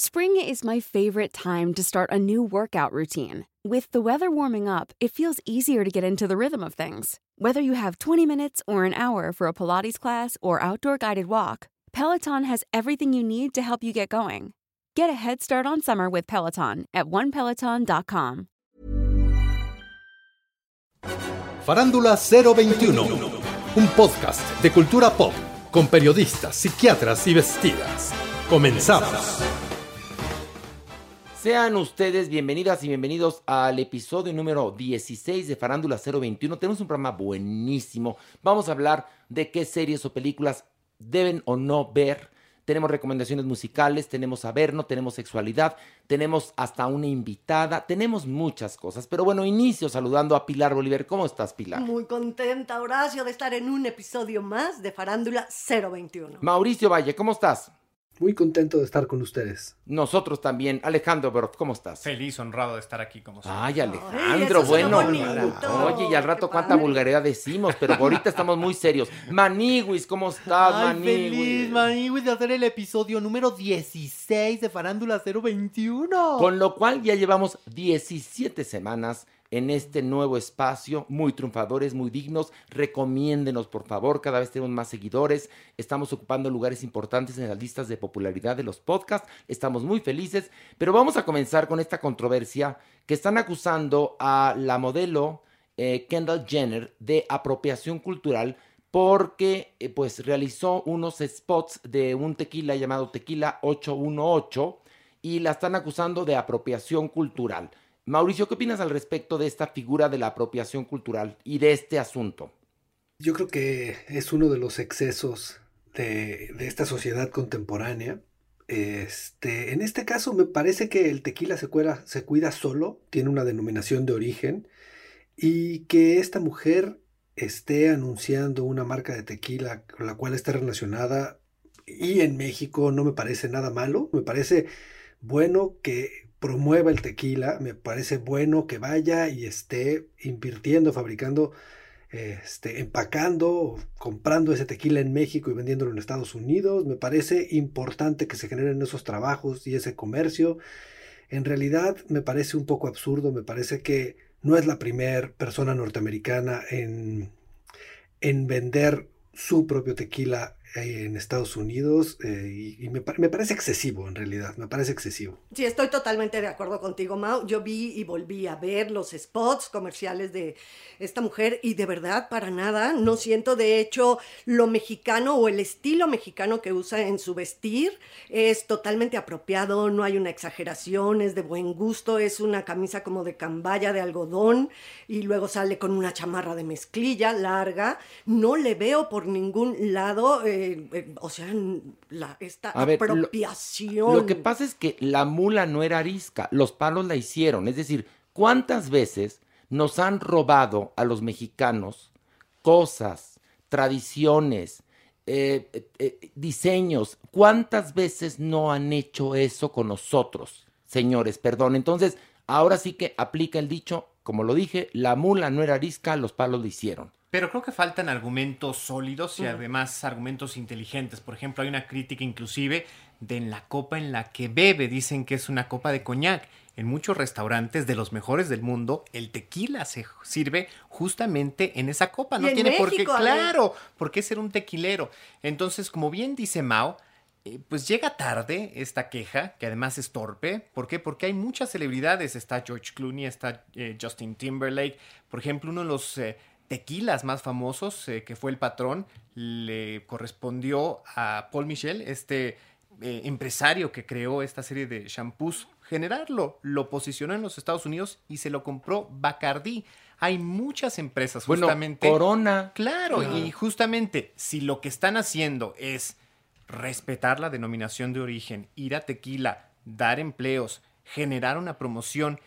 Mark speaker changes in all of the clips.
Speaker 1: Spring is my favorite time to start a new workout routine. With the weather warming up, it feels easier to get into the rhythm of things. Whether you have 20 minutes or an hour for a Pilates class or outdoor guided walk, Peloton has everything you need to help you get going. Get a head start on summer with Peloton at onepeloton.com.
Speaker 2: Farándula 021, un podcast de cultura pop con periodistas, psiquiatras y vestidas. Comenzamos.
Speaker 3: Sean ustedes bienvenidas y bienvenidos al episodio número 16 de Farándula 021. Tenemos un programa buenísimo. Vamos a hablar de qué series o películas deben o no ver. Tenemos recomendaciones musicales, tenemos saberno, tenemos sexualidad, tenemos hasta una invitada, tenemos muchas cosas. Pero bueno, inicio saludando a Pilar Bolívar. ¿Cómo estás, Pilar?
Speaker 4: Muy contenta, Horacio, de estar en un episodio más de Farándula 021.
Speaker 3: Mauricio Valle, ¿cómo estás?
Speaker 5: Muy contento de estar con ustedes.
Speaker 3: Nosotros también. Alejandro ¿cómo estás?
Speaker 6: Feliz, honrado de estar aquí como siempre.
Speaker 3: Ay,
Speaker 4: Ay,
Speaker 3: Alejandro,
Speaker 4: suena
Speaker 3: bueno. Oye, y al rato cuánta
Speaker 4: padre.
Speaker 3: vulgaridad decimos, pero ahorita estamos muy serios. Maniguis, ¿cómo estás,
Speaker 7: Ay,
Speaker 3: Maniguis?
Speaker 7: feliz, Maniguis, de hacer el episodio número 16 de Farándula 021.
Speaker 3: Con lo cual ya llevamos 17 semanas en este nuevo espacio, muy triunfadores, muy dignos. Recomiéndenos, por favor, cada vez tenemos más seguidores. Estamos ocupando lugares importantes en las listas de popularidad de los podcasts. Estamos muy felices, pero vamos a comenzar con esta controversia que están acusando a la modelo eh, Kendall Jenner de apropiación cultural porque eh, pues realizó unos spots de un tequila llamado Tequila 818 y la están acusando de apropiación cultural. Mauricio, ¿qué opinas al respecto de esta figura de la apropiación cultural y de este asunto?
Speaker 5: Yo creo que es uno de los excesos de, esta sociedad contemporánea. Este, en este caso me parece que el tequila se se cuida solo, tiene una denominación de origen y que esta mujer esté anunciando una marca de tequila con la cual está relacionada y en México no me parece nada malo, me parece bueno que promueva el tequila, me parece bueno que vaya y esté invirtiendo, fabricando, este, empacando, comprando ese tequila en México y vendiéndolo en Estados Unidos. Me parece importante que se generen esos trabajos y ese comercio. En realidad me parece un poco absurdo, me parece que no es la primera persona norteamericana en, en vender su propio tequila en Estados Unidos eh, y, me parece excesivo en realidad, me parece excesivo.
Speaker 4: Sí, estoy totalmente de acuerdo contigo, Mau. Yo vi y volví a ver los spots comerciales de esta mujer y de verdad, para nada, no siento de hecho lo mexicano o el estilo mexicano que usa en su vestir es totalmente apropiado, no hay una exageración, es de buen gusto, es una camisa como de cambaya de algodón y luego sale con una chamarra de mezclilla larga. No le veo por ningún lado, eh, eh, o sea, la, esta
Speaker 3: A ver, lo-
Speaker 4: apropiación.
Speaker 3: Lo que pasa es que la mula no era arisca, los palos la hicieron. Es decir, ¿cuántas veces nos han robado a los mexicanos cosas, tradiciones, eh, eh, eh, diseños? ¿Cuántas veces no han hecho eso con nosotros, señores? Perdón. Entonces, ahora sí que aplica el dicho, como lo dije, la mula no era arisca, los palos la hicieron.
Speaker 6: Pero creo que faltan argumentos sólidos y además argumentos inteligentes. Por ejemplo, hay una crítica inclusive de en la copa en la que bebe. Dicen que es una copa de coñac. En muchos restaurantes de los mejores del mundo, el tequila se sirve justamente en esa copa. No
Speaker 4: en
Speaker 6: tiene por qué, claro, por qué ser un tequilero. Entonces, como bien dice Mao, eh, pues llega tarde esta queja, que además es torpe. ¿Por qué? Porque hay muchas celebridades. Está George Clooney, está eh, Justin Timberlake. Por ejemplo, uno de los eh, tequilas más famosos, que fue el patrón, le correspondió a Paul Michel, este empresario que creó esta serie de shampoos, generarlo. Lo posicionó en los Estados Unidos y se lo compró Bacardi. Hay muchas empresas justamente.
Speaker 3: Corona.
Speaker 6: Claro, y justamente si lo que están haciendo es respetar la denominación de origen, ir a tequila, dar empleos, generar una promoción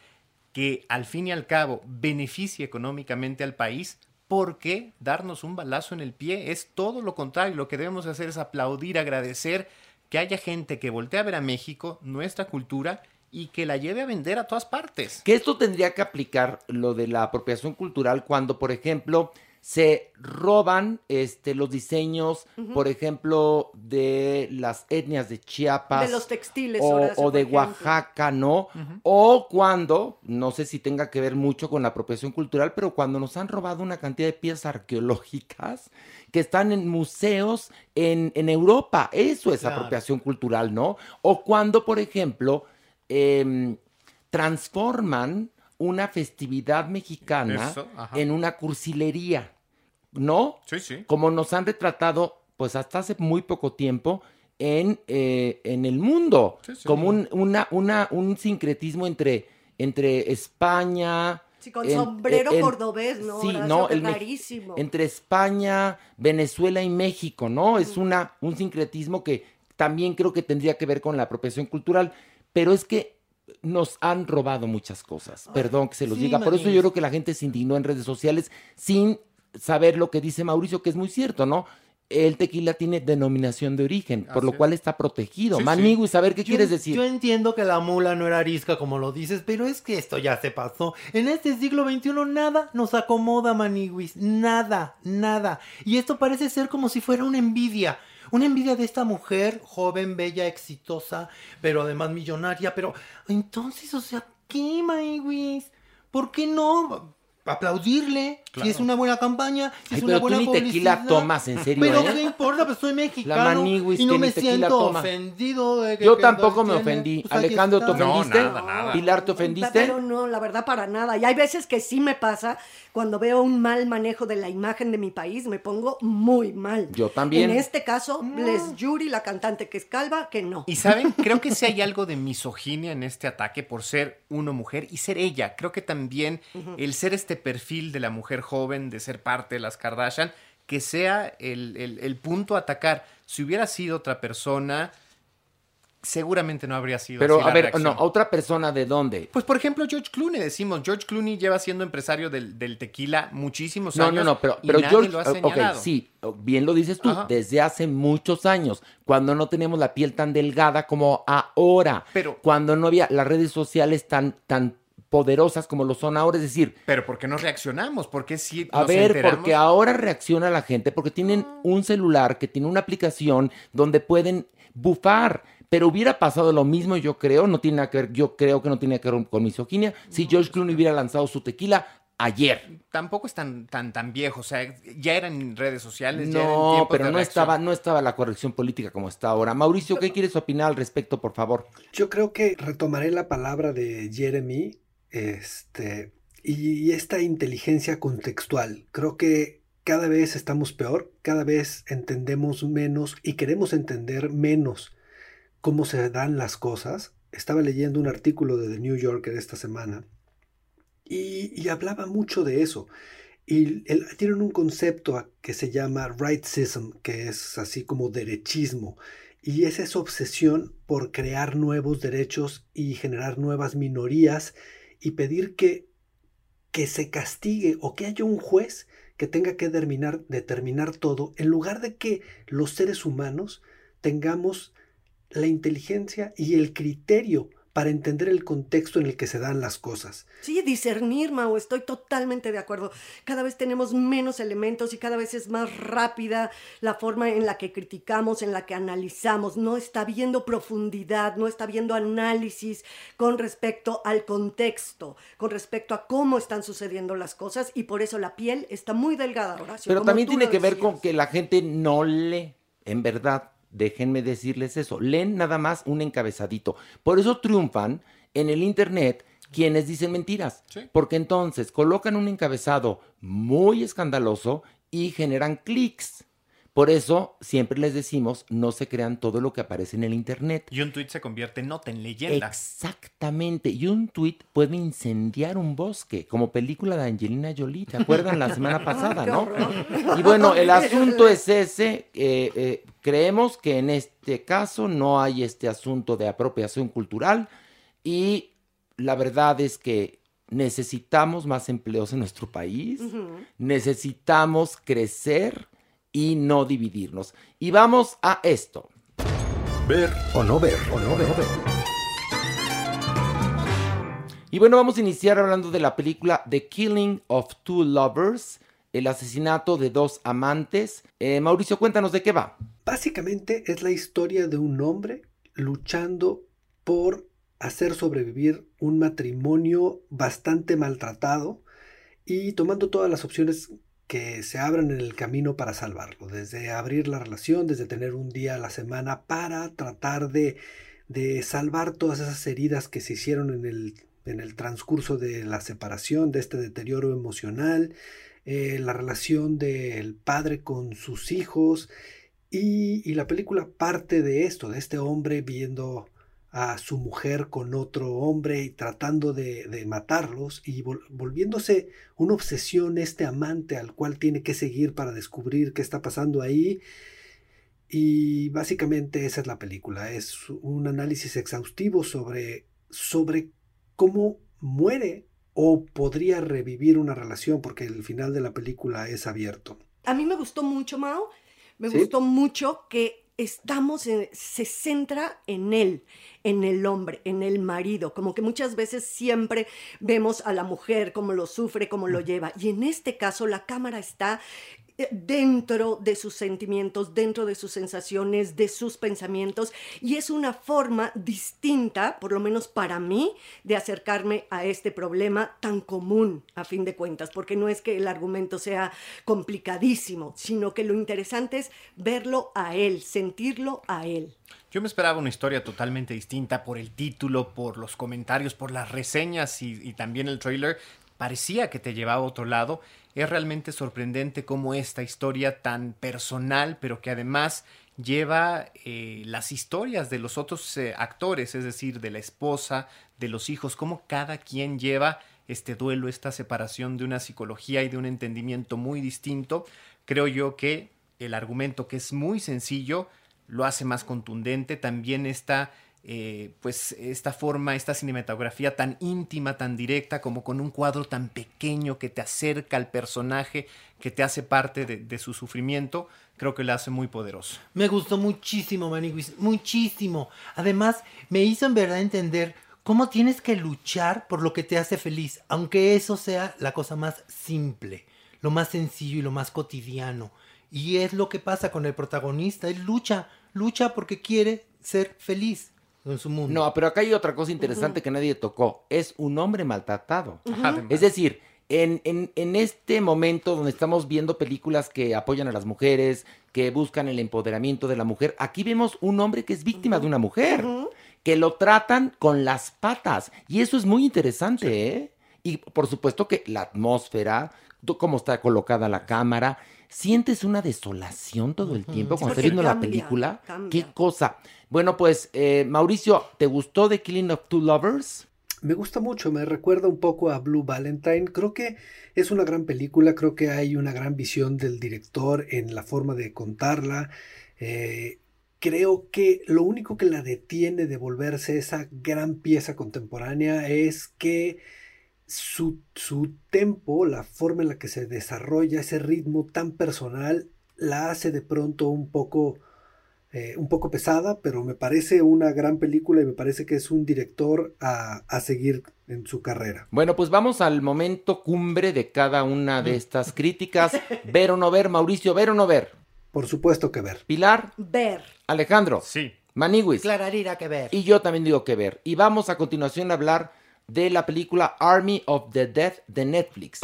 Speaker 6: que al fin y al cabo beneficie económicamente al país, ¿por qué darnos un balazo en el pie? Es todo lo contrario, lo que debemos hacer es aplaudir, agradecer que haya gente que voltee a ver a México, nuestra cultura, y que la lleve a vender a todas partes.
Speaker 3: Que esto tendría que aplicar lo de la apropiación cultural cuando, por ejemplo, se roban este, los diseños, por ejemplo, de las etnias de Chiapas.
Speaker 4: De los textiles.
Speaker 3: O, de Oaxaca, ¿no? O cuando, no sé si tenga que ver mucho con la apropiación cultural, pero cuando nos han robado una cantidad de piezas arqueológicas que están en museos en, Europa. Eso es apropiación cultural, ¿no? O cuando, por ejemplo, em, transforman una festividad mexicana en una cursilería, ¿no?
Speaker 6: Sí, sí.
Speaker 3: Como nos han retratado, pues hasta hace muy poco tiempo en, eh, en el mundo, como un, una, una, un sincretismo entre, entre España...
Speaker 4: Sí, con sombrero cordobés, ¿no?
Speaker 3: Sí, no, el rarísimo. Entre España, Venezuela y México, ¿no? Es una, un sincretismo que también creo que tendría que ver con la apropiación cultural, pero es que nos han robado muchas cosas. Perdón que se los diga. Por eso yo creo que la gente se indignó en redes sociales sin saber lo que dice Mauricio, que es muy cierto, ¿no? El tequila tiene denominación de origen, por lo cual está protegido. Sí, y saber qué quieres decir.
Speaker 7: Yo entiendo que la mula no era arisca como lo dices, pero es que esto ya se pasó. En este siglo XXI nada nos acomoda, Maniguis. Nada, nada. Y esto parece ser como si fuera una envidia una envidia de esta mujer, joven, bella, exitosa, pero además millonaria. Pero entonces, o sea, ¿qué, Maywis? ¿Por qué no? Aplaudirle si es una buena campaña, si es una buena
Speaker 3: tú ni tequila tomas, en serio.
Speaker 7: Pero
Speaker 3: ¿eh?
Speaker 7: qué importa, pues soy mexicano y no me siento ofendido. De que,
Speaker 3: Yo tampoco me ofendí. Pues Alejandro, ¿te ofendiste?
Speaker 6: No, nada, nada.
Speaker 3: Pilar, ¿te ofendiste?
Speaker 4: Pero no, la verdad para nada. Y hay veces que sí me pasa cuando veo un mal manejo de la imagen de mi país, me pongo muy mal.
Speaker 3: Yo también.
Speaker 4: En este caso, Les Yuri, la cantante que es calva, que no.
Speaker 6: Y saben, creo que sí hay algo de misoginia en este ataque por ser uno mujer y ser ella. Creo que también el ser este perfil de la mujer joven, de ser parte de las Kardashian, que sea el, el punto a atacar. Si hubiera sido otra persona, seguramente no habría sido
Speaker 3: Pero,
Speaker 6: así
Speaker 3: a ver, no, otra persona de dónde?
Speaker 6: Pues, por ejemplo, George Clooney, decimos, George Clooney lleva siendo empresario del, tequila muchísimos años.
Speaker 3: No, no, no, pero,
Speaker 6: y
Speaker 3: pero
Speaker 6: nadie
Speaker 3: George,
Speaker 6: lo ha señalado.
Speaker 3: ok, sí, bien lo dices tú, desde hace muchos años, cuando no teníamos la piel tan delgada como ahora,
Speaker 6: pero
Speaker 3: cuando no había las redes sociales tan, tan poderosas como lo son ahora, es decir...
Speaker 6: Pero ¿por qué no reaccionamos? ¿Por qué sí
Speaker 3: A ver, porque ahora reacciona la gente, porque tienen un celular que tiene una aplicación donde pueden bufar pero hubiera pasado lo mismo, yo creo, no tiene nada que ver, yo creo que no tiene que ver con misoginia, si George Clooney hubiera lanzado su tequila ayer.
Speaker 6: Tampoco es tan, tan, tan viejo, o sea, ya eran en redes sociales.
Speaker 3: No, pero no estaba, no estaba la corrección política como está ahora. Mauricio, ¿qué quieres opinar al respecto, por favor?
Speaker 5: Yo creo que retomaré la palabra de Jeremy, este, y esta inteligencia contextual. Creo que cada vez estamos peor, cada vez entendemos menos y queremos entender menos cómo se dan las cosas. Estaba leyendo un artículo de The New Yorker esta semana y, hablaba mucho de eso. Y tienen un concepto que se llama rightsism, que es así como derechismo. Y es esa obsesión por crear nuevos derechos y generar nuevas minorías y pedir que, que se castigue o que haya un juez que tenga que determinar, determinar todo, en lugar de que los seres humanos tengamos la inteligencia y el criterio para entender el contexto en el que se dan las cosas.
Speaker 4: Sí, discernir, Mau, estoy totalmente de acuerdo. Cada vez tenemos menos elementos y cada vez es más rápida la forma en la que criticamos, en la que analizamos. No está viendo profundidad, no está viendo análisis con respecto al contexto, con respecto a cómo están sucediendo las cosas y por eso la piel está muy delgada, Horacio.
Speaker 3: Pero también tiene que ver con que la gente no lee, en verdad déjenme decirles eso, leen nada más un encabezadito. Por eso triunfan en el Internet quienes dicen mentiras, porque entonces colocan un encabezado muy escandaloso y generan clics. Por eso siempre les decimos, no se crean todo lo que aparece en el Internet.
Speaker 6: Y un tuit se convierte en nota, en leyenda.
Speaker 3: Exactamente. Y un tuit puede incendiar un bosque, como película de Angelina Jolie. ¿Te acuerdan la semana pasada, no? Y bueno, el asunto es ese. eh, eh, creemos que en este caso no hay este asunto de apropiación cultural y la verdad es que necesitamos más empleos en nuestro país, necesitamos crecer y no dividirnos. Y vamos a esto.
Speaker 2: Ver o no ver, o no ver.
Speaker 3: Y bueno, vamos a iniciar hablando de la película The Killing of Two Lovers, el asesinato de dos amantes. Eh, Mauricio, cuéntanos de qué va.
Speaker 5: Básicamente es la historia de un hombre luchando por hacer sobrevivir un matrimonio bastante maltratado y tomando todas las opciones que se abran en el camino para salvarlo, desde abrir la relación, desde tener un día a la semana para tratar de, de salvar todas esas heridas que se hicieron en el, en el transcurso de la separación, de este deterioro emocional, eh, la relación del padre con sus hijos y, y la película parte de esto, de este hombre viendo a su mujer con otro hombre y tratando de, de matarlos y vol- volviéndose una obsesión este amante al cual tiene que seguir para descubrir qué está pasando ahí. Y básicamente esa es la película, es un análisis exhaustivo sobre, sobre cómo muere o podría revivir una relación, porque el final de la película es abierto.
Speaker 4: A mí me gustó mucho, Mao. Me
Speaker 5: ¿Sí?
Speaker 4: gustó mucho que estamos, en- se centra en él, en el hombre, en el marido. Como que muchas veces siempre vemos a la mujer, cómo lo sufre, cómo lo lleva. Y en este caso la cámara está eh, dentro de sus sentimientos, dentro de sus sensaciones, de sus pensamientos, y es una forma distinta, por lo menos para mí, de acercarme a este problema tan común, a fin de cuentas, porque no es que el argumento sea complicadísimo, sino que lo interesante es verlo a él, sentirlo a él.
Speaker 6: Yo me esperaba una historia totalmente distinta por el título, por los comentarios, por las reseñas y, también el trailer. Parecía que te llevaba a otro lado. Es realmente sorprendente cómo esta historia tan personal, pero que además lleva eh, las historias de los otros eh, actores, es decir, de la esposa, de los hijos, cómo cada quien lleva este duelo, esta separación de una psicología y de un entendimiento muy distinto. Creo yo que el argumento, que es muy sencillo, lo hace más contundente. También esta, eh, pues, esta forma, esta cinematografía tan íntima, tan directa, como con un cuadro tan pequeño que te acerca al personaje, que te hace parte de, su sufrimiento, creo que la hace muy poderoso.
Speaker 7: Me gustó muchísimo, Maniguis, muchísimo. Además, me hizo en verdad entender cómo tienes que luchar por lo que te hace feliz, aunque eso sea la cosa más simple, lo más sencillo y lo más cotidiano. Y es lo que pasa con el protagonista, él lucha, lucha porque quiere ser feliz en su mundo.
Speaker 3: No, pero acá hay otra cosa interesante que nadie tocó. Es un hombre maltratado. Es decir, en, en- en este momento donde estamos viendo películas que apoyan a las mujeres, que buscan el empoderamiento de la mujer, aquí vemos un hombre que es víctima de una mujer, que lo tratan con las patas. Y eso es muy interesante, ¿eh? Y por supuesto que la atmósfera, cómo está colocada la cámara, sientes una desolación todo el tiempo cuando estás viendo la película.
Speaker 4: cambia.
Speaker 3: Qué cosa. Bueno, pues, eh, Mauricio, ¿te gustó The Killing of Two Lovers?
Speaker 5: Me gusta mucho, me recuerda un poco a Blue Valentine. Creo que es una gran película, creo que hay una gran visión del director en la forma de contarla. Eh, creo que lo único que la detiene de volverse esa gran pieza contemporánea es que su, su tempo, la forma en la que se desarrolla, ese ritmo tan personal, la hace de pronto un poco eh, un poco pesada, pero me parece una gran película y me parece que es un director a, a seguir en su carrera.
Speaker 3: Bueno, pues vamos al momento cumbre de cada una de estas críticas. Ver o no ver, Mauricio, ver o no ver.
Speaker 5: Por supuesto que ver.
Speaker 3: Pilar,
Speaker 4: Ver.
Speaker 3: Alejandro,
Speaker 6: Sí.
Speaker 3: Maniguis.
Speaker 7: Clararira que ver.
Speaker 3: Y yo también digo que ver. Y vamos a continuación a hablar de la película Army of the Dead de Netflix.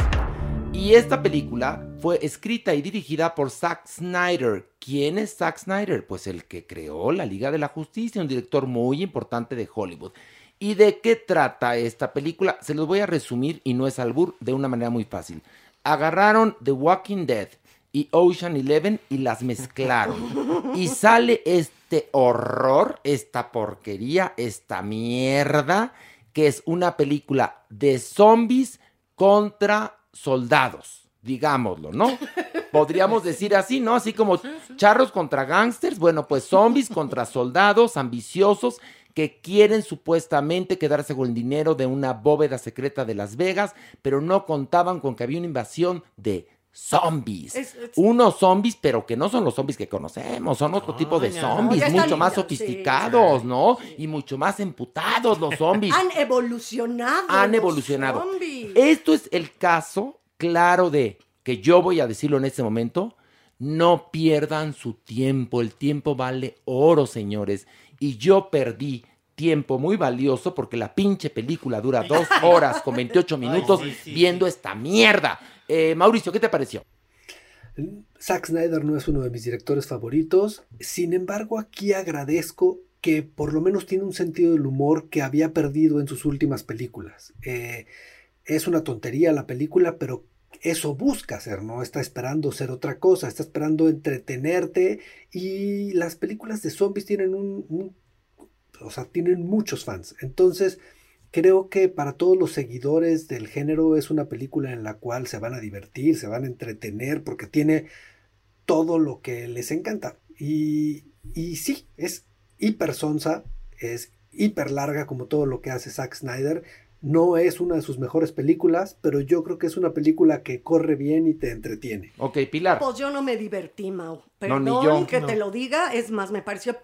Speaker 3: Y esta película fue escrita y dirigida por Zack Snyder. ¿Quién es Zack Snyder? Pues el que creó la Liga de la Justicia, un director muy importante de Hollywood. ¿Y de qué trata esta película? Se los voy a resumir y no es albur de una manera muy fácil. Agarraron The Walking Dead y Ocean Eleven y las mezclaron. Y sale este horror, esta porquería, esta mierda, que es una película de zombies contra soldados, digámoslo, ¿no? Podríamos decir así, ¿no? Así como charros contra gángsters, bueno, pues zombies contra soldados ambiciosos que quieren supuestamente quedarse con el dinero de una bóveda secreta de Las Vegas, pero no contaban con que había una invasión de zombies. Unos zombies, pero que no son los zombies que conocemos, son otro tipo de zombies, mucho más sofisticados, ¿no? Y mucho más emputados los zombies.
Speaker 4: Han evolucionado.
Speaker 3: Han evolucionado. Esto es el caso claro de que yo voy a decirlo en este momento. No pierdan su tiempo, el tiempo vale oro, señores. Y yo perdí tiempo muy valioso porque la pinche película dura dos horas con 28 minutos viendo esta mierda. Eh, Mauricio, ¿qué te pareció?
Speaker 5: Zack Snyder no es uno de mis directores favoritos, sin embargo aquí agradezco que por lo menos tiene un sentido del humor que había perdido en sus últimas películas. Eh, es una tontería la película, pero eso busca ser, ¿no? Está esperando ser otra cosa, está esperando entretenerte y las películas de zombies tienen un o sea, tienen muchos fans. Entonces, creo que para todos los seguidores del género es una película en la cual se van a divertir, se van a entretener, porque tiene todo lo que les encanta. Y, y sí, es hiper sonsa, es hiper larga como todo lo que hace Zack Snyder. No es una de sus mejores películas, pero yo creo que es una película que corre bien y te entretiene.
Speaker 3: Ok, Pilar.
Speaker 4: Pues yo no me divertí, Mau. Perdón que te lo diga, es más, me pareció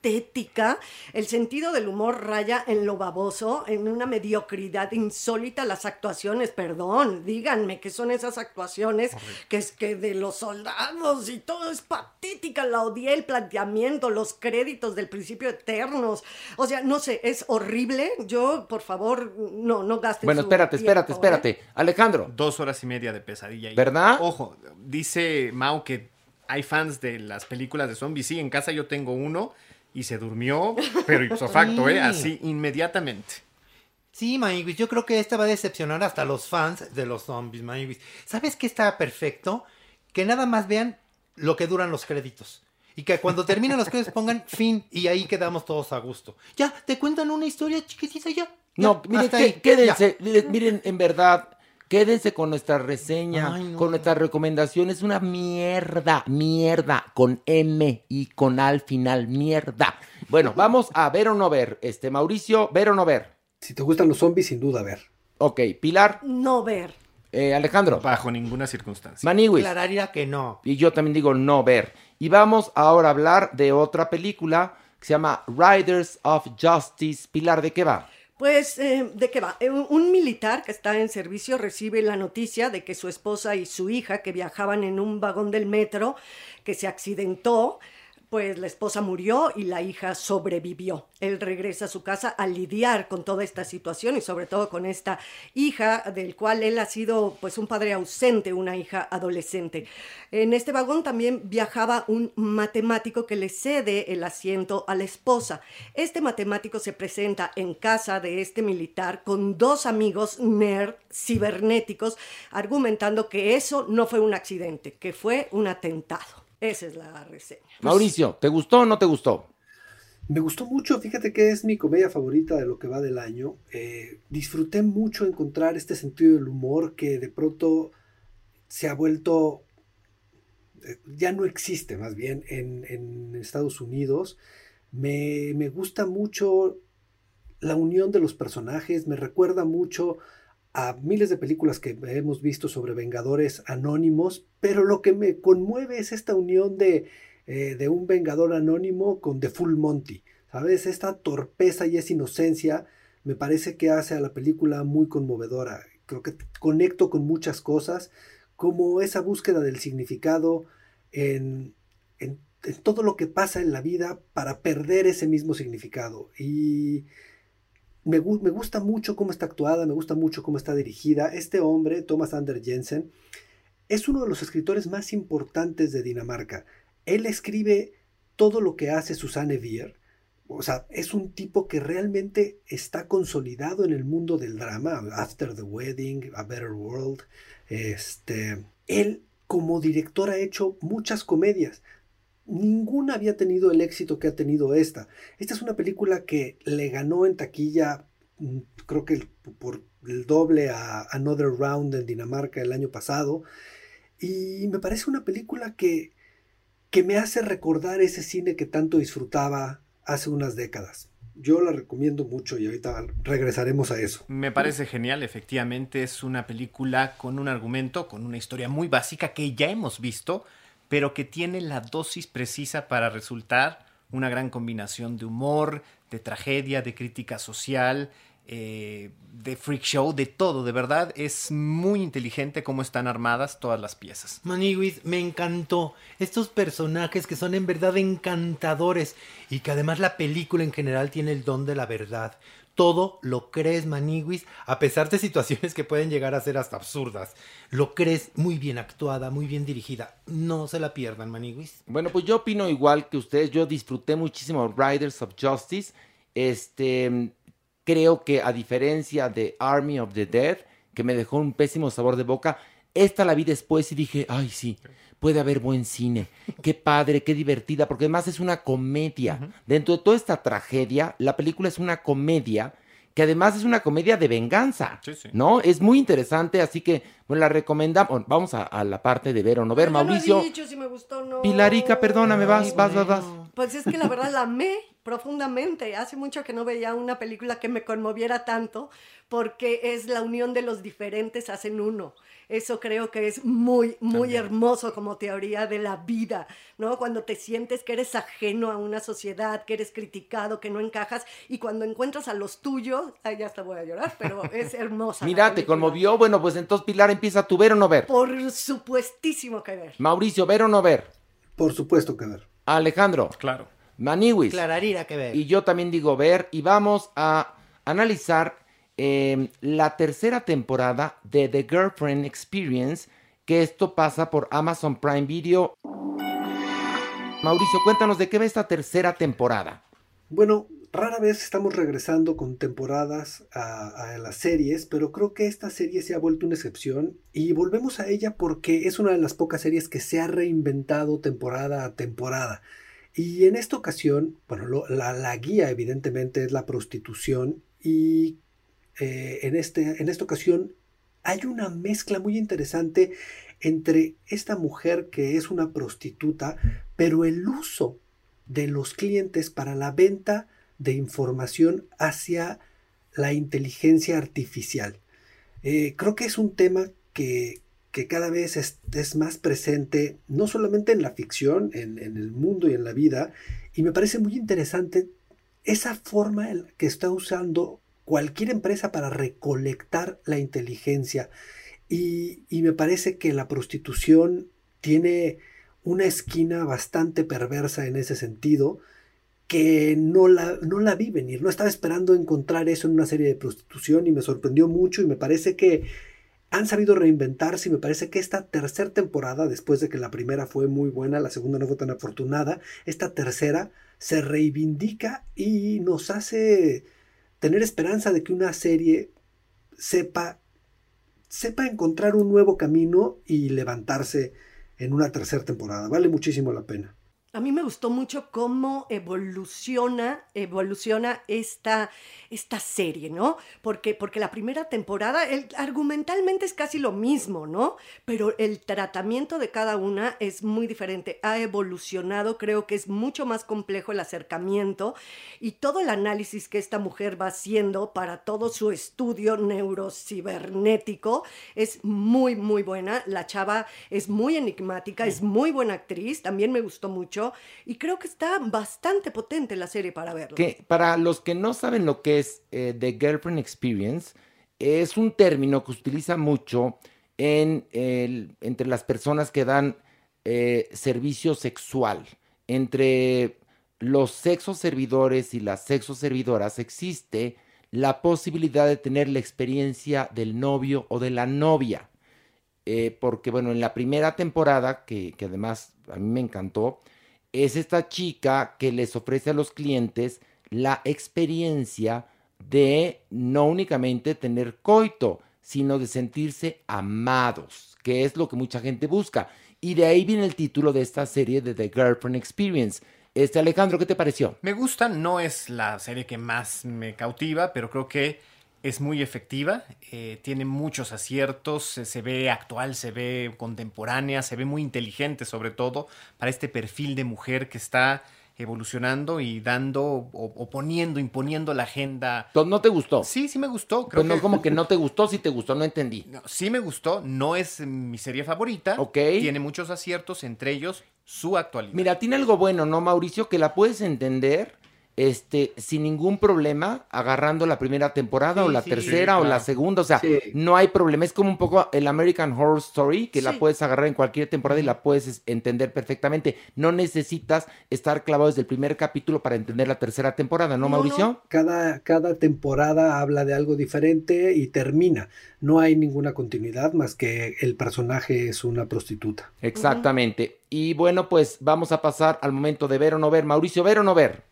Speaker 4: patética. El sentido del humor raya en lo baboso, en una mediocridad insólita. Las actuaciones, perdón, díganme qué son esas actuaciones que es que de los soldados y todo es patética. La odié, el planteamiento, los créditos del principio eternos. O sea, no sé, es horrible. Yo, por favor, no, no gasten.
Speaker 3: Bueno, espérate, espérate, espérate.
Speaker 4: ¿eh?
Speaker 3: Alejandro.
Speaker 6: Dos horas y media de pesadilla.
Speaker 3: ¿Verdad?
Speaker 6: Ojo, dice Mau que hay fans de las películas de zombies. Sí, en casa yo tengo uno y se durmió, pero ipso facto, ¿eh? Así inmediatamente.
Speaker 7: Sí, Maniguis, yo creo que esta va a decepcionar hasta los fans de los zombies, Maniguis. ¿Sabes qué está perfecto? Que nada más vean lo que duran los créditos. Y que cuando terminen los créditos pongan fin y ahí quedamos todos a gusto. Ya, te cuentan una historia chiquitita ya.
Speaker 3: no, miren, quédense, miren, en verdad, Quédense con nuestra reseña, con nuestras recomendaciones. Una mierda, mierda, con M y con al final, mierda. Bueno, vamos a ver o no ver. Este, Mauricio, ver o no ver.
Speaker 5: Si te gustan los zombies, sin duda ver.
Speaker 3: Ok, Pilar.
Speaker 4: No ver.
Speaker 3: Eh, Alejandro.
Speaker 6: Bajo ninguna circunstancia.
Speaker 3: Maniwis.
Speaker 7: Declararía que no.
Speaker 3: Y yo también digo no ver. Y vamos ahora a hablar de otra película que se llama Riders of Justice. Pilar, ¿de qué va?
Speaker 4: Pues, eh, ¿de qué va? Eh, un militar que está en servicio recibe la noticia de que su esposa y su hija, que viajaban en un vagón del metro, que se accidentó, pues la esposa murió y la hija sobrevivió. Él regresa a su casa a lidiar con toda esta situación y sobre todo con esta hija del cual él ha sido pues un padre ausente, una hija adolescente. En este vagón también viajaba un matemático que le cede el asiento a la esposa. Este matemático se presenta en casa de este militar con dos amigos nerd cibernéticos argumentando que eso no fue un accidente, que fue un atentado. Esa es la reseña.
Speaker 3: Mauricio, ¿te gustó o no te gustó?
Speaker 5: Me gustó mucho, fíjate que es mi comedia favorita de lo que va del año. Eh, disfruté mucho encontrar este sentido del humor que de pronto se ha vuelto, eh, ya no existe más bien en, Estados Unidos. Me, me gusta mucho la unión de los personajes, me recuerda mucho a miles de películas que hemos visto sobre Vengadores anónimos, pero lo que me conmueve es esta unión de, eh, de un Vengador anónimo con The Full Monty. ¿Sabes? Esta torpeza y esa inocencia me parece que hace a la película muy conmovedora. Creo que conecto con muchas cosas, como esa búsqueda del significado en, en, todo lo que pasa en la vida para perder ese mismo significado. Y me, gusta mucho cómo está actuada, me gusta mucho cómo está dirigida. Este hombre, Thomas Ander Jensen, es uno de los escritores más importantes de Dinamarca. Él escribe todo lo que hace Susanne Bier. O sea, es un tipo que realmente está consolidado en el mundo del drama. After the Wedding, A Better World. Este, él como director ha hecho muchas comedias. Ninguna había tenido el éxito que ha tenido esta. Esta es una película que le ganó en taquilla, mm, creo que por el doble a Another Round en Dinamarca el año pasado. Y me parece una película que, que me hace recordar ese cine que tanto disfrutaba hace unas décadas. Yo la recomiendo mucho y ahorita regresaremos a eso.
Speaker 6: Me parece genial, efectivamente es una película con un argumento, con una historia muy básica que ya hemos visto, pero que tiene la dosis precisa para resultar una gran combinación de humor, de tragedia, de crítica social, eh, de freak show, de todo, de verdad. Es muy inteligente cómo están armadas todas las piezas.
Speaker 7: Maniwis, me encantó. Estos personajes que son en verdad encantadores y que además la película en general tiene el don de la verdad todo lo crees, Maniguis, a pesar de situaciones que pueden llegar a ser hasta absurdas. Lo crees muy bien actuada, muy bien dirigida. No se la pierdan, Maniguis.
Speaker 3: Bueno, pues yo opino igual que ustedes. Yo disfruté muchísimo Riders of Justice. Este, creo que a diferencia de Army of the Dead, que me dejó un pésimo sabor de boca, esta la vi después y dije, ay sí, puede haber buen cine. Qué padre, qué divertida, porque además es una comedia. Dentro de toda esta tragedia, la película es una comedia que además es una comedia de venganza, ¿no? Es muy interesante, así que, bueno, la recomendamos. Vamos a, la parte de ver o no ver, Mauricio.
Speaker 4: No he dicho si me gustó no.
Speaker 3: Pilarica, perdóname, vas, vas, vas, vas.
Speaker 4: Pues es que la verdad la amé profundamente. Hace mucho que no veía una película que me conmoviera tanto, porque es la unión de los diferentes hacen uno. Eso creo que es muy, muy hermoso como teoría de la vida, ¿no? Cuando te sientes que eres ajeno a una sociedad, que eres criticado, que no encajas, y cuando encuentras a los tuyos, ay, ya hasta voy a llorar, pero es hermosa.
Speaker 3: Mira, te conmovió, bueno, pues entonces Pilar empieza tu ver o no ver.
Speaker 4: Por supuestísimo que ver.
Speaker 3: Mauricio, ver o no ver.
Speaker 5: Por supuesto que ver.
Speaker 3: Alejandro.
Speaker 6: Claro.
Speaker 3: Maniwis.
Speaker 7: Clararira que ver.
Speaker 3: Y yo también digo ver, y vamos a analizar Em, la tercera temporada de The Girlfriend Experience, que esto pasa por Amazon Prime Video. Mauricio, cuéntanos de qué va esta tercera temporada.
Speaker 5: Bueno, rara vez estamos regresando con temporadas a, a, las series, pero creo que esta serie se ha vuelto una excepción y volvemos a ella porque es una de las pocas series que se ha reinventado temporada a temporada. Y en esta ocasión, bueno, la, la, guía evidentemente es la prostitución y eh, en, este, en esta ocasión hay una mezcla muy interesante entre esta mujer que es una prostituta, pero el uso de los clientes para la venta de información hacia la inteligencia artificial. Eh, creo que es un tema que, cada vez es, más presente, no solamente en la ficción, en, en, el mundo y en la vida, y me parece muy interesante esa forma que está usando cualquier empresa para recolectar la inteligencia. Y, me parece que la prostitución tiene una esquina bastante perversa en ese sentido que no la, no la vi venir. No estaba esperando encontrar eso en una serie de prostitución y me sorprendió mucho y me parece que han sabido reinventarse y me parece que esta tercera temporada, después de que la primera fue muy buena, la segunda no fue tan afortunada, esta tercera se reivindica y nos hace tener esperanza de que una serie sepa, sepa encontrar un nuevo camino y levantarse en una tercera temporada. Vale muchísimo la pena.
Speaker 4: A mí me gustó mucho cómo evoluciona, evoluciona esta, esta serie, ¿no? Porque, porque la primera temporada, argumentalmente es casi lo mismo, ¿no? Pero el tratamiento de cada una es muy diferente. Ha evolucionado, creo que es mucho más complejo el acercamiento y todo el análisis que esta mujer va haciendo para todo su estudio neurocibernético es muy, muy buena. La chava es muy enigmática, es muy buena actriz, también me gustó mucho y creo que está bastante potente la serie para verlo.
Speaker 3: Que para los que no saben lo que es eh, The Girlfriend Experience, es un término que se utiliza mucho en entre las personas que dan eh, servicio sexual. Entre los sexos servidores y las sexos servidoras existe la posibilidad de tener la experiencia del novio o de la novia. Eh, porque bueno, en la primera temporada, que, que además a mí me encantó, es esta chica que les ofrece a los clientes la experiencia de no únicamente tener coito, sino de sentirse amados, que es lo que mucha gente busca. Y de ahí viene el título de esta serie de The Girlfriend Experience. Este Alejandro, ¿qué te pareció?
Speaker 6: Me gusta, no es la serie que más me cautiva, pero creo que es muy efectiva, eh, tiene muchos aciertos, se, se ve actual, se ve contemporánea, se ve muy inteligente sobre todo para este perfil de mujer que está evolucionando y dando o, o poniendo, imponiendo la agenda.
Speaker 3: ¿No te gustó?
Speaker 6: Sí, sí me gustó. Creo
Speaker 3: Pues no,
Speaker 6: que-
Speaker 3: como que no te gustó, si te gustó, no entendí.
Speaker 6: No, sí me gustó, no es mi serie favorita.
Speaker 3: Ok.
Speaker 6: Tiene muchos aciertos, entre ellos su actualidad.
Speaker 3: Mira, tiene algo bueno, ¿no, Mauricio? Que la puedes entender este, sin ningún problema, agarrando la primera temporada
Speaker 7: Sí,
Speaker 3: o la
Speaker 7: sí,
Speaker 3: tercera o la segunda. O sea,
Speaker 5: Sí.
Speaker 3: no hay problema. Es como un poco el American Horror Story, que la puedes agarrar en cualquier temporada y la puedes es- entender perfectamente. No necesitas estar clavado desde el primer capítulo para entender la tercera temporada, ¿no,
Speaker 4: No,
Speaker 3: Mauricio?
Speaker 4: no.
Speaker 5: Cada, cada temporada habla de algo diferente y termina. No hay ninguna continuidad más que el personaje es una prostituta.
Speaker 3: Exactamente. Y bueno, pues vamos a pasar al momento de ver o no ver. Mauricio, ¿ver o no ver?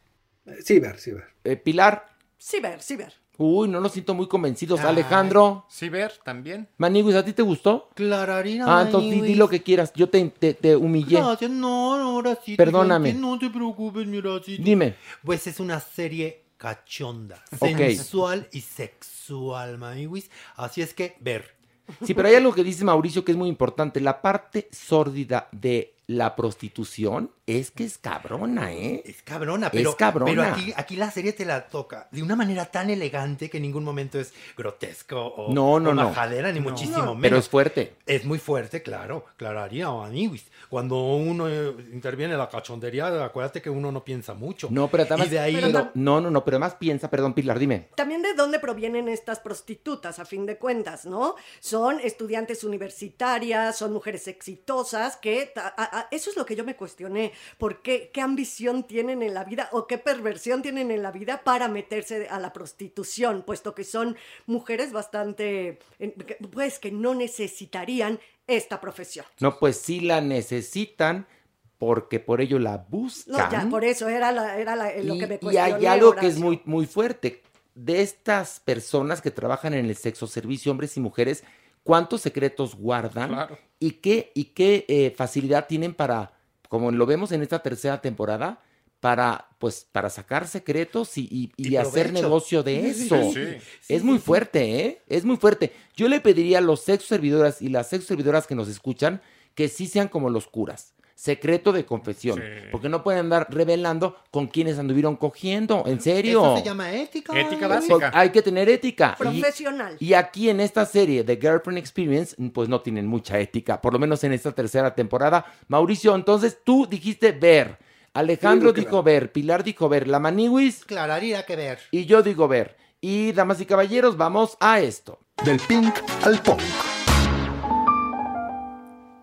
Speaker 5: Sí, ver, sí, ver.
Speaker 3: Eh, Pilar.
Speaker 4: Sí ver, sí ver.
Speaker 3: Uy, no nos siento muy convencidos.
Speaker 6: Ay.
Speaker 3: Alejandro.
Speaker 6: Sí, ver también.
Speaker 3: Maniguis, ¿a ti te gustó?
Speaker 7: Clararina.
Speaker 3: Ah, entonces di, di lo que quieras. Yo te, te, te humillé.
Speaker 7: Gracias, no, no, ahora sí.
Speaker 3: Perdóname.
Speaker 7: No te preocupes, mira, sí.
Speaker 3: Dime.
Speaker 7: Pues es una serie cachonda,
Speaker 3: Ok.
Speaker 7: sensual y sexual, Maniwis. Así es que, ver.
Speaker 3: Sí, pero hay algo que dice Mauricio que es muy importante. La parte sórdida de la prostitución es que es cabrona, ¿eh?
Speaker 7: Es cabrona, pero,
Speaker 3: Es cabrona.
Speaker 7: pero aquí, aquí la serie te la toca de una manera tan elegante que en ningún momento es grotesco o,
Speaker 3: No, no,
Speaker 7: o
Speaker 3: no.
Speaker 7: majadera, ni muchísimo menos.
Speaker 3: Pero es fuerte.
Speaker 7: Es muy fuerte, claro, clararía o Aniwis. Cuando uno eh, interviene en la cachondería, acuérdate que uno no piensa mucho.
Speaker 3: No, pero además.
Speaker 7: Y de ahí...
Speaker 3: pero- no, no, no, pero además piensa, perdón, Pilar, dime.
Speaker 4: También de dónde provienen estas prostitutas, a fin de cuentas, ¿no? Son estudiantes universitarias, son mujeres exitosas, que ta- a- a- eso es lo que yo me cuestioné. ¿Por qué? ¿Qué ambición tienen en la vida o qué perversión tienen en la vida para meterse a la prostitución? Puesto que son mujeres bastante, pues que no necesitarían esta profesión.
Speaker 3: No, pues sí la necesitan porque por ello la buscan.
Speaker 4: No, ya, por eso era, la- era la- lo
Speaker 3: y,
Speaker 4: que me
Speaker 3: y
Speaker 4: cuestioné.
Speaker 3: hay algo que es muy, muy fuerte. De estas personas que trabajan en el sexo servicio, hombres y mujeres, ¿cuántos secretos guardan?
Speaker 6: Claro.
Speaker 3: ¿Y qué, y qué eh, facilidad tienen para, como lo vemos en esta tercera temporada, para, pues, para sacar secretos y, y- y
Speaker 7: Y
Speaker 3: hacer negocio de eso?
Speaker 6: Sí.
Speaker 3: es muy fuerte, ¿eh? Es muy fuerte. Yo le pediría a los sexo servidoras y las sexo servidoras que nos escuchan que sí sean como los curas. Secreto de confesión.
Speaker 6: Sí.
Speaker 3: Porque no pueden andar revelando con quienes anduvieron cogiendo. ¿En serio?
Speaker 7: Eso se llama ética.
Speaker 6: Ética
Speaker 7: Maniwis.
Speaker 3: Pues
Speaker 6: básica.
Speaker 3: hay que tener ética.
Speaker 4: Profesional.
Speaker 3: Y, aquí en esta serie de Girlfriend Experience, pues no tienen mucha ética, por lo menos en esta tercera temporada. Mauricio, entonces tú dijiste ver. Alejandro
Speaker 5: Sí,
Speaker 3: dijo ver. Pilar dijo ver. La Maniwis
Speaker 7: Clararía que ver.
Speaker 3: y yo digo ver. Y damas y caballeros, vamos a esto.
Speaker 2: Del pink al punk.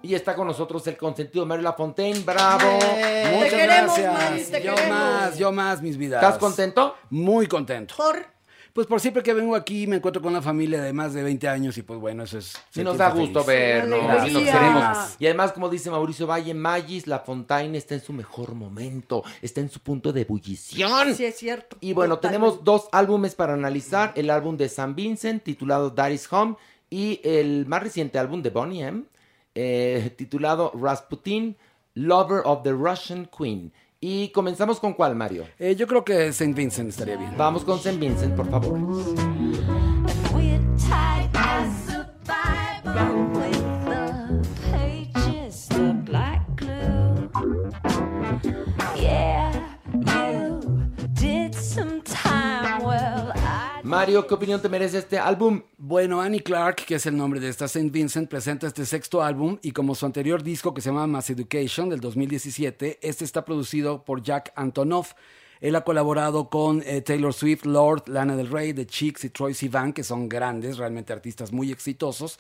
Speaker 3: Y está con nosotros el consentido Mario Lafontaine. ¡Bravo!
Speaker 7: Eh,
Speaker 4: Te
Speaker 8: Muchas
Speaker 4: queremos,
Speaker 8: gracias.
Speaker 4: Te
Speaker 8: yo
Speaker 4: queremos.
Speaker 8: más, yo más, mis vidas.
Speaker 3: ¿Estás contento?
Speaker 8: Muy contento.
Speaker 4: Por
Speaker 8: Pues por siempre que vengo aquí me encuentro con una familia de más de 20 años y pues bueno, eso es...
Speaker 3: Sí nos da gusto
Speaker 8: feliz.
Speaker 3: vernos, sí nos queremos. Y además, como dice Mauricio Valle, Magis La Fontaine está en su mejor momento, está en su punto de ebullición.
Speaker 4: Sí, es cierto.
Speaker 3: Y bueno,
Speaker 4: Totalmente.
Speaker 3: tenemos dos álbumes para analizar. El álbum de San Vincent, titulado Daddy's Home, y el más reciente álbum de Bonnie M, eh, titulado Rasputin, Lover of the Russian Queen. Y comenzamos con cuál, Mario.
Speaker 8: Eh, yo creo que St. Vincent estaría bien.
Speaker 3: Vamos con San Vincent, por favor. Mario, ¿qué opinión te merece este álbum?
Speaker 8: Bueno, Annie Clark, que es el nombre de esta St. Vincent, presenta este sexto álbum y como su anterior disco que se llama Mass Education del 2017, este está producido por Jack Antonoff. Él ha colaborado con eh, Taylor Swift, Lord, Lana del Rey, The Chicks y Troy Sivan, que son grandes, realmente artistas muy exitosos.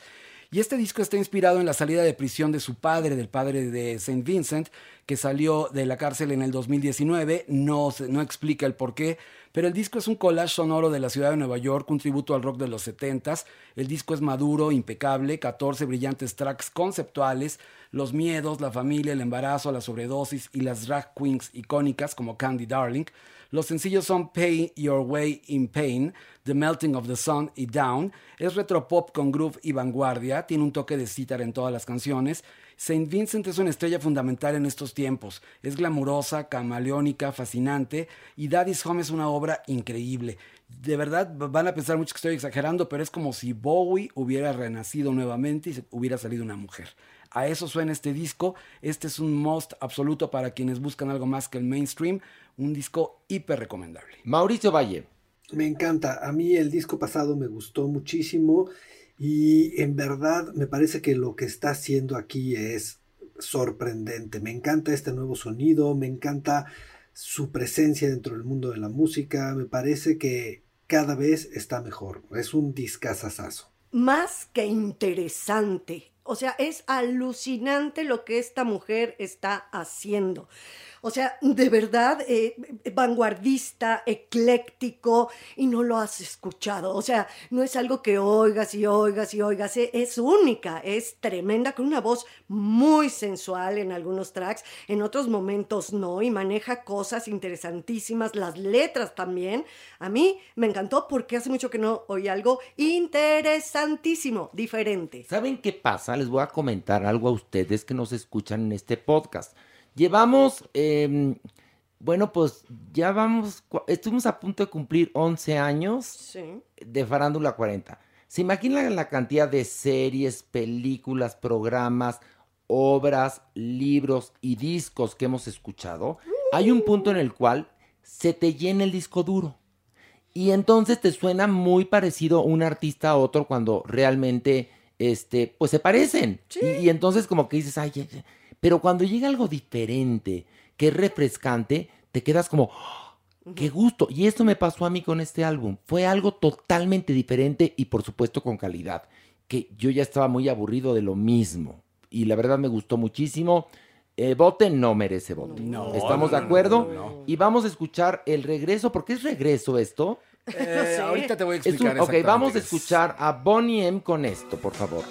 Speaker 8: Y este disco está inspirado en la salida de prisión de su padre, del padre de Saint Vincent, que salió de la cárcel en el 2019. No, no explica el por qué, pero el disco es un collage sonoro de la ciudad de Nueva York, un tributo al rock de los 70s. El disco es maduro, impecable, 14 brillantes tracks conceptuales, los miedos, la familia, el embarazo, la sobredosis y las drag queens icónicas como Candy Darling. Los sencillos son Pay Your Way in Pain, The Melting of the Sun y Down. Es retropop con groove y vanguardia, tiene un toque de cítara en todas las canciones. Saint Vincent es una estrella fundamental en estos tiempos. Es glamurosa, camaleónica, fascinante y Daddy's Home es una obra increíble. De verdad van a pensar mucho que estoy exagerando, pero es como si Bowie hubiera renacido nuevamente y se- hubiera salido una mujer. A eso suena este disco. Este es un must absoluto para quienes buscan algo más que el mainstream. Un disco hiper recomendable.
Speaker 3: Mauricio Valle.
Speaker 5: Me encanta. A mí el disco pasado me gustó muchísimo y en verdad me parece que lo que está haciendo aquí es sorprendente. Me encanta este nuevo sonido, me encanta su presencia dentro del mundo de la música. Me parece que cada vez está mejor. Es un discazazazo.
Speaker 4: Más que interesante. O sea, es alucinante lo que esta mujer está haciendo. O sea, de verdad, eh, vanguardista, ecléctico, y no lo has escuchado. O sea, no es algo que oigas y oigas y oigas. eh, Es única, es tremenda, con una voz muy sensual en algunos tracks, en otros momentos no, y maneja cosas interesantísimas, las letras también. A mí me encantó porque hace mucho que no oí algo interesantísimo, diferente.
Speaker 3: ¿Saben qué pasa? Les voy a comentar algo a ustedes que nos escuchan en este podcast. Llevamos, eh, bueno, pues ya vamos, estuvimos a punto de cumplir 11 años
Speaker 4: Sí.
Speaker 3: de Farándula 40. ¿Se imaginan la cantidad de series, películas, programas, obras, libros y discos que hemos escuchado? Hay un punto en el cual se te llena el disco duro. Y entonces te suena muy parecido un artista a otro cuando realmente, este, pues se parecen. Y, y entonces como que dices, ay, ay, ay". pero cuando llega algo diferente, que es refrescante, te quedas como, "Oh, qué gusto. Y esto me pasó a mí con este álbum. Fue algo totalmente diferente y por supuesto con calidad, que yo ya estaba muy aburrido de lo mismo. Y la verdad me gustó muchísimo. Eh, vote no merece voto. ¿Estamos de acuerdo? Y vamos a escuchar el regreso, porque es regreso esto.
Speaker 8: Eh, Ahorita te voy a
Speaker 3: Es un-
Speaker 8: explicar.
Speaker 3: ok, vamos a escuchar a Bonnie M con esto, por favor.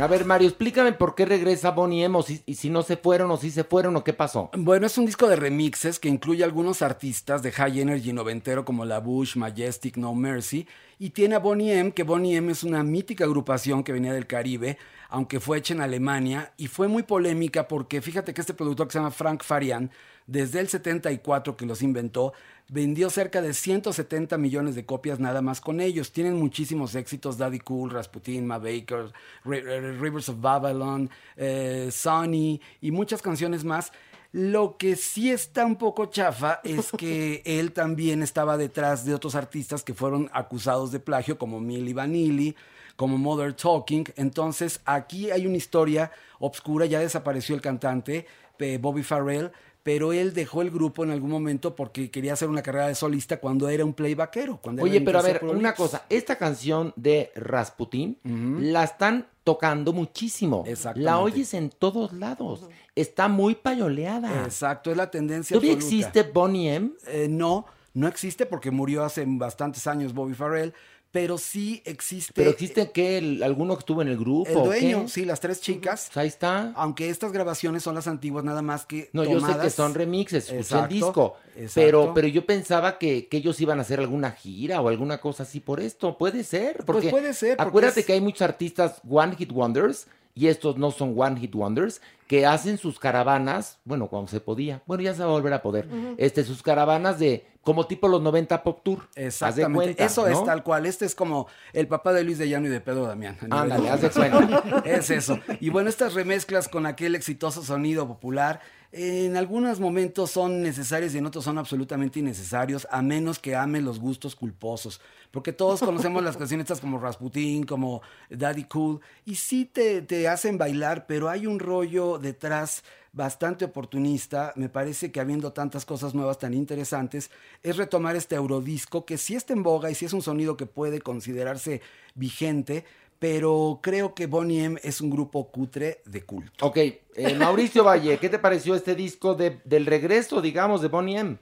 Speaker 3: A ver, Mario, explícame por qué regresa Bonnie M o si, y si no se fueron o si se fueron o qué pasó.
Speaker 8: Bueno, es un disco de remixes que incluye algunos artistas de high energy noventero como La Bush, Majestic, No Mercy. Y tiene a Bonnie M, que Bonnie M es una mítica agrupación que venía del Caribe, aunque fue hecha en Alemania. Y fue muy polémica porque fíjate que este productor que se llama Frank Farian, desde el 74 que los inventó, vendió cerca de 170 millones de copias nada más con ellos. Tienen muchísimos éxitos, Daddy Cool, Rasputin, Ma Baker, Ri- Rivers of Babylon, eh, Sonny y muchas canciones más. Lo que sí está un poco chafa es que él también estaba detrás de otros artistas que fueron acusados de plagio, como Milli Vanilli, como Mother Talking. Entonces, aquí hay una historia obscura, ya desapareció el cantante, eh, Bobby Farrell, pero él dejó el grupo en algún momento porque quería hacer una carrera de solista cuando era un playbackero. Cuando
Speaker 3: Oye, pero a ver, una cosa, esta canción de Rasputin la están tocando muchísimo.
Speaker 8: Exactamente.
Speaker 3: La oyes en todos lados. Está muy payoleada.
Speaker 8: Exacto, es la tendencia
Speaker 3: ¿Todavía
Speaker 8: absoluta.
Speaker 3: existe Bonnie M?
Speaker 8: Eh, no, no existe porque murió hace bastantes años Bobby Farrell, pero sí existe.
Speaker 3: ¿Pero existe que el- alguno que estuvo en el grupo?
Speaker 8: El dueño, sí, las tres chicas.
Speaker 3: Pues ahí está.
Speaker 8: Aunque estas grabaciones son las antiguas, nada más que.
Speaker 3: No, yo sé que son remixes, escuché
Speaker 8: Exacto,
Speaker 3: el disco.
Speaker 8: exacto.
Speaker 3: Pero, pero yo pensaba que, que ellos iban a hacer alguna gira o alguna cosa así por esto. Puede ser. Porque
Speaker 8: Pues puede ser, porque
Speaker 3: Acuérdate
Speaker 8: es-
Speaker 3: que hay muchos artistas One Hit Wonders y estos no son One Hit Wonders que hacen sus caravanas, bueno, cuando se podía. Bueno, ya se va a volver a poder. Este, sus caravanas de como tipo los 90 Pop Tour. Haz de
Speaker 8: Exactamente.
Speaker 3: cuenta,
Speaker 8: Eso es tal cual. Este es como el papá de Luis de Llano y de Pedro Damián.
Speaker 3: Ándale, haz de cuenta.
Speaker 8: es eso. Y bueno, estas remezclas con aquel exitoso sonido popular en algunos momentos son necesarios y en otros son absolutamente innecesarios, a menos que amen los gustos culposos. Porque todos conocemos las canciones estas como Rasputin, como Daddy Cool, y sí te, te hacen bailar, pero hay un rollo detrás bastante oportunista. Me parece que habiendo tantas cosas nuevas tan interesantes, es retomar este eurodisco que sí está en boga y sí es un sonido que puede considerarse vigente, pero creo que Bonnie M es un grupo cutre de culto.
Speaker 3: Ok, eh, Mauricio Valle, ¿qué te pareció este disco de- del regreso, digamos, de Bonnie M?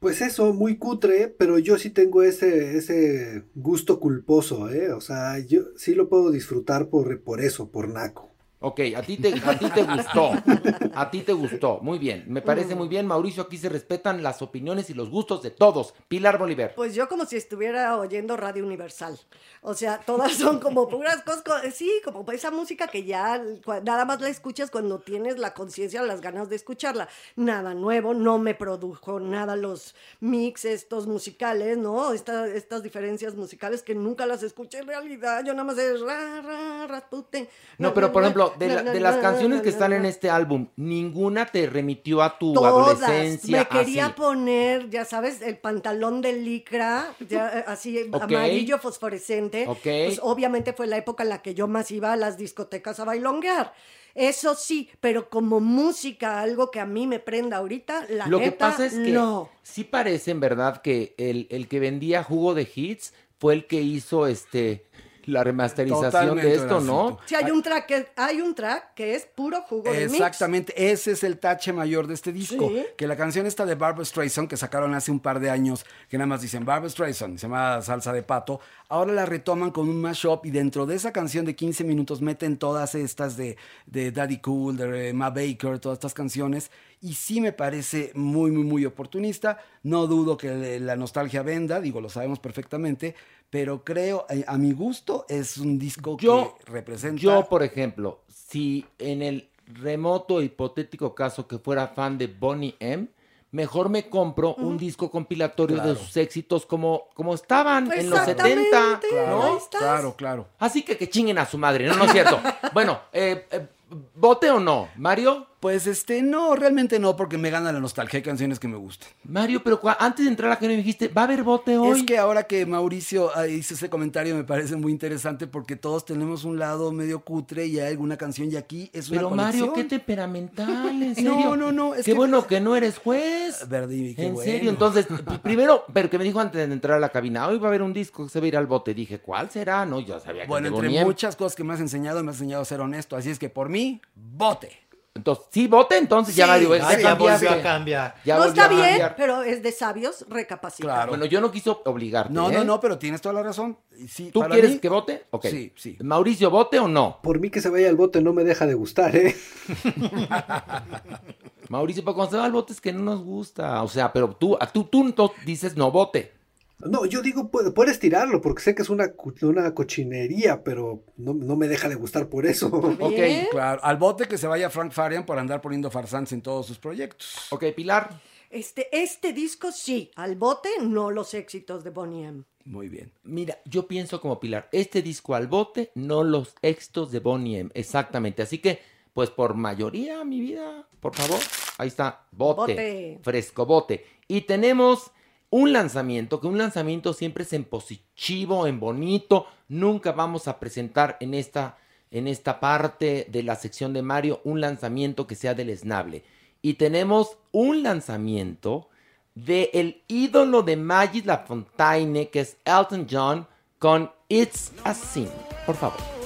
Speaker 5: Pues eso, muy cutre, pero yo sí tengo ese, ese gusto culposo, ¿eh? O sea, yo sí lo puedo disfrutar por, por eso, por naco.
Speaker 3: Ok, a ti, te, a ti te gustó. A ti te gustó. Muy bien. Me parece muy bien, Mauricio. Aquí se respetan las opiniones y los gustos de todos. Pilar Bolívar.
Speaker 4: Pues yo como si estuviera oyendo Radio Universal. O sea, todas son como puras cosas, co- sí, como esa música que ya nada más la escuchas cuando tienes la conciencia, las ganas de escucharla. Nada nuevo, no me produjo nada los mix estos musicales, ¿no? Esta- estas diferencias musicales que nunca las escuché en realidad. Yo nada más es ra, ra, Rasputin.
Speaker 3: No, pero por ejemplo, de, la- las canciones que están en este álbum, ninguna te remitió a tu
Speaker 4: Todas.
Speaker 3: adolescencia.
Speaker 4: Me quería
Speaker 3: así.
Speaker 4: poner, ya sabes, el pantalón de licra, ya, eh, así amarillo fosforescente.
Speaker 3: Ok.
Speaker 4: Pues obviamente fue la época en la que yo más iba a las discotecas a bailonguear. Eso sí, pero como música, algo que a mí me prenda ahorita, la
Speaker 3: Lo que pasa es que
Speaker 4: no.
Speaker 3: sí parece en verdad que el, el que vendía jugo de hits fue el que hizo este la remasterización
Speaker 8: Totalmente,
Speaker 3: de esto, ¿no?
Speaker 4: Sí, hay un track que, hay un track que es puro jugo de mix.
Speaker 8: Exactamente, ese es el tache mayor de este disco.
Speaker 4: Sí.
Speaker 8: Que la canción esta de Barbara Streisand, que sacaron hace un par de años, que nada más dicen Barbara Streisand, se llama Salsa de Pato, ahora la retoman con un mashup y dentro de esa canción de 15 minutos meten todas estas de, de Daddy Cool, de Ma Baker, todas estas canciones. Y sí me parece muy, muy, muy oportunista. No dudo que la nostalgia venda, digo, lo sabemos perfectamente, pero creo, eh, a mi gusto, es un disco
Speaker 3: Yo-
Speaker 8: que representa...
Speaker 3: Yo, por ejemplo, si en el remoto hipotético caso que fuera fan de Bonnie M, mejor me compro un disco compilatorio de sus éxitos como, como estaban en los
Speaker 4: Exactamente,
Speaker 3: 70,
Speaker 8: Claro,
Speaker 3: ¿no?
Speaker 8: claro, claro.
Speaker 3: Así que que chinguen a su madre, no, no es cierto. bueno, eh, eh, ¿vote o no? ¿Mario?
Speaker 8: Pues este, no, realmente no, porque me gana la nostalgia. Hay canciones que me gustan.
Speaker 3: Mario, pero antes de entrar a la que me dijiste, ¿va a haber vote hoy?
Speaker 8: Es que ahora que Mauricio ah, hizo ese comentario me parece muy interesante porque todos tenemos un lado medio cutre y hay alguna canción y aquí es una
Speaker 3: Pero Mario, qué temperamental, en
Speaker 8: No,
Speaker 3: serio.
Speaker 8: no, no, es
Speaker 3: qué
Speaker 8: que-
Speaker 3: bueno que no eres juez.
Speaker 8: Verdi, qué
Speaker 3: en
Speaker 8: bueno.
Speaker 3: serio, entonces, primero, pero que me dijo antes de entrar a la cabina, hoy va a haber un disco que se va a ir al bote. Dije, ¿cuál será? No, yo sabía que
Speaker 8: Bueno, entre muchas cosas que me has enseñado, me has enseñado a ser honesto. Así es que por mí, vote.
Speaker 3: Entonces, sí, vote entonces, ya
Speaker 7: volvió
Speaker 3: cambiaste.
Speaker 7: a cambiar.
Speaker 3: Ya
Speaker 4: no está bien,
Speaker 3: cambiar.
Speaker 4: pero es de sabios recapacitar.
Speaker 8: Claro.
Speaker 3: Bueno, yo no quiso obligarte.
Speaker 8: No,
Speaker 3: ¿eh?
Speaker 8: no, no, pero tienes toda la razón. Sí,
Speaker 3: ¿Tú
Speaker 8: para
Speaker 3: quieres
Speaker 8: mí-
Speaker 3: que vote? Ok.
Speaker 8: Sí, sí.
Speaker 3: Mauricio, ¿vote o no?
Speaker 5: Por mí que se vaya al bote no me deja de gustar, ¿eh?
Speaker 3: Mauricio, pero cuando se va al bote es que no nos gusta. O sea, pero tú, tú, tú, dices no vote.
Speaker 5: No, yo digo, pu- puedes tirarlo porque sé que es una, una cochinería, pero no, no me deja de gustar por eso.
Speaker 4: Bien.
Speaker 8: Claro, al bote que se vaya Frank Farian por andar poniendo farsantes en todos sus proyectos.
Speaker 3: Ok, Pilar.
Speaker 4: Este, este disco sí, al bote, no los éxitos de Bonnie M.
Speaker 8: Muy bien.
Speaker 3: Mira, yo pienso como Pilar, este disco al bote, no los éxitos de Bonnie M. Exactamente. Así que, pues por mayoría, mi vida, por favor, ahí está, bote,
Speaker 4: Bote.
Speaker 3: fresco bote. Y tenemos un lanzamiento, que un lanzamiento siempre es en positivo, en bonito. Nunca vamos a presentar en esta, en esta parte de la sección de Mario un lanzamiento que sea deleznable. Y tenemos un lanzamiento de el ídolo de Magic LaFontaine, que es Elton John, con It's a Sin. Por favor.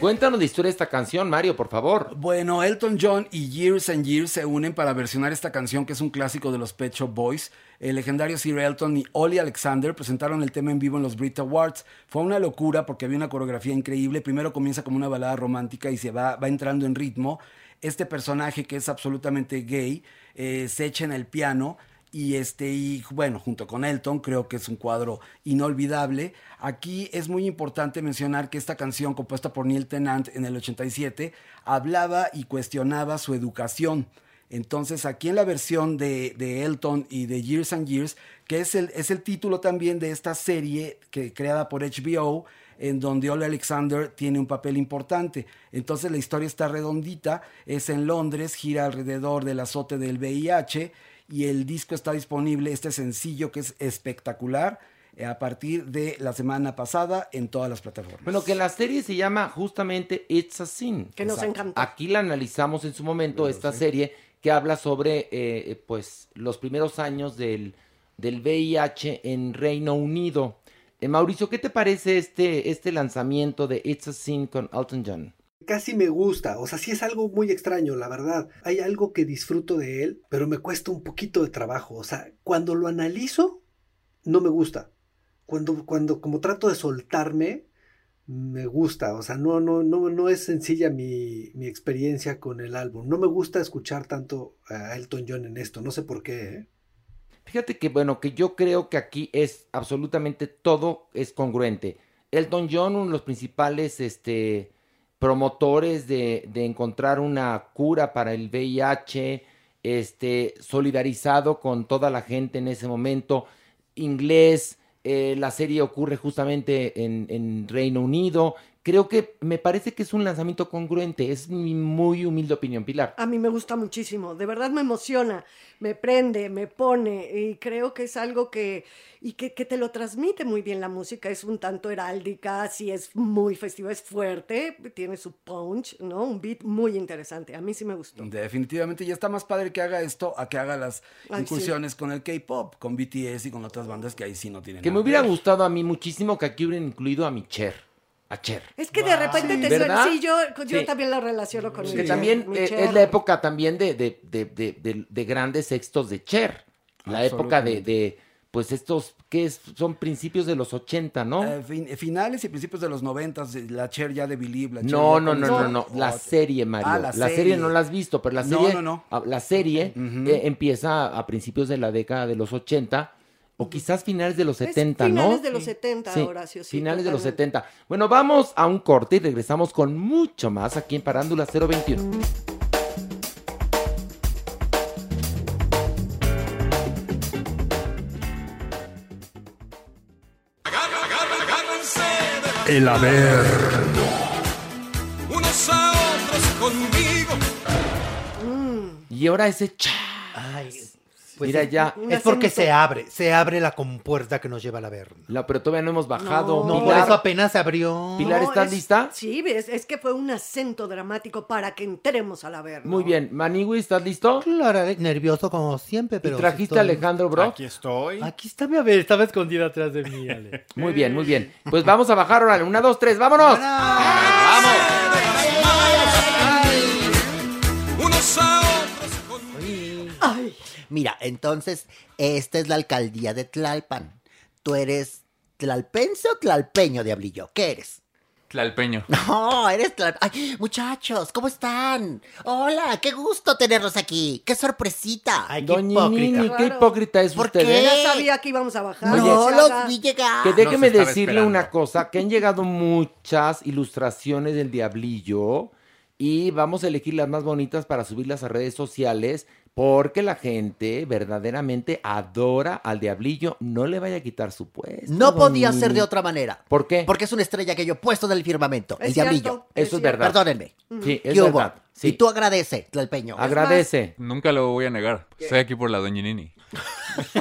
Speaker 3: Cuéntanos la historia de esta canción, Mario, por favor.
Speaker 8: Bueno, Elton John y Years and Years se unen para versionar esta canción que es un clásico de los Pet Shop Boys. El legendario Sir Elton y Ollie Alexander presentaron el tema en vivo en los Brit Awards. Fue una locura porque había una coreografía increíble. Primero comienza como una balada romántica y se va, va entrando en ritmo. Este personaje que es absolutamente gay eh, se echa en el piano y este y bueno junto con Elton creo que es un cuadro inolvidable aquí es muy importante mencionar que esta canción compuesta por Neil Tennant en el 87 hablaba y cuestionaba su educación Entonces, aquí en la versión de, de Elton y de Years and Years, que es el, es el título también de esta serie que creada por HBO, en donde Ole Alexander tiene un papel importante. Entonces la historia está redondita, es en Londres, gira alrededor del azote del VIH y el disco está disponible, este sencillo que es espectacular, eh, a partir de la semana pasada en todas las plataformas.
Speaker 3: Bueno, que la serie se llama justamente It's a Sin.
Speaker 4: Que nos
Speaker 3: Exacto.
Speaker 4: encantó.
Speaker 3: Aquí la analizamos en su momento, esta serie que habla sobre eh, pues los primeros años del, del VIH en Reino Unido. Eh, Mauricio, ¿qué te parece este, este lanzamiento de It's a Sin con Elton John?
Speaker 5: Casi me gusta, o sea, sí es algo muy extraño, la verdad. Hay algo que disfruto de él, pero me cuesta un poquito de trabajo. O sea, cuando lo analizo, no me gusta. Cuando, cuando como trato de soltarme, me gusta. O sea, no, no, no, no es sencilla mi, mi experiencia con el álbum. No me gusta escuchar tanto a Elton John en esto. No sé por qué. ¿eh?
Speaker 3: Fíjate que, bueno, que yo creo que aquí es absolutamente todo es congruente. Elton John, uno de los principales este, promotores de, de encontrar una cura para el VIH, este, solidarizado con toda la gente en ese momento, inglés, eh, la serie ocurre justamente en, en Reino Unido. Creo que me parece que es un lanzamiento congruente, es mi muy humilde opinión, Pilar.
Speaker 4: A mí me gusta muchísimo, de verdad me emociona, me prende, me pone y creo que es algo que, y que, que te lo transmite muy bien la música, es un tanto heráldica, sí es muy festiva, es fuerte, tiene su punch, ¿no? Un beat muy interesante, a mí sí me gustó.
Speaker 8: Definitivamente ya está más padre que haga esto a que haga las
Speaker 4: Ay,
Speaker 8: incursiones con el K-pop, con BTS y con otras bandas que ahí sí no tienen
Speaker 3: Que me hubiera gustado a mí muchísimo que aquí hubieran incluido a mi Cher. A Cher.
Speaker 4: Es que de repente te
Speaker 3: ¿Verdad?
Speaker 4: suena, sí, yo, yo
Speaker 3: Sí.
Speaker 4: también lo relaciono con
Speaker 3: Que
Speaker 4: mi-
Speaker 3: también
Speaker 4: mi
Speaker 3: eh,
Speaker 4: Cher.
Speaker 3: es la época también de, de, de, de, de- de grandes éxitos de Cher. La época de, de, pues estos, que es? son principios de los 80, ¿no?
Speaker 8: Eh, fin- finales y principios de los noventas, de la Cher ya de Believe. La Cher
Speaker 3: No, no, no, no, no, la serie, Mario.
Speaker 8: Ah,
Speaker 3: la,
Speaker 8: la
Speaker 3: serie.
Speaker 8: serie.
Speaker 3: no la has visto, pero la serie,
Speaker 8: no, no.
Speaker 3: ah, la serie eh, empieza a principios de la década de los 80 o quizás finales de los
Speaker 4: Es
Speaker 3: 70, ¿no?
Speaker 4: finales de los 70, Horacio, sí,
Speaker 3: finales de los
Speaker 4: totalmente.
Speaker 3: 70. Bueno, vamos a un corte y regresamos con mucho más aquí en Parándula 021.
Speaker 2: El Averno.
Speaker 9: Unos a otros conmigo.
Speaker 3: Y ahora ese cha.
Speaker 7: Pues
Speaker 3: Mira
Speaker 7: es-
Speaker 3: ya.
Speaker 7: Es porque se abre, se abre la compuerta que nos lleva al Averno.
Speaker 3: No, pero todavía no hemos bajado.
Speaker 7: No, por eso apenas se abrió.
Speaker 3: Pilar,
Speaker 4: No,
Speaker 3: ¿estás
Speaker 4: es-
Speaker 3: lista?
Speaker 4: Sí, es, es que fue un acento dramático para que entremos a la ver.
Speaker 3: Muy bien. Manigui, ¿estás listo?
Speaker 7: Claro, nervioso como siempre, pero.
Speaker 3: ¿Y trajiste
Speaker 7: estoy-
Speaker 3: a Alejandro Bro?
Speaker 6: Aquí estoy.
Speaker 7: Aquí está, a ver, estaba escondida atrás de mí, Ale.
Speaker 3: Muy bien, muy bien. Pues vamos a bajar, órale. Una, dos, tres, vámonos. ¡Vamos!
Speaker 10: Mira, entonces, esta es la alcaldía de Tlalpan. ¿Tú eres tlalpense o tlalpeño, diablillo? ¿Qué eres?
Speaker 11: Tlalpeño.
Speaker 10: No, eres tlalp... Ay, muchachos, ¿cómo están? Hola, qué gusto tenerlos aquí. ¡Qué sorpresita!
Speaker 7: Ay,
Speaker 3: Doña Nini, qué
Speaker 4: Claro.
Speaker 3: hipócrita es
Speaker 10: ¿Por
Speaker 3: usted.
Speaker 10: qué?
Speaker 3: ¿eh?
Speaker 4: ya sabía que íbamos a bajar.
Speaker 10: no,
Speaker 4: se
Speaker 10: los vi llegar.
Speaker 3: Que déjeme
Speaker 11: estaba
Speaker 3: decirle
Speaker 11: esperando.
Speaker 3: una cosa, que han llegado muchas ilustraciones del diablillo y vamos a elegir las más bonitas para subirlas a redes sociales porque la gente verdaderamente adora al diablillo. No le vaya a quitar su puesto.
Speaker 10: No podía ser de
Speaker 3: Nini.
Speaker 10: otra manera.
Speaker 3: ¿Por qué?
Speaker 10: Porque es una estrella que yo he puesto en el firmamento, el
Speaker 4: Es
Speaker 10: diablillo.
Speaker 3: Eso es
Speaker 4: cierto.
Speaker 3: verdad.
Speaker 10: Perdónenme.
Speaker 3: Sí, es
Speaker 10: ¿Qué hubo?
Speaker 3: Sí.
Speaker 10: Y tú agradece, tlalpeño.
Speaker 3: Agradece.
Speaker 11: Nunca lo voy a negar. Estoy aquí por la doña Nini.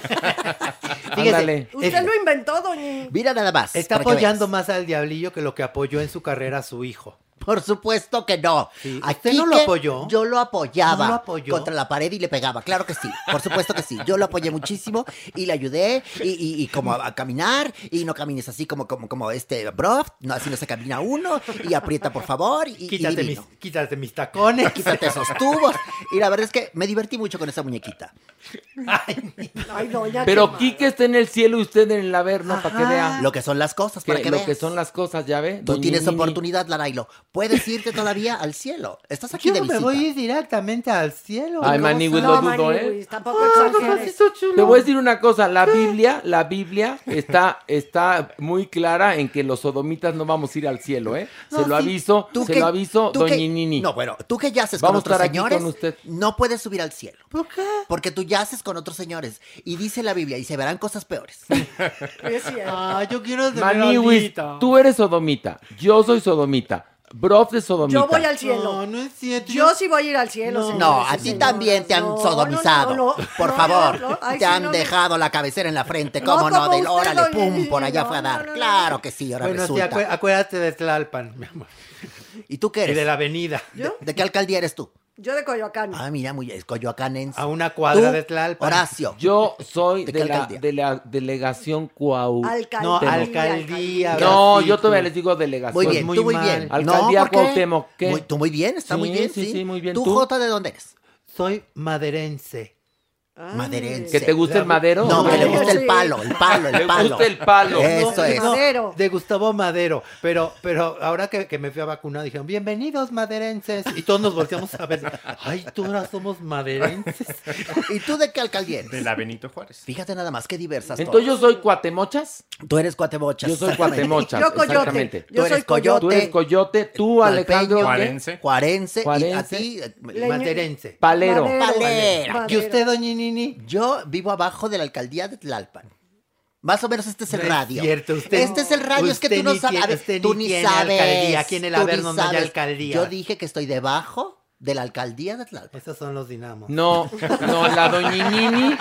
Speaker 3: Ándale.
Speaker 4: Usted
Speaker 7: Es-
Speaker 4: lo inventó, doña.
Speaker 10: Mira nada más.
Speaker 7: Está apoyando más al diablillo que lo que apoyó en su carrera a su hijo.
Speaker 10: Por supuesto que no.
Speaker 7: Sí.
Speaker 10: A
Speaker 7: ¿Usted no lo apoyó?
Speaker 10: Yo lo apoyaba.
Speaker 7: ¿No lo apoyó?
Speaker 10: Contra la pared y le pegaba. Claro que sí. Por supuesto que sí. Yo lo apoyé muchísimo y le ayudé y, y- y como a, a caminar y no camines así como, como, como este Broft. No, así no se camina uno y aprieta por favor y, y
Speaker 7: Quítate mis, quítate mis tacones.
Speaker 10: Quítate esos tubos. Y la verdad es que me divertí mucho con esa muñequita.
Speaker 4: Ay, doña.
Speaker 3: Pero
Speaker 4: qué
Speaker 3: Quique está en el cielo y usted en el averno para que vea
Speaker 10: Lo que son las cosas,
Speaker 3: que
Speaker 10: para que
Speaker 3: lo
Speaker 10: veas.
Speaker 3: que son las cosas, ¿ya ve?
Speaker 10: Tú
Speaker 3: Doña
Speaker 10: tienes
Speaker 3: Nini?
Speaker 10: oportunidad, Larailo. Puedes irte todavía al cielo. Estás aquí
Speaker 7: Yo
Speaker 10: de
Speaker 7: me
Speaker 10: visita.
Speaker 7: voy a ir directamente al cielo.
Speaker 3: Ay,
Speaker 7: ¿Cómo
Speaker 3: Maniwis,
Speaker 7: sabes?
Speaker 3: lo dudo, ¿eh?
Speaker 4: Tampoco
Speaker 7: Ah.
Speaker 3: Te voy a decir una cosa, la Biblia, la Biblia está, está muy clara en que los sodomitas no vamos a ir al cielo, ¿eh?
Speaker 10: No,
Speaker 3: se lo
Speaker 10: sí.
Speaker 3: aviso,
Speaker 10: Tú
Speaker 3: se
Speaker 10: que-
Speaker 3: lo aviso,
Speaker 10: tú que-
Speaker 3: doñinini.
Speaker 10: No, bueno, tú que yaces
Speaker 3: Vamos
Speaker 10: con otros
Speaker 3: estar aquí
Speaker 10: señores,
Speaker 3: con usted.
Speaker 10: no puedes subir al cielo.
Speaker 7: ¿Por qué?
Speaker 10: Porque tú yaces con otros señores. Y dice la Biblia, y se verán cosas peores.
Speaker 4: Es cierto.
Speaker 7: Ah, yo quiero tener
Speaker 3: Maniwis, tú eres sodomita, yo soy sodomita, Brof es sodomita.
Speaker 4: Yo voy al cielo.
Speaker 7: No, no es cierto.
Speaker 4: Yo sí voy a ir al cielo.
Speaker 7: No.
Speaker 4: señores
Speaker 10: a ti también te han
Speaker 4: No,
Speaker 10: sodomizado.
Speaker 4: no, no, no.
Speaker 10: Por
Speaker 4: No,
Speaker 10: favor,
Speaker 4: no, no. Ay,
Speaker 10: te
Speaker 4: sí,
Speaker 10: han
Speaker 4: no, no.
Speaker 10: dejado la cabecera en la frente. ¿Cómo no? Del órale, pum, por allá
Speaker 4: no,
Speaker 10: fue a dar.
Speaker 4: no, no, no.
Speaker 10: Claro que sí, ahora
Speaker 7: Bueno, sí,
Speaker 10: resulta.
Speaker 7: acu- acuérdate de Tlalpan, mi amor.
Speaker 10: ¿Y tú qué
Speaker 7: Y
Speaker 10: eres?
Speaker 7: de la avenida.
Speaker 10: ¿De, de qué alcaldía eres tú?
Speaker 4: Yo de Coyoacán.
Speaker 10: Ah, mira, muy es coyoacanense.
Speaker 7: A una cuadra
Speaker 10: Tú,
Speaker 7: de Tlalpan.
Speaker 10: Horacio.
Speaker 3: Yo soy
Speaker 10: ¿De
Speaker 3: la,
Speaker 10: alcaldía?
Speaker 3: de la delegación Cuau.
Speaker 4: Alcaldía.
Speaker 7: No,
Speaker 3: Cuauhtémoc.
Speaker 7: alcaldía.
Speaker 3: No, yo todavía les digo delegación.
Speaker 10: Muy bien,
Speaker 7: muy
Speaker 10: tú muy
Speaker 7: mal.
Speaker 10: bien.
Speaker 3: Alcaldía
Speaker 10: ¿por qué?
Speaker 3: Cuauhtémoc, ¿qué?
Speaker 10: Muy- tú muy bien, está muy bien,
Speaker 3: sí,
Speaker 10: sí.
Speaker 3: sí, muy bien.
Speaker 10: ¿Tú,
Speaker 3: ¿Tú?
Speaker 10: Jota, de dónde eres?
Speaker 7: Soy maderense.
Speaker 4: Ay.
Speaker 10: Maderense.
Speaker 3: ¿Que te gusta el madero?
Speaker 10: No, que le gusta el palo, el palo,
Speaker 3: Le
Speaker 10: el palo.
Speaker 3: gusta el palo.
Speaker 10: Eso es.
Speaker 4: Madero.
Speaker 7: de Gustavo Madero. Pero, pero ahora que, que me fui a vacunar, dijeron, bienvenidos maderenses. Y todos nos volteamos a ver. Ay, tú ahora somos maderenses.
Speaker 10: ¿Y tú de qué alcaldía eres?
Speaker 6: De la Benito Juárez.
Speaker 10: Fíjate nada más, qué diversas
Speaker 3: Entonces yo soy cuatemochas.
Speaker 10: Tú eres cuatebochas.
Speaker 3: Yo soy cuatemochas.
Speaker 4: Yo coyote.
Speaker 3: Exactamente.
Speaker 10: Tú eres
Speaker 4: soy coyote.
Speaker 3: Tú eres coyote, tú Alejandro. ¿qué?
Speaker 6: Juarense.
Speaker 10: Juarense. Y a ti, eh,
Speaker 7: Maderense.
Speaker 3: Palero.
Speaker 10: Palera.
Speaker 7: ¿Y usted,
Speaker 10: Yo vivo abajo de la alcaldía de Tlalpan. Más o menos este es el
Speaker 7: No es
Speaker 10: radio.
Speaker 7: cierto, usted-
Speaker 10: este es el radio, es que tú no sabes.
Speaker 7: tiene-
Speaker 10: tú
Speaker 7: ni
Speaker 10: sabes.
Speaker 7: alcaldía. Aquí en el
Speaker 10: tú ni
Speaker 7: Averno no hay
Speaker 10: sabes.
Speaker 7: alcaldía.
Speaker 10: Yo dije que estoy debajo de la alcaldía de Tlalpan.
Speaker 7: Esos son los dinamos.
Speaker 3: No, no, la doñinini,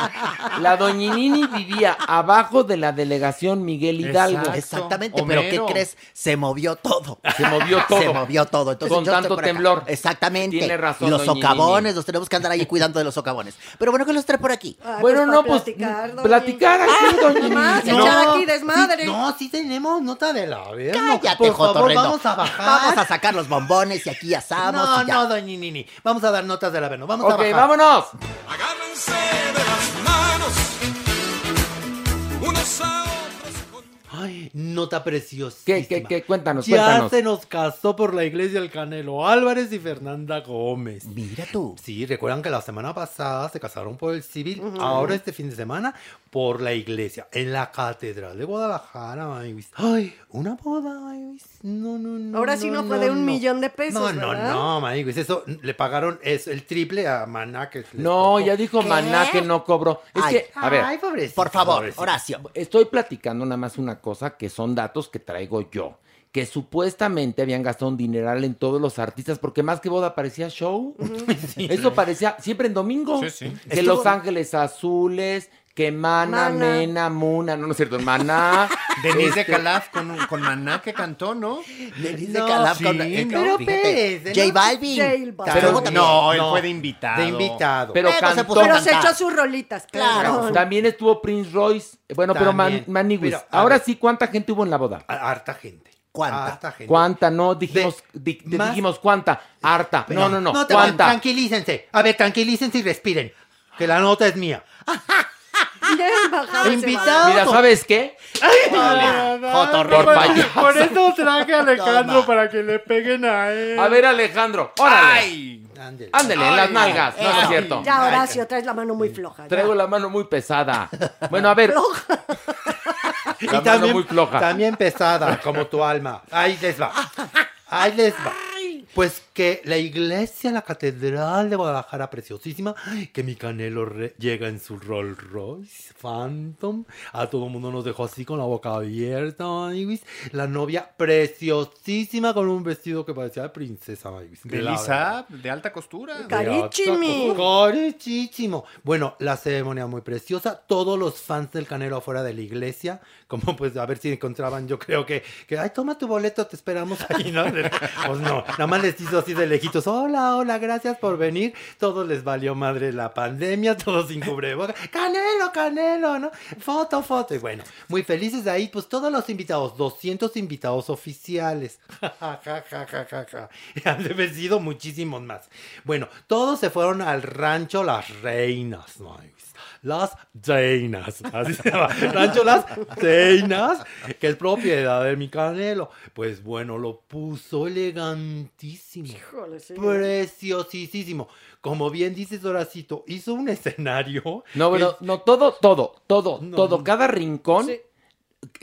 Speaker 3: la doñinini vivía abajo de la delegación Miguel Hidalgo.
Speaker 6: Exacto.
Speaker 10: Exactamente, pero ¿qué crees? Se movió todo.
Speaker 3: Se movió todo.
Speaker 10: Se movió todo. Entonces,
Speaker 3: Con
Speaker 10: yo estoy
Speaker 3: tanto temblor.
Speaker 10: Exactamente.
Speaker 3: Tiene razón,
Speaker 10: Y los socavones, los tenemos que andar ahí cuidando de los socavones. Pero bueno, que los trae por aquí.
Speaker 4: Ay,
Speaker 3: Bueno,
Speaker 4: pues,
Speaker 3: no, pues
Speaker 4: platicar, doña.
Speaker 3: platicar aquí, doña
Speaker 4: Nomás,
Speaker 3: Nini.
Speaker 4: echar aquí desmadre.
Speaker 7: sí- no, sí tenemos nota de la verga.
Speaker 10: Cállate,
Speaker 7: Por favor, vamos a bajar.
Speaker 10: Vamos a sacar los bombones y aquí asamos
Speaker 7: No,
Speaker 10: y ya.
Speaker 7: no, doña Nini. Vamos a dar notas del Averno. Vamos a
Speaker 3: Ok,
Speaker 7: bajar.
Speaker 3: vámonos.
Speaker 9: Agárrense de las manos, unos a otros con
Speaker 7: Ay, nota preciosa.
Speaker 3: ¿Qué, qué, qué? Cuéntanos,
Speaker 7: Ya
Speaker 3: cuéntanos.
Speaker 7: se nos casó por la iglesia el Canelo Álvarez y Fernanda Gómez.
Speaker 10: Mira tú.
Speaker 7: Sí, recuerdan que la semana pasada se casaron por el civil, ahora este fin de semana por la iglesia, en la catedral de Guadalajara. Ay, una boda, Maywis. No, no, no.
Speaker 4: Ahora sí no fue de un millón de pesos,
Speaker 7: No, no,
Speaker 4: ¿verdad?
Speaker 7: no, Maywis. Eso le pagaron es el triple a Maná que
Speaker 3: No,
Speaker 7: tocó.
Speaker 3: ya dijo
Speaker 10: ¿Qué?
Speaker 3: Maná que no cobró. Es
Speaker 10: Ay,
Speaker 3: que, a ver,
Speaker 7: Ay, pobrecito.
Speaker 10: Por favor,
Speaker 7: pobrecito.
Speaker 10: Horacio.
Speaker 3: estoy platicando nada más una cosa que son datos que traigo yo. Que supuestamente habían gastado un dineral en todos los artistas, porque más que boda parecía show. Eso parecía siempre en domingo.
Speaker 6: Sí, sí.
Speaker 3: Que
Speaker 10: Estuvo-
Speaker 3: Los Ángeles Azules, que Mana,
Speaker 4: Mana.
Speaker 3: Mena, Muna, no, no es cierto, Maná.
Speaker 6: Denise de
Speaker 3: este,
Speaker 6: Calaf con, con Maná que cantó, ¿no?
Speaker 10: Denise de Calaf
Speaker 6: sí,
Speaker 10: con- eh,
Speaker 7: Pero
Speaker 10: fíjate,
Speaker 7: espérese,
Speaker 10: J
Speaker 7: ¿no?
Speaker 10: Balvin.
Speaker 4: J Balvin.
Speaker 10: Pero
Speaker 6: Pero
Speaker 10: también-
Speaker 6: no, él
Speaker 7: No,
Speaker 6: fue de invitado.
Speaker 7: De invitado.
Speaker 3: Pero cantó.
Speaker 4: Pero se echó sus rolitas,
Speaker 10: Claro.
Speaker 4: claro.
Speaker 3: También estuvo Prince Royce. Bueno, pero Man,
Speaker 7: Pero,
Speaker 3: ahora
Speaker 7: ver.
Speaker 3: sí, ¿cuánta gente hubo en la boda?
Speaker 7: Harta gente.
Speaker 10: ¿Cuánta?
Speaker 7: Harta gente.
Speaker 3: ¿Cuánta? No, dijimos,
Speaker 7: De-
Speaker 3: di- di-
Speaker 7: más-
Speaker 3: dijimos cuánta. Harta. No, no, no.
Speaker 7: No, te-
Speaker 3: ¿Cuánta?
Speaker 7: tranquilícense. A ver, tranquilícense y respiren. Que la nota es mía. Invitado.
Speaker 3: Mira, ¿sabes qué? Por payaso.
Speaker 7: Por eso traje a Alejandro
Speaker 10: Toma.
Speaker 7: para que le peguen a él.
Speaker 3: A ver, Alejandro, órale.
Speaker 6: ¡Ay!
Speaker 7: Ándele.
Speaker 3: Ándele, en las nalgas. No, no es cierto.
Speaker 4: Ya, Horacio, traes la mano muy floja. ya.
Speaker 3: Traigo la mano muy pesada. Bueno, a ver.
Speaker 7: Y
Speaker 3: La mano
Speaker 7: también,
Speaker 3: muy floja.
Speaker 7: también pesada, como tu alma. Ahí les va. Ahí les va. Pues que la iglesia, la catedral de Guadalajara, preciosísima, que mi Canelo re- llega en su Rolls Royce Phantom. A todo el mundo nos dejó así con la boca abierta, Maywis. La novia preciosísima con un vestido que parecía de princesa, Maywis.
Speaker 6: De Lisa, de alta costura.
Speaker 4: Carichimi.
Speaker 7: Carichísimo. Bueno, la ceremonia muy preciosa. Todos los fans del Canelo afuera de la iglesia, como pues a ver si encontraban, yo creo que, que ay, toma tu boleto, te esperamos ahí, ¿no? Pues no, nada más les hizo así de lejitos, hola, hola, gracias por venir. Todos les valió madre la pandemia, todos sin cubrebocas. Canelo, Canelo, ¿no? Foto, foto. Y bueno, muy felices de ahí, pues todos los invitados, 200 invitados oficiales. Han sido muchísimos más. Bueno, todos se fueron al rancho Las Reinas, ¿no? Las Deinas. Así se llama. Rancho Las Deinas, que es propiedad de mi Canelo. Pues bueno, lo puso elegantísimo.
Speaker 4: Híjole, sí.
Speaker 7: Preciosísimo. Como bien dices, Horacito, hizo un escenario.
Speaker 3: No, bueno, no, todo, todo, todo,
Speaker 7: No,
Speaker 3: todo,
Speaker 7: no.
Speaker 3: cada rincón,
Speaker 4: Sí.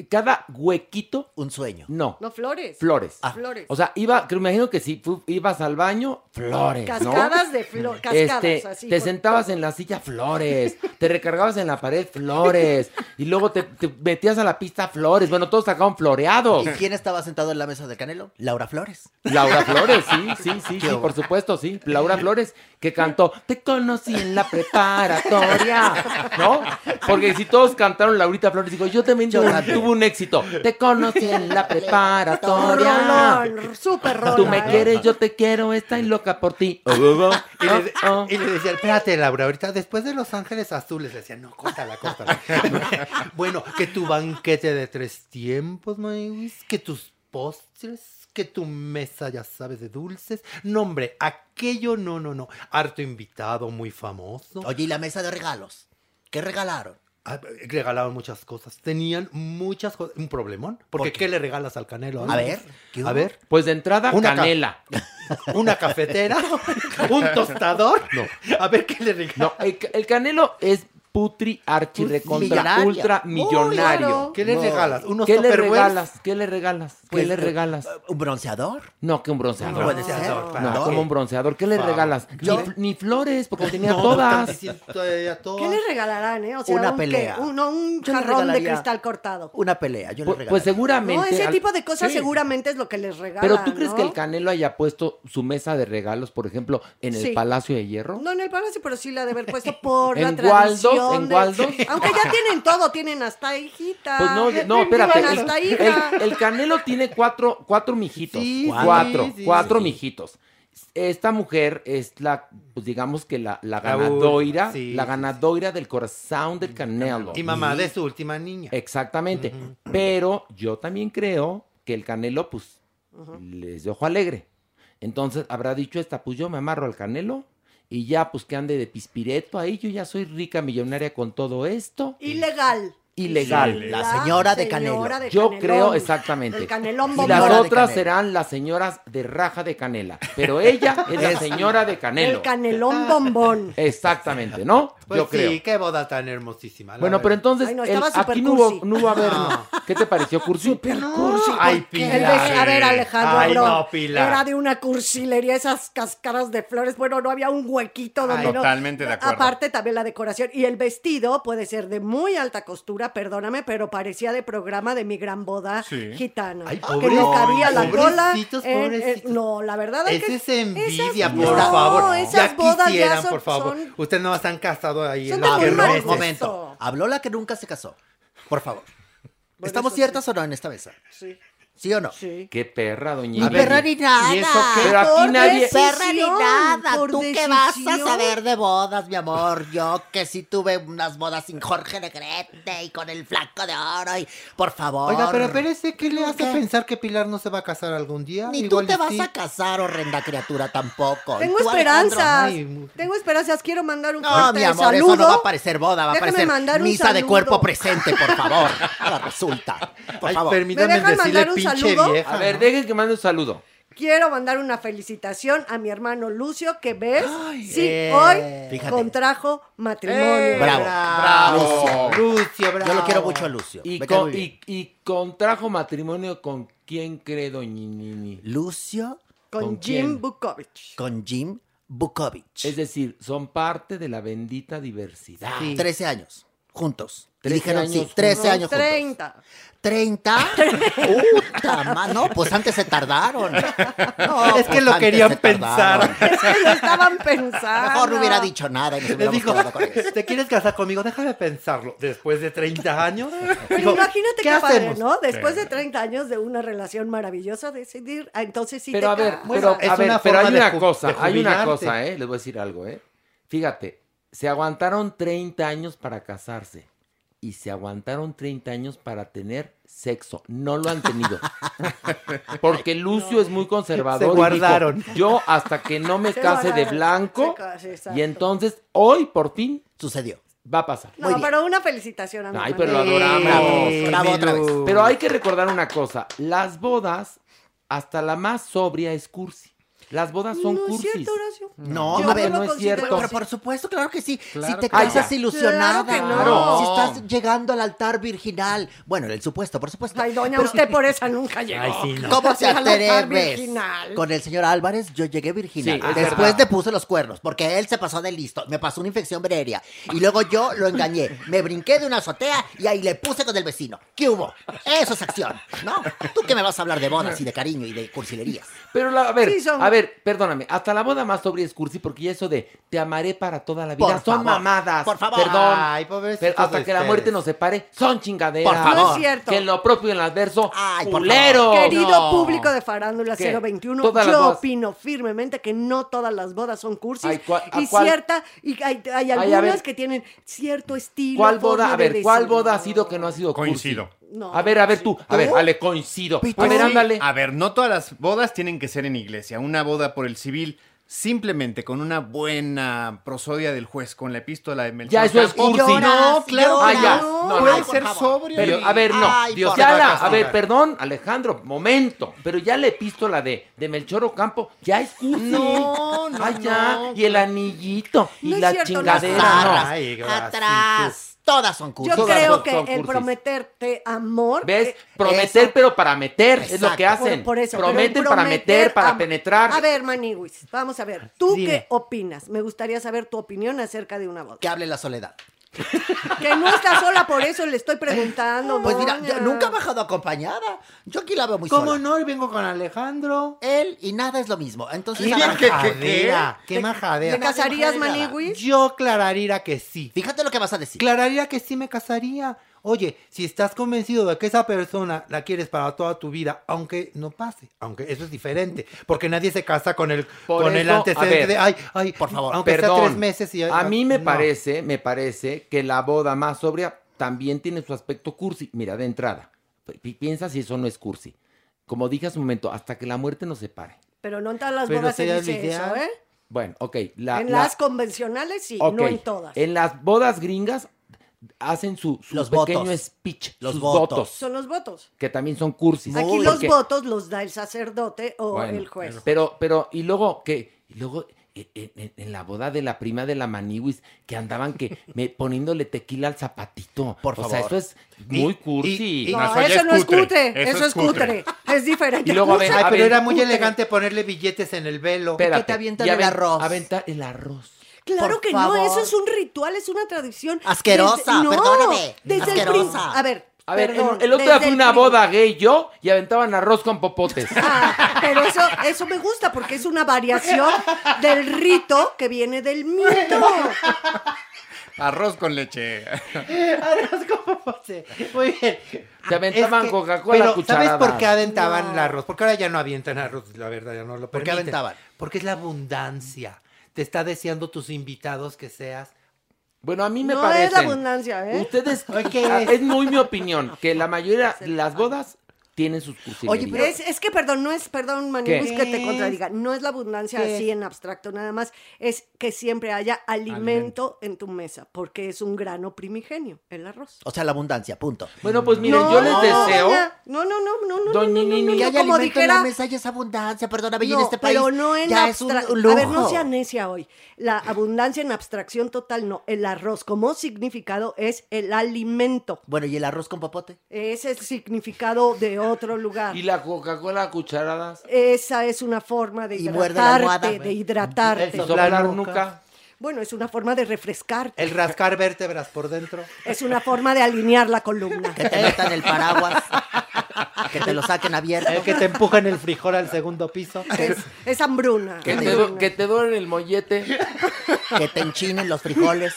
Speaker 3: Cada huequito.
Speaker 10: Un sueño.
Speaker 3: No.
Speaker 4: No, flores.
Speaker 3: Flores.
Speaker 4: Flores.
Speaker 3: O sea, iba, que me imagino que si fu- ibas al baño, flores, ¿no?
Speaker 4: Cascadas de flores. Cascadas,
Speaker 3: Este,
Speaker 4: así.
Speaker 3: te sentabas en la silla, flores. Te recargabas en la pared, flores. Y luego te, te metías a la pista, flores. Bueno, todos sacaban floreados.
Speaker 10: ¿Y quién estaba sentado en la mesa del Canelo? Laura Flores.
Speaker 3: Laura Flores, sí, sí, sí, sí, por supuesto, sí. Laura Flores, que cantó, te conocí en la preparatoria, ¿no? Porque si todos cantaron Laurita Flores, digo, yo también
Speaker 10: Yo
Speaker 3: tuve, un éxito. Te conocí en la preparatoria.
Speaker 4: Rolón, súper rola.
Speaker 3: Tú me
Speaker 4: ¿eh?
Speaker 3: quieres, yo te quiero, estoy loca por ti. Oh, oh, oh,
Speaker 7: Y le,
Speaker 3: oh, oh.
Speaker 7: y le decía, espérate, Laura, ahorita después de Los Ángeles Azules, le decía, no, córtala, córtala. bueno, que tu banquete de tres tiempos, Maywis, que tus postres, que tu mesa, ya sabes, de dulces. No, hombre, aquello no, no, no. Harto invitado, muy famoso.
Speaker 10: Oye, ¿y la mesa de regalos? ¿Qué regalaron?
Speaker 7: Ah, regalaban muchas cosas. Tenían muchas cosas. Un problemón. Porque
Speaker 10: ¿Por qué?
Speaker 7: qué? le regalas al Canelo?
Speaker 10: A ver, ¿qué
Speaker 7: A ver.
Speaker 3: Pues de entrada,
Speaker 7: Una ca-
Speaker 3: canela.
Speaker 7: Una cafetera. un tostador.
Speaker 3: No.
Speaker 7: A ver qué le regalas.
Speaker 3: No, el, el Canelo es putri archi recontra ultra millonario.
Speaker 4: claro.
Speaker 7: ¿Qué le regalas? ¿Unos
Speaker 3: ¿Qué le regalas? ¿Qué le regalas? ¿Qué
Speaker 10: Pues,
Speaker 3: le
Speaker 10: eh,
Speaker 3: regalas?
Speaker 10: ¿Un bronceador?
Speaker 3: No, que un bronceador.
Speaker 10: ser.
Speaker 7: Bronceador,
Speaker 3: No,
Speaker 7: ¿para
Speaker 3: como un bronceador. ¿Qué le regalas?
Speaker 10: yo-
Speaker 3: Ni, ni flores, porque tenía
Speaker 7: No,
Speaker 3: todas.
Speaker 4: ¿Qué le regalarán, eh? O sea,
Speaker 10: Una
Speaker 4: un,
Speaker 10: pelea.
Speaker 4: Un, no, un jarrón de cristal cortado.
Speaker 10: Una pelea, yo le
Speaker 3: Pues,
Speaker 10: regalaría.
Speaker 3: pues seguramente.
Speaker 4: No, ese
Speaker 3: al-
Speaker 4: tipo de cosas
Speaker 3: Sí.
Speaker 4: seguramente es lo que les regalan.
Speaker 3: Pero tú crees
Speaker 4: ¿no?
Speaker 3: que el Canelo haya puesto su mesa de regalos, por ejemplo, en el
Speaker 4: Sí.
Speaker 3: Palacio de Hierro?
Speaker 4: No en el palacio, pero sí la de haber puesto por la
Speaker 3: ¿En Waldos?
Speaker 4: tradición.
Speaker 3: ¿En
Speaker 4: de-
Speaker 3: Waldos?
Speaker 4: Aunque ya tienen todo, tienen hasta hijita.
Speaker 3: Pues no, no, espérate. El,
Speaker 4: hasta hija.
Speaker 3: el- el Canelo tiene cuatro, cuatro mijitos.
Speaker 7: Sí,
Speaker 3: cuatro,
Speaker 7: sí, sí,
Speaker 3: cuatro
Speaker 7: sí.
Speaker 3: mijitos. Esta mujer es la, pues digamos que la, la
Speaker 7: La
Speaker 3: ganadoira, la
Speaker 7: sí,
Speaker 3: ganadoira del corazón del Canelo.
Speaker 7: Y mamá de su última niña.
Speaker 3: Exactamente. Pero yo también creo que el Canelo, pues, les dio ojo alegre. Entonces habrá dicho esta, pues yo me amarro al Canelo y ya, pues que ande de pispireto ahí, yo ya soy rica millonaria con todo esto.
Speaker 4: Ilegal.
Speaker 3: Ilegal.
Speaker 10: La señora de Canelo.
Speaker 4: señora de
Speaker 3: Yo
Speaker 4: Canelón.
Speaker 3: creo exactamente.
Speaker 4: El canelón
Speaker 3: Y las otras serán las señoras de raja de canela. Pero ella es la señora de Canelo.
Speaker 4: El canelón bombón.
Speaker 3: Exactamente, ¿no?
Speaker 7: Pues
Speaker 3: Yo creo.
Speaker 7: sí, qué boda tan hermosísima.
Speaker 3: Bueno, pero
Speaker 7: verdad.
Speaker 3: entonces,
Speaker 4: Ay, no,
Speaker 3: el- aquí no hubo,
Speaker 4: cursi.
Speaker 3: no hubo a ver, ¿no? ¿Qué te pareció, Cursi?
Speaker 7: Ay,
Speaker 4: El
Speaker 7: Pilar.
Speaker 4: de- a ver, Alejandro,
Speaker 7: Ay,
Speaker 4: bro,
Speaker 7: no, Pilar.
Speaker 4: era de una cursilería, esas cascaras de flores. Bueno, no había un huequito donde no.
Speaker 6: Totalmente de acuerdo.
Speaker 4: Aparte, también la decoración. Y el vestido puede ser de muy alta costura, perdóname, pero parecía de programa de mi gran boda
Speaker 6: Sí.
Speaker 4: gitana.
Speaker 7: Ay,
Speaker 4: que
Speaker 7: pobre-
Speaker 4: no cabía la cola.
Speaker 7: pobrecitos,
Speaker 4: en- en-
Speaker 7: pobrecitos.
Speaker 4: no, la verdad es
Speaker 7: Esa
Speaker 4: que.
Speaker 7: es envidia,
Speaker 4: esas-
Speaker 7: por
Speaker 4: no,
Speaker 7: favor.
Speaker 4: esas
Speaker 7: ya
Speaker 4: bodas ya
Speaker 7: quisieran,
Speaker 4: son-
Speaker 7: por favor.
Speaker 4: son-
Speaker 7: Ustedes no están casados ahí.
Speaker 4: Son
Speaker 7: en
Speaker 4: gusto.
Speaker 10: momento. Habló la que nunca se casó. Por favor.
Speaker 4: Bueno,
Speaker 10: ¿Estamos ciertas o no en esta mesa?
Speaker 4: Sí,
Speaker 10: ¿Sí o no?
Speaker 4: sí.
Speaker 3: Qué perra, doña
Speaker 10: Ni perra ni nada.
Speaker 7: ¿y eso qué?
Speaker 3: Pero aquí
Speaker 4: Por
Speaker 3: nadie...
Speaker 4: decisión,
Speaker 10: Perra ni nada.
Speaker 4: por
Speaker 10: ¿Tú qué vas a saber de bodas, mi amor? Yo que sí tuve unas bodas sin Jorge Negrete y con el flaco de oro y... Por favor.
Speaker 7: Oiga, pero espérese, ¿qué le hace
Speaker 10: ¿Qué?
Speaker 7: pensar que Pilar no se va a casar algún día?
Speaker 10: Ni tú te vas
Speaker 7: sí.
Speaker 10: a casar, horrenda criatura, tampoco. ¿Y
Speaker 4: Tengo esperanzas.
Speaker 7: Ay,
Speaker 4: Tengo esperanzas. Quiero mandar un
Speaker 10: No,
Speaker 4: fuerte
Speaker 10: mi amor,
Speaker 4: saludo.
Speaker 10: eso no va a parecer boda, va a parecer misa de
Speaker 4: saludo.
Speaker 10: cuerpo presente, por favor. Ahora resulta. Por
Speaker 7: Ay,
Speaker 10: favor.
Speaker 7: permítame
Speaker 4: ¿Me dejan
Speaker 7: decirle
Speaker 4: mandar un
Speaker 7: pinche
Speaker 4: saludo?
Speaker 7: vieja.
Speaker 3: A ver,
Speaker 7: ¿no?
Speaker 3: dejen que mande un saludo.
Speaker 4: Quiero mandar una felicitación a mi hermano Lucio, que ves, sí,
Speaker 10: eh,
Speaker 4: hoy
Speaker 10: fíjate.
Speaker 4: contrajo matrimonio.
Speaker 10: Bravo.
Speaker 3: Bravo.
Speaker 7: Lucio, bravo.
Speaker 10: Yo lo quiero mucho a Lucio.
Speaker 3: Y, con- contrajo matrimonio con quién cree, doña Nini.
Speaker 10: Lucio
Speaker 4: Con,
Speaker 3: ¿Con
Speaker 4: Jim? Bukovich.
Speaker 10: con Jim Bukovich.
Speaker 3: Es decir, son parte de la bendita diversidad.
Speaker 7: Sí.
Speaker 10: 13 años, juntos.
Speaker 3: 13
Speaker 10: dijeron sí,
Speaker 3: años
Speaker 10: 13
Speaker 4: Con
Speaker 10: años juntos.
Speaker 4: 30.
Speaker 10: ¿30? ¡Puta ma- No, pues antes se tardaron. No,
Speaker 7: Es que
Speaker 10: pues
Speaker 7: lo querían pensar.
Speaker 4: Es que lo estaban pensando.
Speaker 10: Mejor no hubiera dicho nada y nos
Speaker 7: dijo,
Speaker 10: quedado con eso.
Speaker 7: ¿te quieres casar conmigo? Déjame pensarlo. Después de 30 años.
Speaker 4: Pero
Speaker 7: dijo,
Speaker 4: imagínate
Speaker 7: ¿qué
Speaker 4: qué padre,
Speaker 7: hacemos?
Speaker 4: ¿no? Después de 30 años de una relación maravillosa, decidir, ah, entonces sí
Speaker 3: Pero
Speaker 4: te
Speaker 3: a ver, pero,
Speaker 7: es
Speaker 3: a ver,
Speaker 7: una
Speaker 3: pero hay una cosa, hay una cosa, ¿eh? Les voy a decir algo, ¿eh? Fíjate, se aguantaron 30 años para casarse y se aguantaron 30 años para tener sexo. No lo han tenido. Porque Lucio es muy conservador.
Speaker 7: Se
Speaker 3: dijo,
Speaker 7: guardaron.
Speaker 3: Yo hasta que no me
Speaker 4: Se
Speaker 3: case de blanco y entonces hoy por fin
Speaker 10: Sucedió.
Speaker 3: Va a pasar.
Speaker 4: No, pero una felicitación a mi
Speaker 3: Ay, pero lo adoramos.
Speaker 10: Bravo otra vez.
Speaker 3: Pero hay que recordar una cosa. Las bodas, hasta la más sobria es cursi. Las bodas son
Speaker 4: No es
Speaker 3: cursis.
Speaker 4: cierto, Horacio.
Speaker 10: No,
Speaker 3: Yo
Speaker 10: a ver,
Speaker 3: no
Speaker 4: lo
Speaker 3: es cierto.
Speaker 10: Pero por supuesto, claro que sí.
Speaker 3: Claro
Speaker 10: si te casas
Speaker 3: ya.
Speaker 10: ilusionada,
Speaker 4: Claro que
Speaker 3: no.
Speaker 10: si estás llegando al altar virginal. Bueno, el supuesto, por supuesto.
Speaker 4: Ay, doña, usted por esa nunca llegó.
Speaker 7: Ay, sí, no.
Speaker 10: ¿Cómo
Speaker 4: altar
Speaker 10: atreves?
Speaker 4: virginal.
Speaker 10: Con el señor Álvarez yo llegué virginal.
Speaker 3: Sí, es
Speaker 10: Después
Speaker 3: verdad.
Speaker 10: te puse los cuernos, porque él se pasó de listo. Me pasó una infección venérea. Y luego yo lo engañé. Me brinqué de una azotea y ahí le puse con el vecino. ¿Qué hubo? Eso es acción, ¿no? Tú que me vas a hablar de bodas y de cariño y de cursilerías.
Speaker 3: Pero la- a ver,
Speaker 4: Sí, son-
Speaker 3: a ver, perdóname, hasta la boda más sobria es cursi porque ya eso de te amaré para toda la vida
Speaker 10: Por
Speaker 3: son
Speaker 10: favor,
Speaker 3: mamadas.
Speaker 10: por favor.
Speaker 3: Perdón.
Speaker 7: Ay,
Speaker 3: hasta que la muerte nos separe son chingaderas.
Speaker 10: Por favor.
Speaker 4: No es cierto.
Speaker 3: Que en lo propio y en lo adverso,
Speaker 10: Ay, por
Speaker 3: culero.
Speaker 4: Querido
Speaker 3: No.
Speaker 4: público de Farándula
Speaker 3: ¿Qué?
Speaker 4: 021,
Speaker 3: Todas las
Speaker 4: yo opino firmemente que no todas las bodas son cursis
Speaker 3: Ay, ¿cuál- a
Speaker 4: y
Speaker 3: cuál?
Speaker 4: cierta y hay, algunas
Speaker 3: ver.
Speaker 4: que tienen cierto estilo.
Speaker 3: ¿Cuál boda? A ver, ¿cuál boda ha sido que no ha sido cursi?
Speaker 6: Coincido.
Speaker 4: No.
Speaker 3: A ver, a ver tú. A ver, Ale, coincido. A ver, ándale.
Speaker 6: A ver, no todas las bodas tienen que ser en iglesia. Una boda por el civil, simplemente con una buena prosodia del juez, con la epístola de Melchor
Speaker 3: Ya, eso es
Speaker 6: Campo.
Speaker 3: cursi.
Speaker 6: No, claro
Speaker 3: Ah, ya.
Speaker 6: no.
Speaker 3: No,
Speaker 6: Puede
Speaker 3: no,
Speaker 6: ser sobrio.
Speaker 3: Pero,
Speaker 6: y-
Speaker 3: a ver, no.
Speaker 10: Ay,
Speaker 3: Dios, ya la, a ver, perdón, Alejandro, momento. Pero ya la epístola de, de Melchor Ocampo ya es cursi.
Speaker 6: No, no,
Speaker 3: Ay, ya.
Speaker 6: no.
Speaker 3: Y el anillito. Y la
Speaker 4: cierto,
Speaker 3: chingadera.
Speaker 10: Zarras,
Speaker 7: Ay,
Speaker 10: atrás. Todas son
Speaker 4: Yo
Speaker 10: cursis.
Speaker 3: Todas
Speaker 4: creo
Speaker 3: son-
Speaker 4: que
Speaker 3: son
Speaker 4: el
Speaker 3: cursis.
Speaker 4: prometerte amor.
Speaker 3: ¿Ves?
Speaker 4: eh,
Speaker 3: Prometer,
Speaker 10: eso.
Speaker 3: pero para meter. Es lo que
Speaker 10: Exacto.
Speaker 3: hacen.
Speaker 4: Por, por eso. pero el
Speaker 3: Prometen para
Speaker 4: prometer
Speaker 3: meter, para
Speaker 4: am-
Speaker 3: penetrar.
Speaker 4: A ver, Maniwis, vamos a ver. ¿Tú
Speaker 7: Dime.
Speaker 4: qué opinas? Me gustaría saber tu opinión acerca de una boda.
Speaker 10: Que hable la soledad.
Speaker 4: Que no está sola, por eso le estoy preguntando.
Speaker 10: Pues mira, yo nunca he bajado acompañada. Yo aquí la veo muy
Speaker 7: ¿Cómo
Speaker 10: sola.
Speaker 7: no? Y vengo con Alejandro.
Speaker 10: Él y nada es lo mismo. Entonces,
Speaker 7: Qué
Speaker 10: arranca.
Speaker 7: majadera, qué
Speaker 4: ¿Te casarías. Maniwis?
Speaker 7: Yo clararía que sí.
Speaker 10: Fíjate lo que vas a decir.
Speaker 7: Clararía que sí me casaría. Oye, si estás convencido de que esa persona la quieres para toda tu vida, aunque no pase, aunque eso es diferente, porque nadie se casa con el,
Speaker 3: Por
Speaker 7: con el
Speaker 3: eso,
Speaker 7: antecedente
Speaker 3: ver,
Speaker 7: de, ay, ay,
Speaker 10: por favor,
Speaker 7: aunque
Speaker 3: Perdón.
Speaker 7: sea tres meses y
Speaker 3: a mí me
Speaker 7: no.
Speaker 3: parece, me parece que la boda más sobria también tiene su aspecto cursi. Mira, de entrada, pi- piensa si eso no es cursi. Como dije hace un momento, hasta que la muerte nos separe.
Speaker 4: Pero no en todas las
Speaker 7: Pero
Speaker 4: bodas se dice eso, ¿eh?
Speaker 3: Bueno, ok. La,
Speaker 4: en
Speaker 3: la-
Speaker 4: las convencionales sí, no en todas.
Speaker 3: En las bodas gringas hacen su, su
Speaker 10: Los
Speaker 3: pequeño
Speaker 10: votos.
Speaker 3: speech,
Speaker 10: Los
Speaker 3: sus
Speaker 10: votos.
Speaker 3: votos.
Speaker 4: Son los votos.
Speaker 3: que también son cursis.
Speaker 4: Aquí los
Speaker 3: Porque-
Speaker 4: votos los da el sacerdote o
Speaker 3: Bueno,
Speaker 4: el juez.
Speaker 3: Pero, pero, y luego, que Y luego, en, en- en la boda de la prima de la Maniwis, que andaban que me, poniéndole tequila al zapatito.
Speaker 10: Por
Speaker 3: O sea,
Speaker 10: favor.
Speaker 3: eso es muy cursi.
Speaker 4: no, eso, no es cutre, eso, es cutre. Es diferente.
Speaker 3: Y luego, a ver,
Speaker 7: Ay,
Speaker 3: a
Speaker 7: pero
Speaker 3: ver,
Speaker 7: era muy
Speaker 4: cutre.
Speaker 7: elegante ponerle billetes en el velo.
Speaker 3: Espérate,
Speaker 10: avientan
Speaker 3: y
Speaker 10: el
Speaker 3: aven-
Speaker 10: arroz.
Speaker 3: Aventar el arroz.
Speaker 4: Claro
Speaker 10: Por
Speaker 4: que
Speaker 10: favor.
Speaker 4: no, eso es un ritual, es una tradición.
Speaker 10: Asquerosa,
Speaker 4: no,
Speaker 10: perdóname,
Speaker 4: Desde el
Speaker 10: asquerosa.
Speaker 4: prin- A ver,
Speaker 3: A ver,
Speaker 4: perdón,
Speaker 3: el, el otro día
Speaker 4: desde
Speaker 3: fui
Speaker 4: el
Speaker 3: una boda gay yo y aventaban arroz con popotes.
Speaker 4: Ah, pero eso, eso me gusta porque es una variación del rito que viene del mito.
Speaker 6: Arroz con leche.
Speaker 7: Arroz con popote. Muy bien.
Speaker 3: Se aventaban
Speaker 7: Es que-
Speaker 3: Coca-Cola
Speaker 7: Pero, ¿sabes
Speaker 3: cucharadas.
Speaker 7: por qué aventaban
Speaker 4: No.
Speaker 7: el arroz? Porque ahora ya no avientan arroz, la verdad, ya no lo
Speaker 10: ¿Por qué
Speaker 7: permiten.
Speaker 10: aventaban?
Speaker 7: Porque es la abundancia. Te está deseando tus invitados que seas.
Speaker 3: Bueno, a mí me
Speaker 4: No
Speaker 3: parece.
Speaker 4: es la abundancia, ¿eh?
Speaker 3: Ustedes,
Speaker 7: Ay, ¿qué
Speaker 3: ah,
Speaker 7: es?
Speaker 3: es muy mi opinión, que la mayoría de las bodas tienen sus cursilerías.
Speaker 10: Oye, pero-
Speaker 4: Es, es que, perdón, no es, perdón, Manibus,
Speaker 3: ¿Qué?
Speaker 4: que te contradiga. No es la abundancia
Speaker 7: ¿Qué?
Speaker 4: así en abstracto, nada más. Es que siempre haya alimento, en tu mesa, porque es un grano primigenio, el arroz.
Speaker 10: O sea, la abundancia, punto.
Speaker 3: Bueno, pues miren,
Speaker 4: No,
Speaker 3: yo les
Speaker 4: no,
Speaker 3: deseo.
Speaker 4: No, no, no, no, no.
Speaker 3: Doña
Speaker 4: no, no, no, no,
Speaker 10: Que haya
Speaker 4: como
Speaker 10: alimento en
Speaker 4: dijera.
Speaker 10: la mesa y es abundancia, perdóname, y en
Speaker 4: No,
Speaker 10: este país
Speaker 4: pero no en
Speaker 10: ya es un, lujo.
Speaker 4: A ver, no sea necia hoy. La abundancia en abstracción total, no. El arroz como significado es el alimento.
Speaker 10: Bueno, ¿y el arroz con popote?
Speaker 4: Ese es el significado de otro lugar.
Speaker 3: Y la Coca-Cola a cucharadas.
Speaker 4: Esa es una forma de hidratarte, de hidratarte.
Speaker 7: El
Speaker 3: Soplar nuca.
Speaker 4: Bueno, es una forma de refrescarte.
Speaker 7: El rascar vértebras por dentro.
Speaker 4: Es una forma de alinear la columna.
Speaker 10: Que te metan el paraguas, que te lo saquen abierto.
Speaker 7: El que te empuja en el frijol al segundo piso.
Speaker 4: Es, es hambruna.
Speaker 3: Que te, que te duele el mollete.
Speaker 10: que te enchinen los frijoles.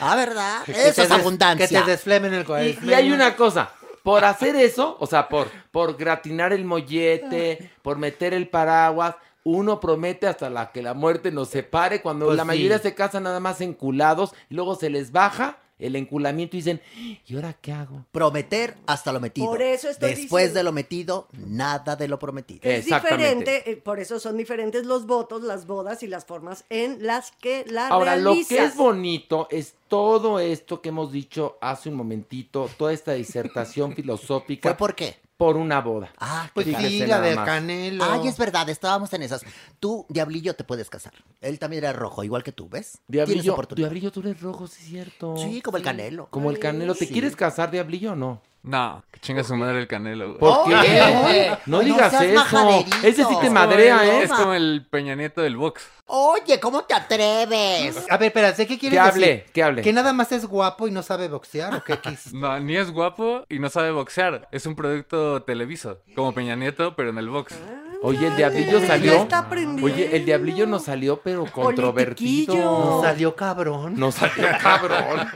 Speaker 10: Ah, ¿verdad?
Speaker 7: Que
Speaker 10: Eso
Speaker 7: te
Speaker 10: es
Speaker 7: des-
Speaker 10: abundancia.
Speaker 7: Que te desflemen el
Speaker 3: Y, y hay una cosa. Por hacer eso, o sea, por, por gratinar el mollete, por meter el paraguas, uno promete hasta la que la muerte nos separe. Cuando
Speaker 7: Pues
Speaker 3: la
Speaker 7: sí.
Speaker 3: mayoría se casan nada más enculados y luego se les baja el enculamiento y dicen, ¿y ahora qué hago?
Speaker 10: Prometer hasta lo metido.
Speaker 4: Por eso estoy
Speaker 10: Después
Speaker 4: diciendo-
Speaker 10: de lo metido, nada de lo prometido.
Speaker 4: Es diferente, eh, por eso son diferentes los votos, las bodas y las formas en las que la
Speaker 3: Ahora, lo que es bonito es todo esto que hemos dicho hace un momentito, toda esta disertación filosófica.
Speaker 10: ¿Fue por qué?
Speaker 3: Por una boda.
Speaker 10: Ah,
Speaker 7: Pues
Speaker 3: Fíjese
Speaker 7: sí, la
Speaker 3: nada
Speaker 7: del
Speaker 3: más.
Speaker 7: Canelo.
Speaker 10: Ay, es verdad, estábamos en esas. Tú, Diablillo, te puedes casar. Él también era rojo, igual que tú, ¿ves? Tienes
Speaker 3: Diablillo,
Speaker 10: oportunidad.
Speaker 3: Diablillo, tú eres rojo, sí es cierto.
Speaker 10: Sí, como el Canelo.
Speaker 3: Como el canelo. ¿Te
Speaker 10: Sí.
Speaker 3: quieres casar, Diablillo, o no?
Speaker 11: No, que chinga su madre el canelo. güey.
Speaker 3: ¿Por qué? No
Speaker 10: no
Speaker 3: digas
Speaker 10: seas
Speaker 3: eso.
Speaker 10: majaderito.
Speaker 3: Ese sí te
Speaker 10: Es
Speaker 3: madrea, ¿eh?
Speaker 11: Es como el Peña Nieto del box.
Speaker 10: Oye, ¿cómo te atreves?
Speaker 7: A ver, espérate, ¿qué quieres
Speaker 3: Que hable,
Speaker 7: decir?
Speaker 3: que hable.
Speaker 7: ¿Que nada más es guapo y no sabe boxear o qué quis-
Speaker 11: No, ni es guapo y no sabe boxear. Es un producto televiso, como Peña Nieto, pero en el box.
Speaker 3: Oye, el diablillo
Speaker 4: ya
Speaker 3: salió.
Speaker 4: está aprendiendo.
Speaker 3: Oye, el diablillo no salió, pero controvertido.
Speaker 7: Nos salió cabrón.
Speaker 3: Nos salió cabrón.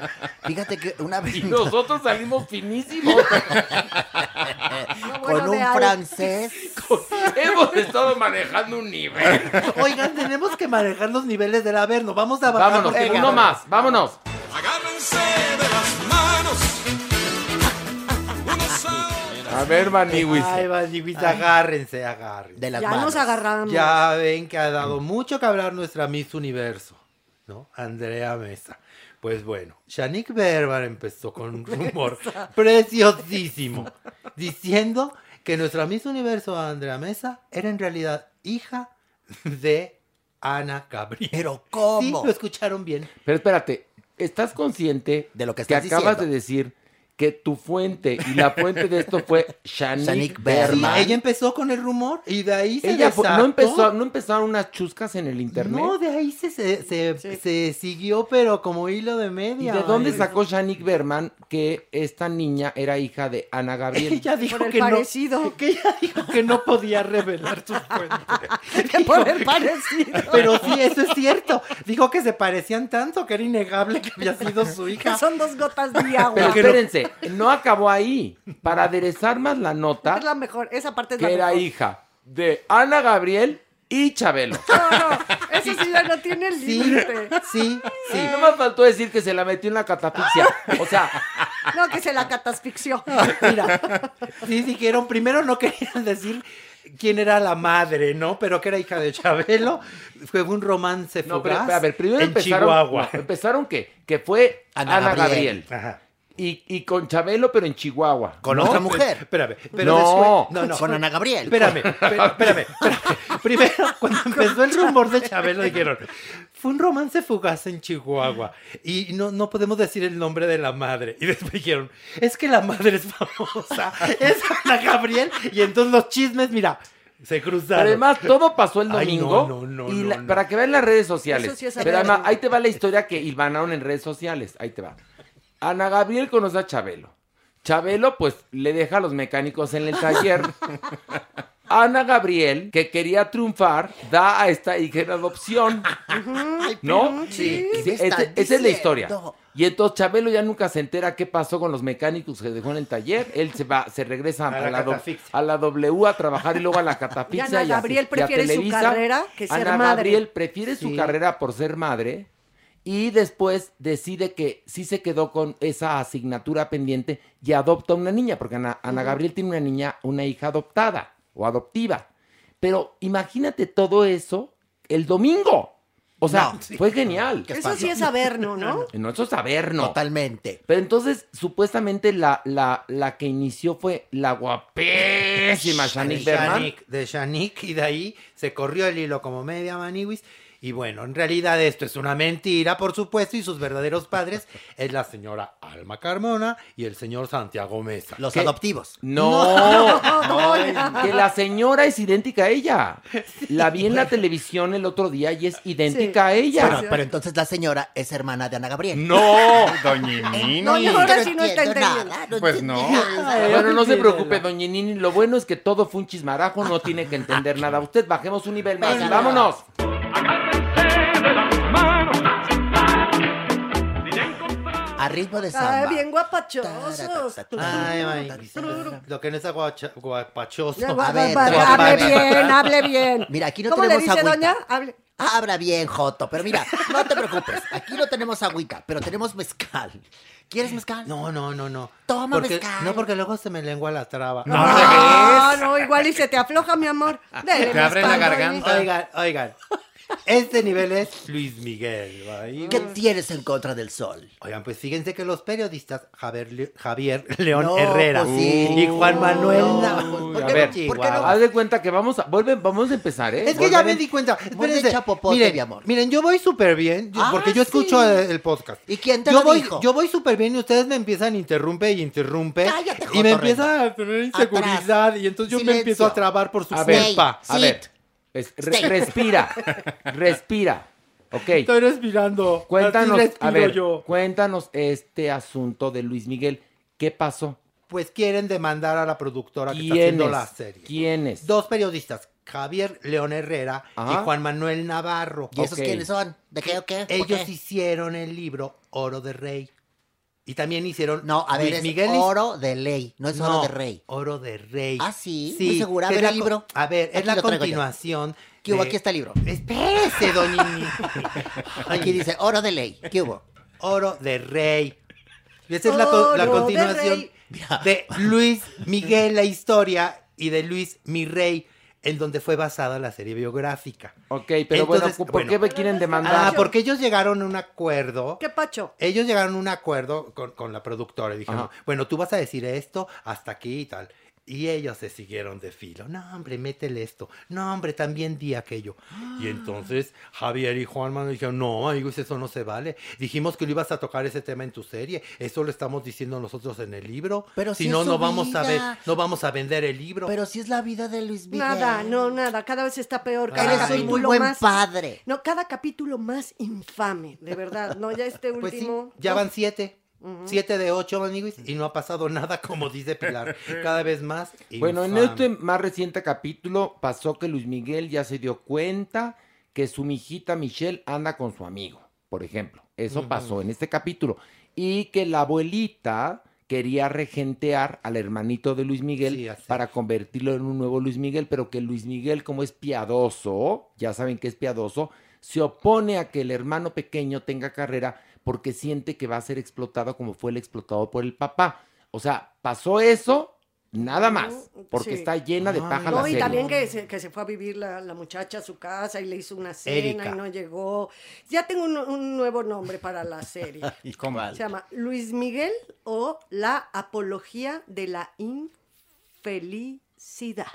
Speaker 10: Fíjate que una vez
Speaker 3: Y nosotros salimos finísimos.
Speaker 10: Con un
Speaker 4: algo.
Speaker 10: francés.
Speaker 3: Hemos estado manejando un nivel.
Speaker 7: Oigan, tenemos que manejar los niveles del averno. Vamos a bajar.
Speaker 3: Vámonos,
Speaker 7: porque-
Speaker 3: uno más, vámonos.
Speaker 9: Agárrense de las manos. Unos a otros.
Speaker 3: A ver, Maniwis.
Speaker 7: Ay, Maniwis, agárrense, agárrense.
Speaker 10: De las
Speaker 4: Ya
Speaker 10: manos.
Speaker 4: nos agarramos.
Speaker 7: Ya ven que ha dado mucho que hablar nuestra Miss Universo, ¿no? Andrea Mesa. Pues bueno, Shanique Berber empezó con un rumor preciosísimo, diciendo que nuestra Miss Universo Andrea Mesa era en realidad hija de Ana Gabriel.
Speaker 10: Pero ¿cómo?
Speaker 7: Sí, lo escucharon bien.
Speaker 3: Pero espérate, ¿estás consciente
Speaker 10: De lo que
Speaker 3: que
Speaker 10: estás
Speaker 3: acabas
Speaker 10: diciendo.
Speaker 3: de decir que tu fuente y la fuente de esto fue Shanique
Speaker 10: Shanique
Speaker 7: Sí,
Speaker 3: Berman?
Speaker 7: ella empezó con el rumor y de ahí se
Speaker 3: Ella no empezó, no empezaron unas chuscas en el internet.
Speaker 7: No, de ahí se, se, se-
Speaker 4: Sí.
Speaker 7: se siguió, pero como hilo de
Speaker 3: ¿Y
Speaker 7: media.
Speaker 3: de dónde sacó Shanique Berman que esta niña era hija de Ana Gabriel?
Speaker 7: Ella dijo
Speaker 4: Por el
Speaker 7: que
Speaker 4: parecido.
Speaker 7: no, que ella dijo que no podía revelar su fuente.
Speaker 4: Que por el parecido.
Speaker 7: Pero sí, eso es cierto. Dijo que se parecían tanto que era innegable que había sido su
Speaker 4: Que
Speaker 7: hija.
Speaker 4: son dos gotas de agua.
Speaker 3: Pero
Speaker 7: que no-
Speaker 3: acabó ahí. Para aderezar más la nota,
Speaker 4: Es la mejor, esa parte es la
Speaker 3: que era
Speaker 4: mejor.
Speaker 3: hija de Ana Gabriel y Chabelo.
Speaker 4: No, no, eso sí ya no tiene
Speaker 7: Sí,
Speaker 4: límite.
Speaker 7: sí, sí.
Speaker 3: No me faltó decir que se la metió en la catafixia. O sea,
Speaker 4: No, que se la catasfixió.
Speaker 7: Mira, sí dijeron, primero no querían decir quién era la madre, ¿no? Pero que era hija de Chabelo. Fue un romance
Speaker 3: no, pero,
Speaker 7: fugaz
Speaker 3: a ver, primero
Speaker 7: en
Speaker 3: empezaron.
Speaker 7: Chihuahua.
Speaker 3: no, empezaron que, que fue
Speaker 10: Ana
Speaker 3: Ana,
Speaker 10: Gabriel.
Speaker 3: Gabriel.
Speaker 7: Ajá.
Speaker 3: Y, y con Chabelo, pero en Chihuahua.
Speaker 10: Con
Speaker 3: ¿no?
Speaker 10: otra mujer.
Speaker 7: Espérame, pero
Speaker 3: No.
Speaker 7: después- no, no.
Speaker 10: Con Ana Gabriel.
Speaker 7: Espérame, espérame, espérame. Primero, cuando empezó el rumor de Chabelo, dijeron, fue un romance fugaz en Chihuahua y no, no podemos decir el nombre de la madre. Y después dijeron, es que la madre es famosa, es Ana Gabriel. Y entonces los chismes, mira, se cruzaron.
Speaker 3: Además, todo pasó el
Speaker 7: Ay, no,
Speaker 3: domingo.
Speaker 7: no, no,
Speaker 3: y
Speaker 7: no,
Speaker 3: la-
Speaker 7: no.
Speaker 3: Para que vean las redes sociales.
Speaker 4: Eso sí es
Speaker 3: Pero además, ahí te va la historia que hilvanaron en redes sociales. Ahí te va. Ana Gabriel conoce a Chabelo. Chabelo, pues, le deja a los mecánicos en el taller. Ana Gabriel, que quería triunfar, da a esta hija en adopción. ¿No?
Speaker 10: Sí.
Speaker 3: Sí,
Speaker 10: ¿Qué
Speaker 3: ese-
Speaker 10: están
Speaker 3: esa es la historia. Y entonces Chabelo ya nunca se entera qué pasó con los mecánicos que dejó en el taller. Él se va, se regresa
Speaker 7: A
Speaker 3: a,
Speaker 7: la
Speaker 3: la, do-
Speaker 7: catafixia.
Speaker 3: a la W a trabajar y luego a la catafixia.
Speaker 4: Y Ana
Speaker 3: y a-
Speaker 4: Gabriel
Speaker 3: y a
Speaker 4: prefiere su carrera que ser
Speaker 3: Ana
Speaker 4: madre.
Speaker 3: Gabriel prefiere su carrera por ser madre y después decide que sí se quedó con esa asignatura pendiente y adopta una niña, porque Ana, Ana Gabriel tiene una niña, una hija adoptada o adoptiva. Pero imagínate todo eso el domingo. O sea,
Speaker 10: No, sí.
Speaker 3: fue genial.
Speaker 10: ¿Qué
Speaker 4: Eso
Speaker 10: pasó?
Speaker 4: sí es saberno, ¿no?
Speaker 3: No, eso es saber, no.
Speaker 10: Totalmente.
Speaker 3: Pero entonces, supuestamente, la, la, la que inició fue la guapísima Shanique Berman.
Speaker 7: De Shanique, y de ahí se corrió el hilo como media maniwis. Y bueno, en realidad esto es una mentira, por supuesto, y sus verdaderos padres es la señora Alma Carmona y el señor Santiago Mesa.
Speaker 10: Los
Speaker 3: ¿Qué?
Speaker 10: adoptivos.
Speaker 3: No,
Speaker 4: No, ya.
Speaker 3: que la señora es idéntica a ella. La vi en la televisión el otro día y es idéntica a ella.
Speaker 10: Bueno, pero entonces la señora es hermana de Ana Gabriel.
Speaker 3: No.
Speaker 11: Doñinini.
Speaker 4: No, no, ahora sí no está
Speaker 10: entiendo
Speaker 4: entendiendo.
Speaker 10: nada, no
Speaker 11: Pues no.
Speaker 10: nada.
Speaker 3: Bueno, no se preocupe, doña Nini. Lo bueno es que todo fue un chismarajo, no tiene que entender nada. Usted bajemos un nivel más y vámonos.
Speaker 10: A ritmo de samba.
Speaker 4: Ay, bien guapachosos.
Speaker 7: Ay, maniwis. Lo que no es aguacha- guapachoso.
Speaker 10: A ver,
Speaker 4: hable bien, hable bien.
Speaker 10: Mira, aquí no
Speaker 4: ¿Cómo le
Speaker 10: tenemos
Speaker 4: dice
Speaker 10: agüita.
Speaker 4: doña? Hable.
Speaker 10: Habla bien, Joto, pero mira, no te preocupes, aquí no tenemos agüita, pero tenemos mezcal. ¿Quieres mezcal?
Speaker 7: No, no, no, no.
Speaker 10: Toma
Speaker 7: porque,
Speaker 10: mezcal.
Speaker 7: No, porque luego se me lengua la traba.
Speaker 4: No, no, no, igual y se te afloja, mi amor. Dele
Speaker 7: Te abre la garganta. Oigan, oigan. Este nivel es Luis Miguel.
Speaker 10: ¿Qué tienes en contra del sol?
Speaker 7: Oigan, pues fíjense que los periodistas Javier, Le- Javier León
Speaker 10: No,
Speaker 7: Herrera
Speaker 10: pues sí.
Speaker 7: y Juan Manuel
Speaker 10: No,
Speaker 7: Nava-
Speaker 3: Uy,
Speaker 7: ¿Por
Speaker 3: a
Speaker 7: qué
Speaker 3: ver,
Speaker 7: no
Speaker 3: haz de cuenta que vamos a, vuelve- vamos a empezar, ¿eh?
Speaker 7: Es que ya me di cuenta. Espérense.
Speaker 10: chapopote,
Speaker 7: miren,
Speaker 10: mi amor.
Speaker 7: miren, yo voy súper bien, yo-
Speaker 10: Ah,
Speaker 7: porque yo escucho
Speaker 10: sí.
Speaker 7: el, el podcast.
Speaker 10: ¿Y quién te
Speaker 7: yo
Speaker 10: lo
Speaker 7: voy,
Speaker 10: dijo?
Speaker 7: Yo voy súper bien y ustedes me empiezan a interrumpe y interrumpe.
Speaker 10: Cállate,
Speaker 7: y me empieza a tener inseguridad y entonces yo me empiezo a trabar por su
Speaker 3: A ver,
Speaker 7: culpa.
Speaker 3: a ver. Es- re-
Speaker 10: Stay.
Speaker 3: respira. respira. Ok.
Speaker 7: Estoy respirando.
Speaker 3: Cuéntanos, a ver,
Speaker 7: yo.
Speaker 3: cuéntanos este asunto de Luis Miguel. ¿Qué pasó?
Speaker 7: Pues quieren demandar a la productora que está haciendo la serie.
Speaker 3: ¿Quiénes?
Speaker 7: Dos periodistas, Javier León Herrera
Speaker 3: Ajá.
Speaker 7: y Juan Manuel Navarro.
Speaker 10: ¿Y esos quiénes son? ¿De qué o qué? ¿Por
Speaker 7: Ellos
Speaker 10: qué?
Speaker 7: hicieron el libro Oro de Rey. Y también hicieron.
Speaker 10: No, a ver,
Speaker 7: Luis
Speaker 10: es
Speaker 7: Miguel
Speaker 10: oro de ley, no es oro
Speaker 7: No,
Speaker 10: de rey.
Speaker 7: Oro de Rey.
Speaker 10: Ah, sí, muy segura. A
Speaker 7: es
Speaker 10: ver
Speaker 7: la
Speaker 10: el
Speaker 7: co-
Speaker 10: libro.
Speaker 7: A ver, es
Speaker 10: Aquí
Speaker 7: la
Speaker 10: lo traigo ya.
Speaker 7: continuación.
Speaker 10: ¿Qué hubo?
Speaker 7: de-
Speaker 10: Aquí está el libro.
Speaker 7: Espérese, doñini.
Speaker 10: Aquí dice oro de ley. ¿Qué hubo?
Speaker 7: Oro de Rey. Y esa es la, co- la
Speaker 4: Oro de
Speaker 7: continuación
Speaker 4: Rey.
Speaker 7: de Luis Miguel, la historia, y de Luis Mi Rey, en donde fue basada la serie biográfica.
Speaker 3: Ok, pero
Speaker 7: Entonces,
Speaker 3: bueno, ¿por
Speaker 7: bueno.
Speaker 3: qué me quieren demandar?
Speaker 7: Ah, porque ellos llegaron a un acuerdo.
Speaker 4: ¿Qué pacho?
Speaker 7: Ellos llegaron a un acuerdo con, con la productora y dijeron,
Speaker 3: Ajá.
Speaker 7: bueno, tú vas a decir esto hasta aquí y tal. Y ellos se siguieron de filo. No, hombre, métele esto. No, hombre, también di aquello. Y entonces Javier y Juan Manuel dijeron, no, amigos, eso no se vale. Dijimos que no ibas a tocar ese tema en tu serie. Eso lo estamos diciendo nosotros en el libro.
Speaker 10: Pero
Speaker 7: si
Speaker 10: si
Speaker 7: no,
Speaker 10: es su
Speaker 7: no vamos a ver,
Speaker 10: vida.
Speaker 7: no vamos a vender el libro.
Speaker 10: Pero si es la vida de Luis Miguel.
Speaker 4: Nada, no, nada. Cada vez está peor. Cada
Speaker 10: Eres un
Speaker 4: capítulo
Speaker 10: muy buen
Speaker 4: más.
Speaker 10: padre.
Speaker 4: No, cada capítulo más infame, de verdad. No, ya este
Speaker 7: Pues sí,
Speaker 4: último.
Speaker 7: ya van siete. Siete de ocho, amigos, y no ha pasado nada, como dice Pilar. Cada vez más.
Speaker 3: Bueno, en este más reciente capítulo pasó que Luis Miguel ya se dio cuenta que su mijita Michelle anda con su amigo, por ejemplo. Eso pasó en este capítulo. Y que la abuelita quería regentear al hermanito de Luis Miguel
Speaker 7: Sí,
Speaker 3: para convertirlo en un nuevo Luis Miguel, pero que Luis Miguel, como es piadoso, ya saben que es piadoso, se opone a que el hermano pequeño tenga carrera porque siente que va a ser explotado como fue el explotado por el papá. O sea, pasó eso, nada más, porque
Speaker 4: Sí.
Speaker 3: está llena de
Speaker 7: Ay,
Speaker 3: paja la
Speaker 4: No, y
Speaker 3: serie.
Speaker 4: también que se, que se fue a vivir la, la muchacha a su casa y le hizo una cena
Speaker 7: Erika.
Speaker 4: y no llegó. Ya tengo un, un nuevo nombre para la serie.
Speaker 11: ¿Cómo?
Speaker 4: Se llama Luis Miguel o la apología de la infelicidad.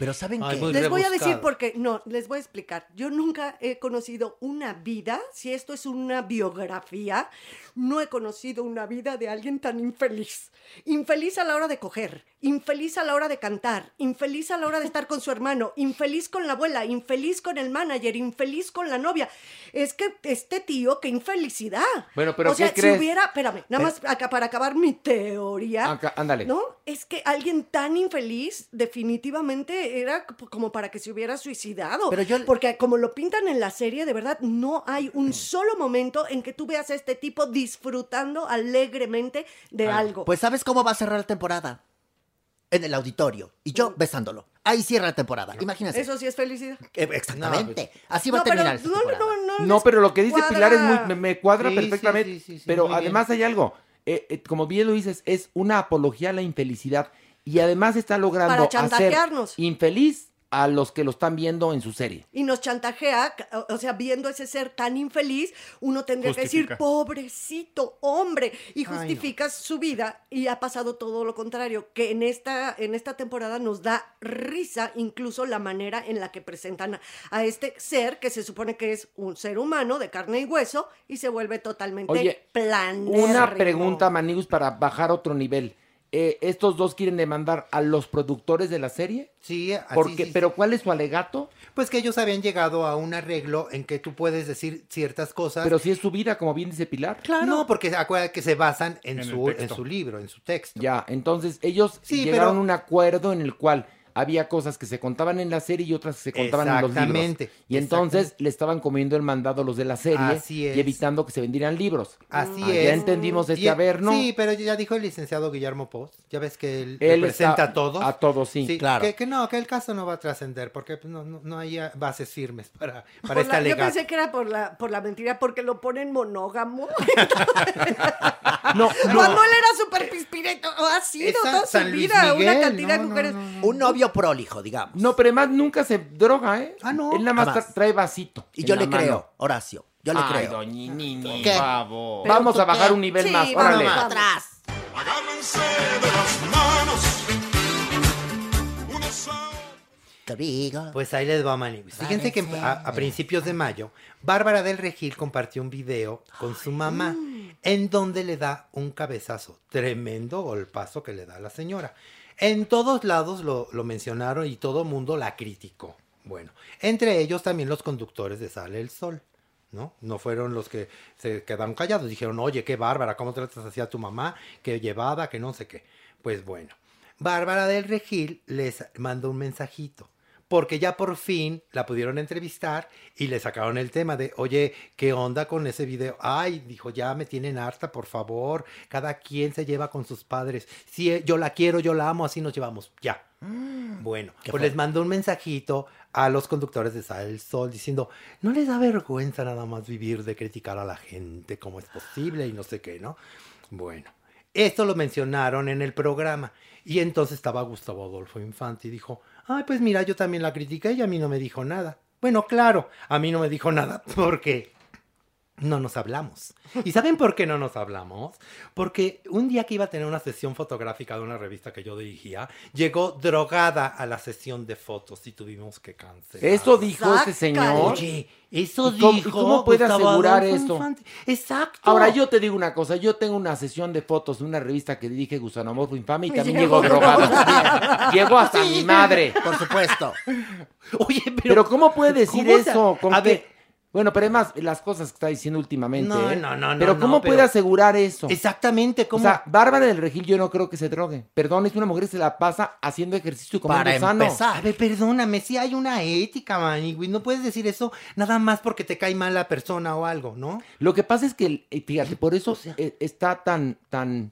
Speaker 10: Pero ¿saben
Speaker 7: Ay,
Speaker 10: qué?
Speaker 4: Les voy a decir porque, no, les voy a explicar. Yo nunca he conocido una vida, si esto es una biografía, no he conocido una vida de alguien tan infeliz. Infeliz a la hora de coger, infeliz a la hora de cantar, infeliz a la hora de estar con su hermano, infeliz con la abuela, infeliz con el manager, infeliz con la novia. Es que este tío, qué infelicidad.
Speaker 3: Bueno, pero
Speaker 4: o sea,
Speaker 3: ¿qué crees?
Speaker 4: si hubiera, espérame, nada más acá para acabar mi teoría.
Speaker 3: Acá, ándale.
Speaker 4: ¿No? Es que alguien tan infeliz definitivamente era como para que se hubiera suicidado.
Speaker 10: Pero yo-
Speaker 4: Porque como lo pintan en la serie, de verdad, no hay un solo momento en que tú veas a este tipo disfrutando alegremente de algo.
Speaker 10: Pues ¿sabes cómo va a cerrar la temporada? En el auditorio. Y yo besándolo. Ahí cierra la temporada. Imagínense.
Speaker 4: Eso sí es felicidad.
Speaker 10: Eh, Exactamente. Así va
Speaker 4: No,
Speaker 10: a terminar
Speaker 4: pero no, no, no,
Speaker 3: No,
Speaker 4: les
Speaker 3: pero lo que dice Pilar es muy, me, me cuadra
Speaker 7: Sí,
Speaker 3: perfectamente.
Speaker 7: sí, sí, sí,
Speaker 3: pero además hay algo. eh, eh, como bien lo dices, es una apología a la infelicidad. Y además está logrando
Speaker 4: Para
Speaker 3: hacer infeliz a los que lo están viendo en su serie.
Speaker 4: y nos chantajea, o- sea, viendo ese ser tan infeliz, uno tendría que decir,
Speaker 6: Justifica.
Speaker 4: pobrecito hombre, y
Speaker 7: no.
Speaker 4: justificas su vida y ha pasado todo lo contrario, que en esta, en esta temporada nos da risa incluso la manera en la que presentan a, a este ser que se supone que es un ser humano de carne y hueso y se vuelve totalmente
Speaker 3: Oye,
Speaker 4: planérrimo.
Speaker 3: Una pregunta, Manigus, para bajar otro nivel. Eh, ¿Estos dos quieren demandar a los productores de la serie?
Speaker 7: Sí, así
Speaker 3: Porque,
Speaker 7: sí.
Speaker 3: pero ¿cuál es su alegato?
Speaker 7: Pues que ellos habían llegado a un arreglo en que tú puedes decir ciertas cosas.
Speaker 3: Pero si es su vida, como bien dice Pilar.
Speaker 7: No, porque acuérdate que se basan en, su, en su libro, en su texto.
Speaker 3: Ya, entonces ellos
Speaker 7: Sí,
Speaker 3: llegaron
Speaker 7: pero-
Speaker 3: a un acuerdo en el cual había cosas que se contaban en la serie y otras que se contaban en los libros.
Speaker 7: Exactamente,
Speaker 3: Y entonces le estaban comiendo el mandado a los de la serie
Speaker 7: Así es.
Speaker 3: y evitando que se vendieran libros.
Speaker 7: Así
Speaker 3: Ah,
Speaker 7: es.
Speaker 3: Ya entendimos este
Speaker 7: Y-
Speaker 3: averno.
Speaker 7: Sí, pero ya dijo el licenciado Guillermo Post. Ya ves que él,
Speaker 3: Él
Speaker 7: representa a todos.
Speaker 3: a todos, sí, claro.
Speaker 7: Que, que no, que el caso no va a trascender porque pues, no, no, no hay bases firmes para, para este
Speaker 4: la- yo pensé que era por la, por la mentira, porque lo ponen monógamo.
Speaker 3: No,
Speaker 4: Cuando él era súper pispireto, ha sido
Speaker 10: Esa-
Speaker 4: toda su vida, una cantidad
Speaker 10: no,
Speaker 4: de
Speaker 10: no,
Speaker 4: mujeres.
Speaker 10: Un novio prolijo, digamos.
Speaker 3: No, pero además nunca se droga, ¿eh?
Speaker 10: Ah, no.
Speaker 3: Él nada más
Speaker 10: Jamás.
Speaker 3: trae vasito.
Speaker 10: Y yo le
Speaker 3: mano.
Speaker 10: creo, Horacio. Yo le
Speaker 3: Ay,
Speaker 10: creo.
Speaker 3: doñinini,
Speaker 10: ¿Qué?
Speaker 3: por favor. Vamos a bajar un nivel
Speaker 4: Sí,
Speaker 3: más,
Speaker 4: vamos,
Speaker 3: órale.
Speaker 4: vamos.
Speaker 10: Atrás.
Speaker 9: Agárrense de las manos.
Speaker 7: Pues ahí les va, Maniguis. Fíjense que a, a principios de mayo, Bárbara del Regil compartió un video con su mamá en donde le da un cabezazo, tremendo golpazo que le da a la señora. En todos lados lo, lo mencionaron y todo mundo la criticó. Bueno, entre ellos también los conductores de Sale el Sol. ¿No? No fueron los que se quedaron callados. Dijeron, oye, qué bárbara, ¿cómo tratas así a tu mamá? Que llevada, que no sé qué. Pues bueno, Bárbara del Regil les mandó un mensajito porque ya por fin la pudieron entrevistar y le sacaron el tema de, oye, ¿qué onda con ese video? Ay, dijo, ya me tienen harta, por favor, cada quien se lleva con sus padres. Si eh, yo la quiero, yo la amo, así nos llevamos, ya. Bueno,
Speaker 10: ¿Qué
Speaker 7: pues
Speaker 10: fue?
Speaker 7: les mandó un mensajito a los conductores de Sal el Sol diciendo, no les da vergüenza nada más vivir de criticar a la gente, cómo es posible y no sé qué, ¿no? Bueno, esto lo mencionaron en el programa y entonces estaba Gustavo Adolfo Infante y dijo, ay, pues mira, yo también la critiqué y a mí no me dijo nada. Bueno, claro, a mí no me dijo nada porque no nos hablamos. ¿Y saben por qué no nos hablamos? Porque un día que iba a tener una sesión fotográfica de una revista que yo dirigía, llegó drogada a la sesión de fotos y tuvimos que cancelar.
Speaker 3: Eso dijo ese señor.
Speaker 7: Oye, eso
Speaker 3: ¿Y cómo-
Speaker 7: dijo.
Speaker 3: y cómo puede
Speaker 7: Gustavo
Speaker 3: asegurar?
Speaker 7: Infante. Exacto.
Speaker 3: Ahora yo te digo una cosa, yo tengo una sesión de fotos de una revista que dirige Gusano Amorfo Infame y también
Speaker 10: Llegó
Speaker 3: drogada. llegó hasta mi madre.
Speaker 10: Por supuesto.
Speaker 7: Oye, pero,
Speaker 3: Pero ¿cómo puede decir
Speaker 7: ¿cómo se-
Speaker 3: eso? ¿Con
Speaker 7: A
Speaker 3: qué?
Speaker 7: ver.
Speaker 3: Bueno, pero además, las cosas que está diciendo últimamente.
Speaker 7: No,
Speaker 3: ¿eh?
Speaker 7: no, no, no,
Speaker 3: Pero
Speaker 7: no,
Speaker 3: ¿cómo
Speaker 7: pero-
Speaker 3: puede asegurar eso?
Speaker 7: Exactamente,
Speaker 3: O
Speaker 7: ¿cómo?
Speaker 3: sea, Bárbara del Regil yo no creo que se drogue. Perdón, es una mujer que se la pasa haciendo ejercicio y comiendo
Speaker 10: Para
Speaker 3: sano.
Speaker 10: empezar.
Speaker 7: A ver, perdóname, si hay una ética, Manigui. No puedes decir eso nada más porque te cae mal la persona o algo, ¿no?
Speaker 3: Lo que pasa es que, eh, fíjate, por eso eh, está tan, tan,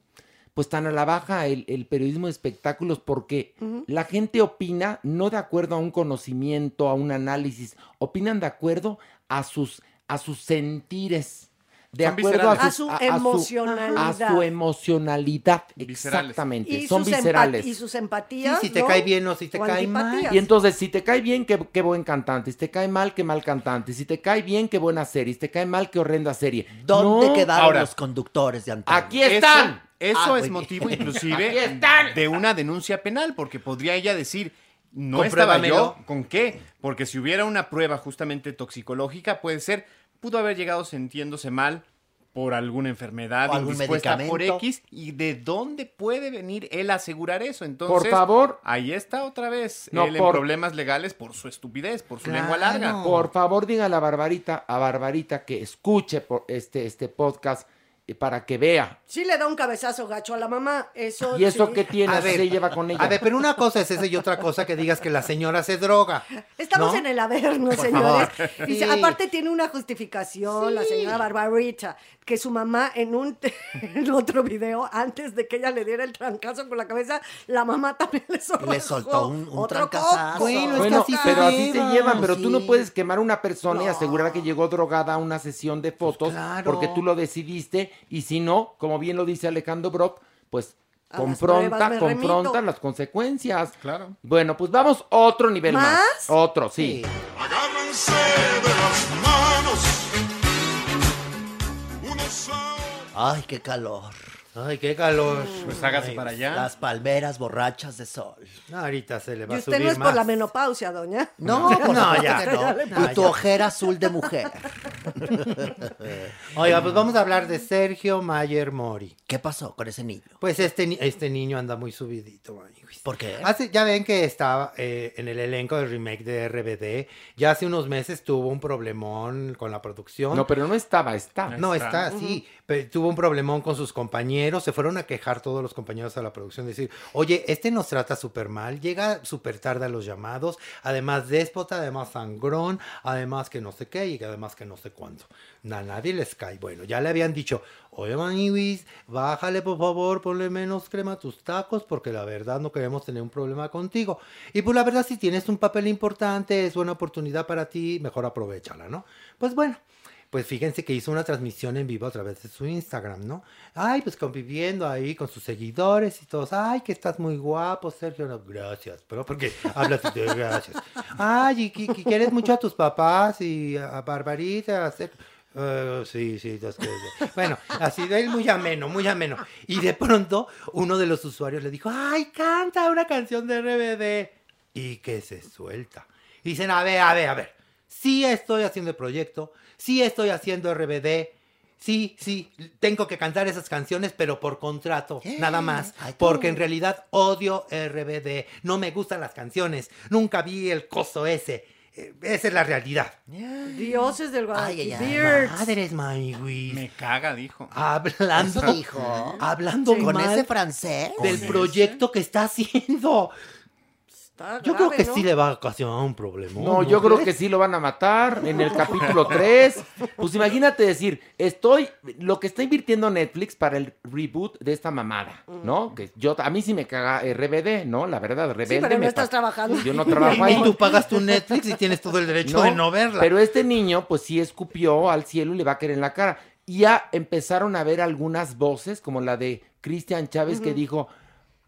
Speaker 3: pues tan a la baja el, el periodismo de espectáculos, porque la gente opina no de acuerdo a un conocimiento, a un análisis, opinan de acuerdo a sus, a sus sentires. De
Speaker 11: Son
Speaker 3: acuerdo a,
Speaker 11: viscerales.
Speaker 3: sus-
Speaker 4: A su emocionalidad.
Speaker 3: A su emocionalidad,
Speaker 11: Viscerales.
Speaker 3: exactamente.
Speaker 4: Y
Speaker 3: son viscerales.
Speaker 4: y sus empatías.
Speaker 7: Sí, si te
Speaker 4: ¿no?
Speaker 7: cae bien o si te
Speaker 4: O
Speaker 7: cae mal.
Speaker 3: Y entonces, si te cae bien, qué, qué buen cantante. Si te cae mal, qué mal cantante. Si te cae bien, qué buena serie. Si te cae mal, qué horrenda serie.
Speaker 10: ¿Dónde
Speaker 3: No,
Speaker 10: quedaron
Speaker 11: Ahora.
Speaker 10: los conductores de antaño?
Speaker 3: Aquí están.
Speaker 6: Eso, eso
Speaker 10: Ah,
Speaker 6: es motivo inclusive de una denuncia penal, porque podría ella decir, no estaba yo, ¿con qué? Porque si hubiera una prueba justamente toxicológica, puede ser, pudo haber llegado sintiéndose mal por alguna enfermedad indispuesta por. X, y de dónde puede venir él a asegurar eso. Entonces,
Speaker 3: Por favor.
Speaker 6: ahí está otra vez
Speaker 3: No,
Speaker 6: él
Speaker 3: por-
Speaker 6: en problemas legales por su estupidez, por su lengua larga.
Speaker 3: Por favor, diga a la Barbarita, a Barbarita que escuche por este, este podcast para que vea.
Speaker 4: Sí le da un cabezazo gacho a la mamá. Eso
Speaker 3: ¿Y eso
Speaker 4: sí.
Speaker 3: qué tiene?
Speaker 7: A ver,
Speaker 3: se lleva con ella.
Speaker 7: A ver, pero una cosa es esa y otra cosa que digas que la señora se droga.
Speaker 4: Estamos
Speaker 7: ¿no?
Speaker 4: en el averno,
Speaker 7: Por
Speaker 4: señores.
Speaker 7: favor.
Speaker 4: Dice,
Speaker 7: Sí.
Speaker 4: aparte tiene una justificación, la señora Barbarita, que su mamá en un en otro video, antes de que ella le diera el trancazo con la cabeza, la mamá también le soltó,
Speaker 10: Le soltó un-
Speaker 4: coco.
Speaker 7: Bueno, es que
Speaker 3: Bueno,
Speaker 7: así se
Speaker 3: pero así se
Speaker 7: llevan,
Speaker 3: pero tú no
Speaker 10: sí.
Speaker 3: puedes quemar a una persona y asegurar que llegó drogada a una sesión de fotos
Speaker 7: claro.
Speaker 3: porque tú lo decidiste y si no, como bien lo dice Alejandro Brock, pues
Speaker 4: A las
Speaker 3: confronta,
Speaker 4: me
Speaker 3: confronta
Speaker 4: remito.
Speaker 3: las consecuencias.
Speaker 6: Claro.
Speaker 3: Bueno, pues vamos otro nivel más.
Speaker 4: ¿Más?
Speaker 3: Otro, sí.
Speaker 9: Agárrense de las manos.
Speaker 10: Ay, qué calor.
Speaker 7: Ay, qué calor.
Speaker 6: Pues hágase para allá.
Speaker 10: Las palmeras borrachas de sol.
Speaker 7: No, ahorita se le va
Speaker 4: Y
Speaker 7: a
Speaker 4: usted
Speaker 7: subir
Speaker 4: no es por
Speaker 7: más.
Speaker 4: la menopausia, doña.
Speaker 10: No, por
Speaker 7: No,
Speaker 10: supuesto
Speaker 7: ya.
Speaker 10: que no. Y tu ojera azul de mujer.
Speaker 7: Oiga, pues vamos a hablar de Sergio Mayer Mori.
Speaker 10: ¿Qué pasó con ese niño?
Speaker 7: Pues este, ni- este niño anda muy subidito, maniguis.
Speaker 10: ¿Por qué?
Speaker 7: Hace, ya ven que estaba eh, en el elenco del remake de RBD. Ya hace unos meses tuvo un problemón con la producción.
Speaker 3: No, pero no estaba, está.
Speaker 7: No, está, sí. Tuvo un problemón con sus compañeros. Se fueron a quejar todos los compañeros a la producción. Decir, oye, este nos trata súper mal. Llega súper tarde a los llamados. Además, déspota, además, sangrón. Además, que no sé qué y además, que no sé cuándo. A nadie les cae. Bueno, ya le habían dicho, oye, Maniwis, bájale por favor, ponle menos crema a tus tacos porque la verdad no queremos tener un problema contigo. Y pues la verdad, si tienes un papel importante, es buena oportunidad para ti, mejor aprovechala, ¿no? Pues bueno. Pues fíjense que hizo una transmisión en vivo a través de su Instagram, ¿no? Ay, pues conviviendo ahí con sus seguidores y todos. Ay, que estás muy guapo, Sergio. Gracias, pero porque hablas de gracias. Ay, y que, quieres mucho a tus papás y a Barbarita. a Sergio. Eh, sí, sí, Bueno, así de él muy ameno, muy ameno. Y de pronto uno de los usuarios le dijo, ay, canta una canción de RBD. Y que se suelta. Y dicen, a ver, a ver, a ver. Sí estoy haciendo el proyecto, sí estoy haciendo RBD, sí, sí, tengo que cantar esas canciones, pero por contrato, nada más.
Speaker 10: Ay.
Speaker 7: Porque en realidad odio RBD, no me gustan las canciones, nunca vi el coso ese. Eh, Esa es la realidad.
Speaker 4: Dioses del
Speaker 10: Ay, ay, ay.
Speaker 4: Guadalquivir.
Speaker 7: Madres, Maywis.
Speaker 6: Me caga, dijo.
Speaker 7: Hablando,
Speaker 10: ¿Eso dijo?
Speaker 7: hablando
Speaker 10: ¿Con
Speaker 7: mal
Speaker 10: ese francés?
Speaker 7: del proyecto que está haciendo.
Speaker 4: Está
Speaker 7: Yo creo que
Speaker 4: ¿no?
Speaker 7: sí le va a ocasionar un problema.
Speaker 3: No, yo creo que sí lo van a matar en el capítulo 3. Pues imagínate decir, estoy, lo que está invirtiendo Netflix para el reboot de esta mamada, ¿no? Que yo, a mí sí me caga RBD, ¿no? La verdad, RBD
Speaker 4: Sí, pero no
Speaker 3: me
Speaker 4: estás trabajando.
Speaker 3: Yo no trabajo ahí.
Speaker 7: Y tú pagas tu Netflix y tienes todo el derecho de no verla.
Speaker 3: Pero este niño, pues sí escupió al cielo y le va a caer en la cara. Y ya empezaron a ver algunas voces, como la de Cristian Chávez, que dijo,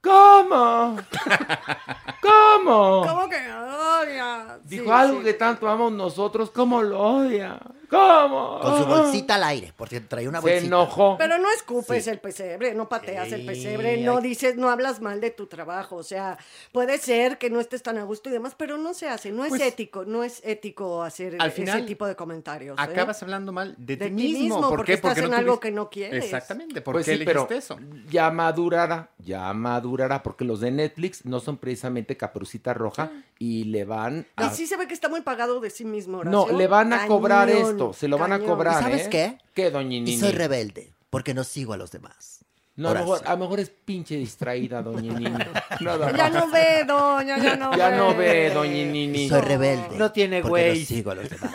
Speaker 3: ¿cómo? ¿Cómo?
Speaker 4: ¿Cómo que odia?
Speaker 3: Dijo
Speaker 4: Sí,
Speaker 3: algo
Speaker 4: sí.
Speaker 3: que tanto amamos nosotros, ¿cómo lo odia? ¿Cómo?
Speaker 10: Con su bolsita al aire, porque traía una
Speaker 3: Se
Speaker 10: bolsita.
Speaker 3: enojó.
Speaker 4: Pero no escupes el pesebre, no pateas el pesebre, no dices, no hablas mal de tu trabajo. O sea, puede ser que no estés tan a gusto y demás, pero no se hace, no es
Speaker 6: Pues,
Speaker 4: ético, no es ético hacer
Speaker 6: al
Speaker 4: ese tipo de comentarios. ¿eh?
Speaker 6: Acabas hablando mal de,
Speaker 4: De
Speaker 6: ti
Speaker 4: ti
Speaker 6: mismo.
Speaker 4: mismo,
Speaker 6: ¿Por
Speaker 4: porque
Speaker 6: qué?
Speaker 4: estás en
Speaker 6: no
Speaker 4: algo
Speaker 6: tuviste-
Speaker 4: que no quieres.
Speaker 6: Exactamente, ¿por
Speaker 3: Pues
Speaker 6: qué
Speaker 3: sí, pero
Speaker 6: elegiste eso?
Speaker 3: ya madurará, ya madurará, porque los de Netflix no son precisamente Caperucita Roja y le van
Speaker 4: Y
Speaker 3: a...
Speaker 4: sí se ve que está muy pagado de sí mismo,
Speaker 3: No,
Speaker 4: Horacio.
Speaker 3: le van a cobrar
Speaker 4: Cañón,
Speaker 3: se lo van a
Speaker 4: cañón.
Speaker 3: cobrar,
Speaker 10: ¿Y sabes
Speaker 3: ¿eh?
Speaker 10: qué?
Speaker 3: ¿Qué, doña Nini?
Speaker 10: Y soy rebelde, porque no sigo a los demás.
Speaker 3: No, a lo, mejor, a lo mejor es pinche distraída, doña Nini. Nada
Speaker 4: Ya no ve, doña, ya no
Speaker 3: Ya
Speaker 4: ve.
Speaker 3: no ve, doña Nini.
Speaker 10: Soy rebelde.
Speaker 7: No tiene güey.
Speaker 10: no sigo a los demás.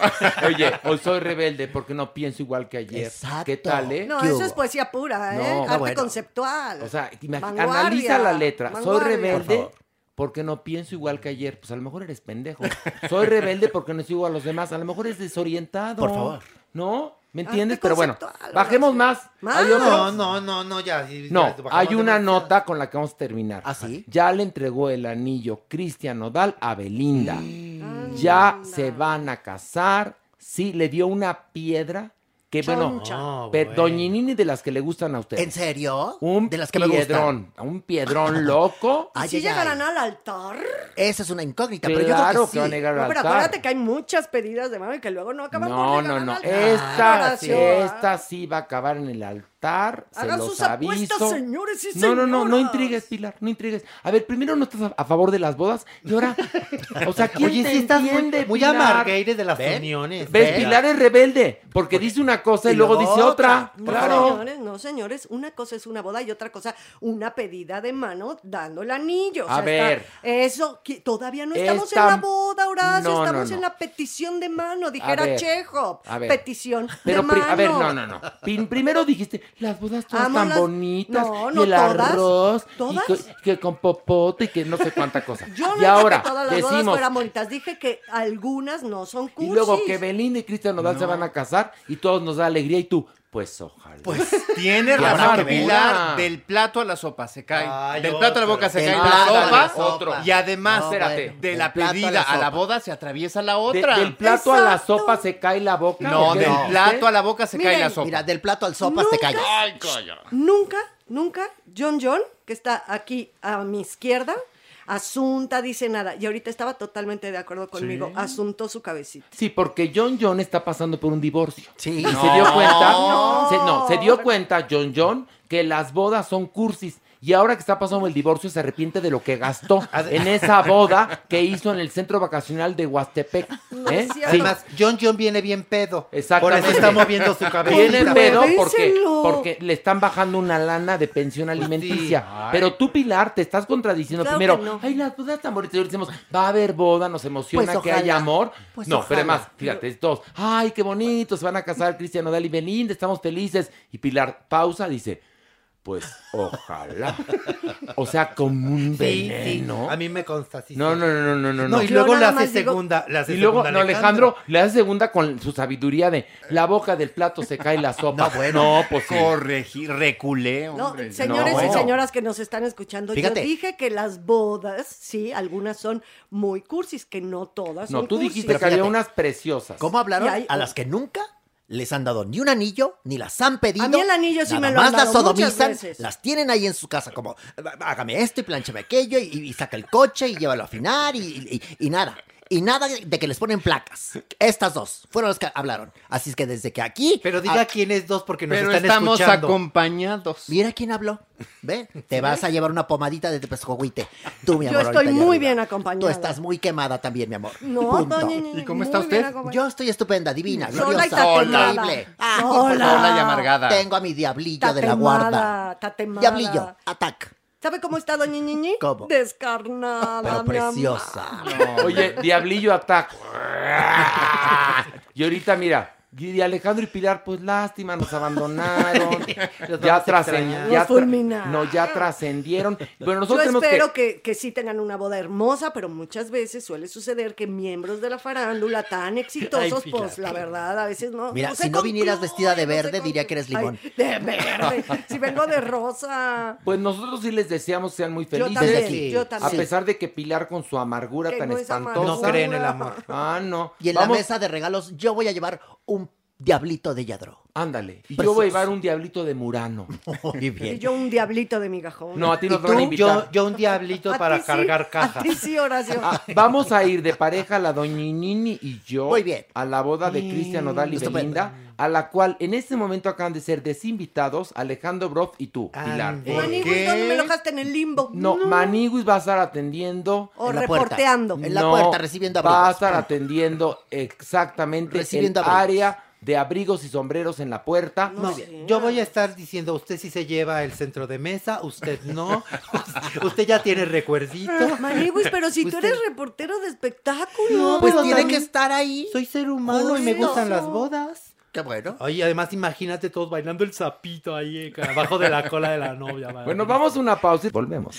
Speaker 3: Oye, hoy soy rebelde porque no pienso igual que ayer.
Speaker 10: Exacto.
Speaker 3: ¿Qué tal, eh?
Speaker 4: No,
Speaker 10: ¿Qué
Speaker 4: eso
Speaker 10: hubo?
Speaker 4: es poesía pura, ¿eh?
Speaker 3: No,
Speaker 4: Arte
Speaker 10: bueno.
Speaker 4: conceptual.
Speaker 3: O sea, analiza la letra. Soy
Speaker 4: vanguardia.
Speaker 3: Rebelde
Speaker 10: favor.
Speaker 3: Porque no pienso igual que ayer. Pues a lo mejor eres pendejo. Soy rebelde porque no sigo a los demás. A lo mejor es desorientado.
Speaker 10: Por favor.
Speaker 3: ¿No? ¿Me entiendes?
Speaker 4: Arte
Speaker 3: Pero bueno, bajemos más.
Speaker 4: Más.
Speaker 3: Hay otro-
Speaker 7: No, no, no, no, ya. sí,
Speaker 3: No,
Speaker 7: ya,
Speaker 3: hay una
Speaker 7: demasiado.
Speaker 3: nota con la que vamos a terminar.
Speaker 10: ¿Ah, sí?
Speaker 3: Ya le entregó el anillo Cristian Nodal a Belinda.
Speaker 4: Mm.
Speaker 3: Ya se van a casar. Sí, le dio una piedra que, bueno,
Speaker 4: Choncha.
Speaker 7: No,
Speaker 3: pero
Speaker 7: bueno.
Speaker 3: Doña Nini de las que le gustan a ustedes.
Speaker 10: ¿En serio?
Speaker 3: Un
Speaker 10: de las que me gustan.
Speaker 3: piedrón, un piedrón loco.
Speaker 10: Ay,
Speaker 4: ¿Sí
Speaker 10: ay,
Speaker 4: llegarán
Speaker 10: ay.
Speaker 4: al altar?
Speaker 10: Esa es una incógnita, pero yo
Speaker 3: claro
Speaker 10: creo
Speaker 3: que,
Speaker 10: que
Speaker 3: va a
Speaker 10: sí.
Speaker 3: negar al
Speaker 4: No, pero
Speaker 3: altar.
Speaker 4: acuérdate que hay muchas pedidas de mano y que luego no acaban por
Speaker 3: No,
Speaker 4: llegar
Speaker 3: no, no.
Speaker 4: altar.
Speaker 3: Esta,
Speaker 4: Horacio,
Speaker 3: esta sí va a acabar en el altar. Se
Speaker 4: Hagan
Speaker 3: los
Speaker 4: sus apuestas, señores y
Speaker 3: No, no, no, no intrigues, Pilar, no intrigues. A ver, primero no estás a, a favor de las bodas y ahora, o sea, ¿quién
Speaker 7: Oye,
Speaker 3: te
Speaker 7: sí estás muy,
Speaker 3: entiende,
Speaker 7: muy
Speaker 3: Pilar?
Speaker 7: amargueire de las
Speaker 10: ¿Ven?
Speaker 7: uniones.
Speaker 3: ¿Ves?
Speaker 7: ¿ves?
Speaker 3: Pilar es rebelde, porque dice una cosa y,
Speaker 10: Y
Speaker 3: luego dice otra.
Speaker 4: No,
Speaker 3: Claro.
Speaker 4: señores, no, señores. Una cosa es una boda y otra cosa una pedida de mano dando el anillo. O
Speaker 3: A ver.
Speaker 4: está- eso, que todavía no estamos
Speaker 3: Esta-
Speaker 4: en la boda, Horacio.
Speaker 3: No,
Speaker 4: estamos
Speaker 3: no.
Speaker 4: en la petición de mano, dijera
Speaker 3: ver,
Speaker 4: Chekhov.
Speaker 3: a ver.
Speaker 4: Petición
Speaker 3: Pero,
Speaker 4: de mano.
Speaker 3: a ver, no, no, no. Primero dijiste, las bodas todas
Speaker 4: Amo
Speaker 3: tan
Speaker 4: las-
Speaker 3: bonitas.
Speaker 4: No,
Speaker 3: y el
Speaker 4: todas.
Speaker 3: arroz. y
Speaker 4: ¿Todas?
Speaker 3: que, que con popote y que no sé cuánta cosa.
Speaker 4: Yo no
Speaker 3: y ahora,
Speaker 4: que todas las bodas
Speaker 3: decimos,
Speaker 4: fueran bonitas. Dije que algunas no son cursis.
Speaker 3: Y luego que Belinda y Cristian Nodal se van a casar y todos nos da alegría y tú, pues ojalá.
Speaker 10: Pues
Speaker 6: Tiene razón. Pilar. Del plato a la sopa se cae.
Speaker 7: Ay,
Speaker 6: del plato a la boca se cae la sopa.
Speaker 3: otro.
Speaker 6: Y además,
Speaker 10: No,
Speaker 3: espérate,
Speaker 10: bueno,
Speaker 6: de la
Speaker 10: a
Speaker 6: pedida
Speaker 10: la
Speaker 6: a la
Speaker 10: sopa.
Speaker 6: boda se atraviesa la
Speaker 3: De-
Speaker 6: otra.
Speaker 3: del plato a la sopa se cae la boca.
Speaker 6: no,
Speaker 3: ¿o qué
Speaker 6: del plato a la boca se cae la sopa.
Speaker 10: Mira, del plato al sopas te callas.
Speaker 6: Ay.
Speaker 4: Nunca, nunca, John John, que está aquí a mi izquierda, Asunta dice nada. Y ahorita estaba totalmente de acuerdo conmigo. Asuntó su cabecita.
Speaker 3: Sí, porque John John está pasando por un divorcio.
Speaker 10: Sí.
Speaker 3: Y
Speaker 10: No.
Speaker 3: se dio cuenta,
Speaker 4: No.
Speaker 3: se, no, se dio cuenta John John que las bodas son cursis. Y ahora que está pasando el divorcio se arrepiente de lo que gastó en esa boda que hizo en el centro vacacional de Huastepec. ¿eh?
Speaker 4: es.
Speaker 7: Además, John John viene bien pedo.
Speaker 3: Exactamente.
Speaker 7: Por eso está moviendo su cabeza.
Speaker 3: Viene pedo porque, le están bajando una lana de pensión alimenticia. Pero tú, Pilar, te estás contradiciendo.
Speaker 4: Claro
Speaker 3: Primero,
Speaker 4: no.
Speaker 3: ay, las bodas tan bonitas. Decimos, va a haber boda, nos emociona
Speaker 10: Pues
Speaker 3: que haya amor.
Speaker 10: Pues
Speaker 3: no, pero
Speaker 10: ojalá.
Speaker 3: además, fíjate, todos, ay, qué bonito, se van a casar Cristian Nodal y Belinda, estamos felices. Y Pilar pausa, dice, Pues ojalá. O sea, como un
Speaker 7: Sí, sí,
Speaker 3: veneno.
Speaker 7: a mí me consta, sí,
Speaker 3: No, no, no, no, no,
Speaker 7: No,
Speaker 3: no.
Speaker 7: y luego le hace segunda, le hace
Speaker 3: y luego,
Speaker 7: segunda
Speaker 3: no, Alejandro le hace segunda con su sabiduría de la boca del plato se cae la sopa.
Speaker 6: No, bueno.
Speaker 3: no, pues sí.
Speaker 6: Corregí, reculé,
Speaker 4: No,
Speaker 6: hombre.
Speaker 4: señores
Speaker 3: No,
Speaker 4: y señoras que nos están escuchando,
Speaker 3: Fíjate.
Speaker 4: yo dije que las bodas, sí, algunas son muy cursis, que no todas
Speaker 3: No,
Speaker 4: son
Speaker 3: tú
Speaker 4: cursis.
Speaker 3: dijiste que había unas preciosas.
Speaker 10: ¿Cómo hablaron?
Speaker 4: Hay-
Speaker 10: A las que nunca les han dado ni un anillo, ni las han pedido.
Speaker 4: A mí el anillo sí
Speaker 10: nada
Speaker 4: me lo han
Speaker 10: más las
Speaker 4: dado muchas
Speaker 10: sodomizan,
Speaker 4: veces.
Speaker 10: las tienen ahí en su casa como, hágame esto y planchame aquello, y, y saca el coche y llévalo a afinar y, y- y nada. Y nada de que les ponen placas. Estas dos fueron las que hablaron. Así es que desde que aquí...
Speaker 7: Pero diga quiénes dos porque nos
Speaker 6: Pero
Speaker 7: están
Speaker 6: estamos
Speaker 7: escuchando.
Speaker 6: acompañados.
Speaker 10: Mira quién habló. ¿Ve? Te vas a llevar una pomadita de pescohuite. Tú, mi
Speaker 4: Yo
Speaker 10: amor.
Speaker 4: estoy
Speaker 10: ahorita allá
Speaker 4: muy
Speaker 10: arriba.
Speaker 4: bien acompañada.
Speaker 10: Tú estás muy quemada también, mi amor.
Speaker 4: No,
Speaker 10: Punto.
Speaker 4: doña Ñeñe, ¿Y cómo está usted?
Speaker 10: Yo estoy estupenda, divina, gloriosa,
Speaker 4: tatemada.
Speaker 10: increíble.
Speaker 4: Sola. y amargada.
Speaker 10: Tengo a mi diablillo de la guarda.
Speaker 4: Tatemada, tatemada.
Speaker 10: Diablillo, atac.
Speaker 4: ¿Sabe cómo está doña Ñeñe?
Speaker 10: ¿Cómo?
Speaker 4: Descarnada,
Speaker 10: Pero
Speaker 4: mi amor.
Speaker 10: preciosa.
Speaker 3: Oye, Diablillo ataca. Y ahorita, mira, y Alejandro y Pilar, pues lástima, nos abandonaron. Ya trascendieron. Ya. No, ya trascendieron. Bueno,
Speaker 4: Yo
Speaker 3: nosotros tenemos
Speaker 4: espero
Speaker 3: que...
Speaker 4: que... Que, sí tengan una boda hermosa, pero muchas veces suele suceder que miembros de la farándula tan exitosos,
Speaker 10: Ay,
Speaker 4: pues la verdad, a veces no.
Speaker 10: Mira,
Speaker 4: no
Speaker 10: si no vinieras vestida de
Speaker 4: no
Speaker 10: verde, diría que eres limón.
Speaker 4: Ay, de verde. si vengo de rosa.
Speaker 3: Pues nosotros sí les deseamos sean muy
Speaker 4: Yo
Speaker 3: felices.
Speaker 4: también,
Speaker 3: aquí.
Speaker 4: yo también.
Speaker 3: A pesar de que Pilar con su amargura
Speaker 4: Que
Speaker 3: tan
Speaker 4: es
Speaker 3: espantosa.
Speaker 4: amargura. No cree en el
Speaker 7: amor.
Speaker 3: Ah, no.
Speaker 10: Y en
Speaker 3: Vamos-
Speaker 10: la mesa de regalos yo voy a llevar un diablito de Yadro.
Speaker 3: Ándale. Y yo voy a llevar un diablito de Murano.
Speaker 10: Muy
Speaker 4: Y yo un diablito de migajón.
Speaker 3: No, a ti no
Speaker 7: ¿Y
Speaker 3: te van a invitar.
Speaker 7: Yo, yo un diablito
Speaker 4: A
Speaker 7: para
Speaker 4: ti sí,
Speaker 7: cargar cajas.
Speaker 4: A ti sí, Horacio.
Speaker 3: Ah, vamos a ir de pareja la doña Nini y yo
Speaker 10: Muy bien.
Speaker 3: a la boda de Cristian Odal y. Belinda, a la cual en este momento acaban de ser desinvitados Alejandro Broff y tú, Pilar.
Speaker 7: Ande.
Speaker 4: Maniguis, ¿dónde me lo dejaste en el limbo?
Speaker 3: No, Maniguis va a estar atendiendo.
Speaker 4: O
Speaker 10: En la puerta.
Speaker 4: reporteando.
Speaker 10: En la
Speaker 3: No,
Speaker 10: puerta, recibiendo
Speaker 3: Va a estar atendiendo exactamente
Speaker 10: Recibiendo
Speaker 3: el área de abrigos y sombreros en la puerta.
Speaker 7: No, yo voy a estar diciendo, usted sí se lleva el centro de mesa, usted no, usted ya tiene recuerdito.
Speaker 4: Maniguis, pero si tú eres reportero de espectáculo.
Speaker 7: No,
Speaker 10: Pues tiene
Speaker 7: también
Speaker 10: que estar ahí.
Speaker 7: Soy ser humano y me gustan las bodas.
Speaker 10: Qué bueno.
Speaker 7: Oye, además imagínate todos bailando el sapito ahí eh, abajo de la cola de la novia. madre.
Speaker 3: Bueno, vamos a una pausa y volvemos.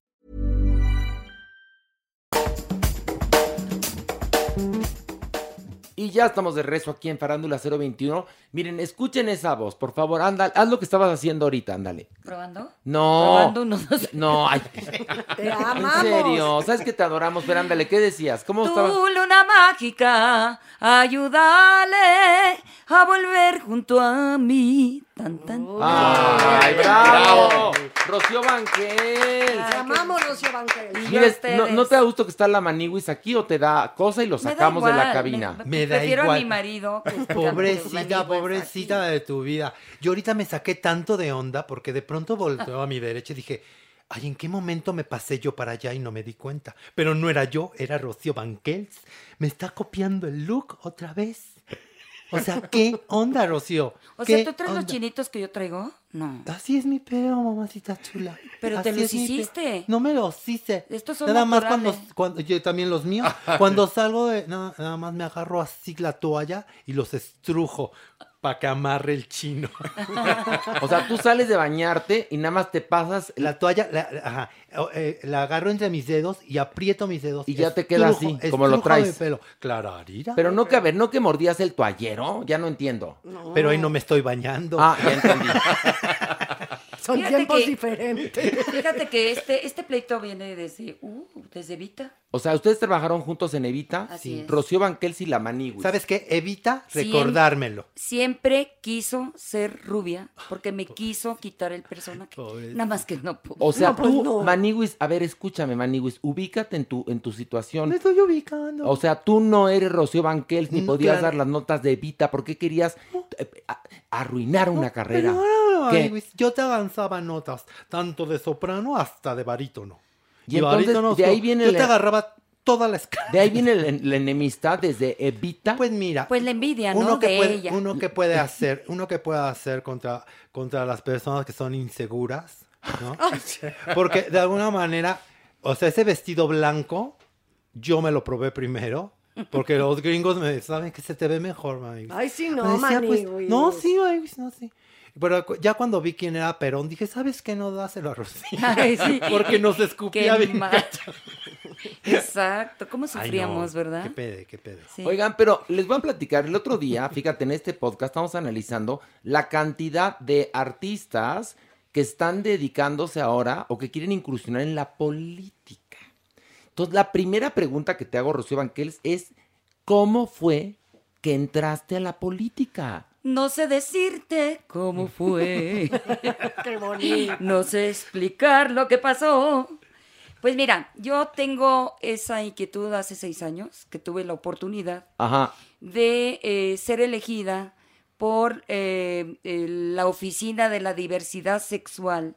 Speaker 3: Y ya estamos de rezo aquí en Farándula 021. Miren, escuchen esa voz, por favor. Anda, haz lo que estabas haciendo ahorita, ándale.
Speaker 12: ¿Probando?
Speaker 3: No.
Speaker 12: Probando uno, dos.
Speaker 3: No, ay.
Speaker 4: Te
Speaker 3: En
Speaker 4: amamos.
Speaker 3: serio, sabes que te adoramos, pero ándale, ¿qué decías? ¿Cómo estabas?
Speaker 12: Tu luna mágica, ayúdale a volver junto a mí. Tan, tan.
Speaker 3: ¡Ay, bravo! Rocío Banquel.
Speaker 4: Te amamos, Rocío Banquel.
Speaker 12: A
Speaker 3: ¿no,
Speaker 12: ustedes.
Speaker 3: ¿no te da gusto que está la maniwis aquí o te da cosa y lo sacamos de la cabina?
Speaker 12: me-
Speaker 7: Me da
Speaker 12: Prefiero a
Speaker 7: igual.
Speaker 12: mi marido. que-
Speaker 7: Pobrecita, pobrecita de tu vida. Yo ahorita me saqué tanto de onda porque de pronto volteó a mi derecha y dije, ay, ¿en qué momento me pasé yo para allá y no me di cuenta? Pero no era yo, era Rocío Banquels. Me está copiando el look otra vez. O sea, ¿qué onda, Rocío?
Speaker 12: O
Speaker 7: ¿Qué
Speaker 12: sea, ¿tú traes los chinitos que yo traigo? No.
Speaker 7: Así es mi pelo, mamacita chula.
Speaker 12: Pero te los hiciste.
Speaker 7: No me los hice.
Speaker 12: Estos son
Speaker 7: Nada más cuando, cuando yo también los míos. Cuando salgo de nada, nada más me agarro así la toalla y los estrujo. Para que amarre el chino.
Speaker 3: O sea, tú sales de bañarte y nada más te pasas
Speaker 7: La toalla, la, ajá, eh, la agarro entre mis dedos y aprieto mis dedos.
Speaker 3: Y ya te queda así, como lo traes.
Speaker 7: pelo. Clararira.
Speaker 3: Pero no que, a ver, no que mordías el toallero, ya no entiendo.
Speaker 7: Pero ahí no me estoy bañando.
Speaker 3: Ah, ya entendí.
Speaker 4: Son
Speaker 12: Fíjate
Speaker 4: tiempos
Speaker 12: que-
Speaker 4: diferentes.
Speaker 12: Fíjate que este, este pleito viene desde, uh, desde Vita.
Speaker 3: O sea, ustedes trabajaron juntos en Evita.
Speaker 12: Así es.
Speaker 3: Rocío Banquels y la Manigui.
Speaker 7: ¿Sabes qué? Evita
Speaker 12: Siem-
Speaker 7: recordármelo.
Speaker 12: Siempre quiso ser rubia porque me quiso quitar el personaje. Nada más que no pudo.
Speaker 3: O sea,
Speaker 12: No, pues
Speaker 3: tú,
Speaker 12: no.
Speaker 3: Maniguis, a ver, escúchame, Maniguis, ubícate en tu, en tu situación.
Speaker 7: Me estoy ubicando.
Speaker 3: O sea, tú no eres Rocío Banquels ni
Speaker 7: Mm,
Speaker 3: podías
Speaker 7: claro.
Speaker 3: dar las notas de Evita. ¿Por qué querías eh, a- arruinar una carrera?
Speaker 7: Pero,
Speaker 3: ¿Qué?
Speaker 7: ay, güey, yo te avanzaba notas, tanto de soprano hasta de barítono.
Speaker 3: Y entonces,
Speaker 7: barítonos,
Speaker 3: de ahí
Speaker 7: yo-
Speaker 3: viene
Speaker 7: Yo
Speaker 3: la-
Speaker 7: te agarraba toda la escala.
Speaker 3: De ahí viene la, la enemistad desde Evita.
Speaker 7: Pues mira,
Speaker 12: Pues la envidia, ¿no?
Speaker 7: uno que
Speaker 12: de
Speaker 7: puede,
Speaker 12: ella.
Speaker 7: uno que puede hacer, uno que puede hacer contra, contra las personas que son inseguras, ¿no? Porque de alguna manera, o sea, ese vestido blanco, yo me lo probé primero. Porque los gringos me saben que se te ve mejor, mami.
Speaker 4: Ay, sí, no,
Speaker 7: Me decía, pues,
Speaker 4: Maniguis.
Speaker 7: no, sí, ay, no, sí. Pero ya cuando vi quién era Perón, dije, ¿sabes qué? No dáselo a Rocío.
Speaker 12: Ay, sí.
Speaker 7: Porque nos escupía
Speaker 12: Qué
Speaker 7: bien
Speaker 12: mal. Exacto, ¿cómo
Speaker 7: Ay, no,
Speaker 12: sufríamos, verdad?
Speaker 7: Qué pede, qué pede.
Speaker 12: Sí.
Speaker 3: Oigan, pero les voy a platicar, el otro día, fíjate, en este podcast estamos analizando la cantidad de artistas que están dedicándose ahora o que quieren incursionar en la política. Entonces, la primera pregunta que te hago, Rocío Banquels, es ¿cómo fue que entraste a la política?
Speaker 12: No sé decirte cómo fue.
Speaker 4: Qué bonito.
Speaker 12: No sé explicar lo que pasó. Pues mira, yo tengo esa inquietud hace seis años que tuve la oportunidad
Speaker 3: Ajá.
Speaker 12: de eh, ser elegida por eh, la Oficina de la Diversidad Sexual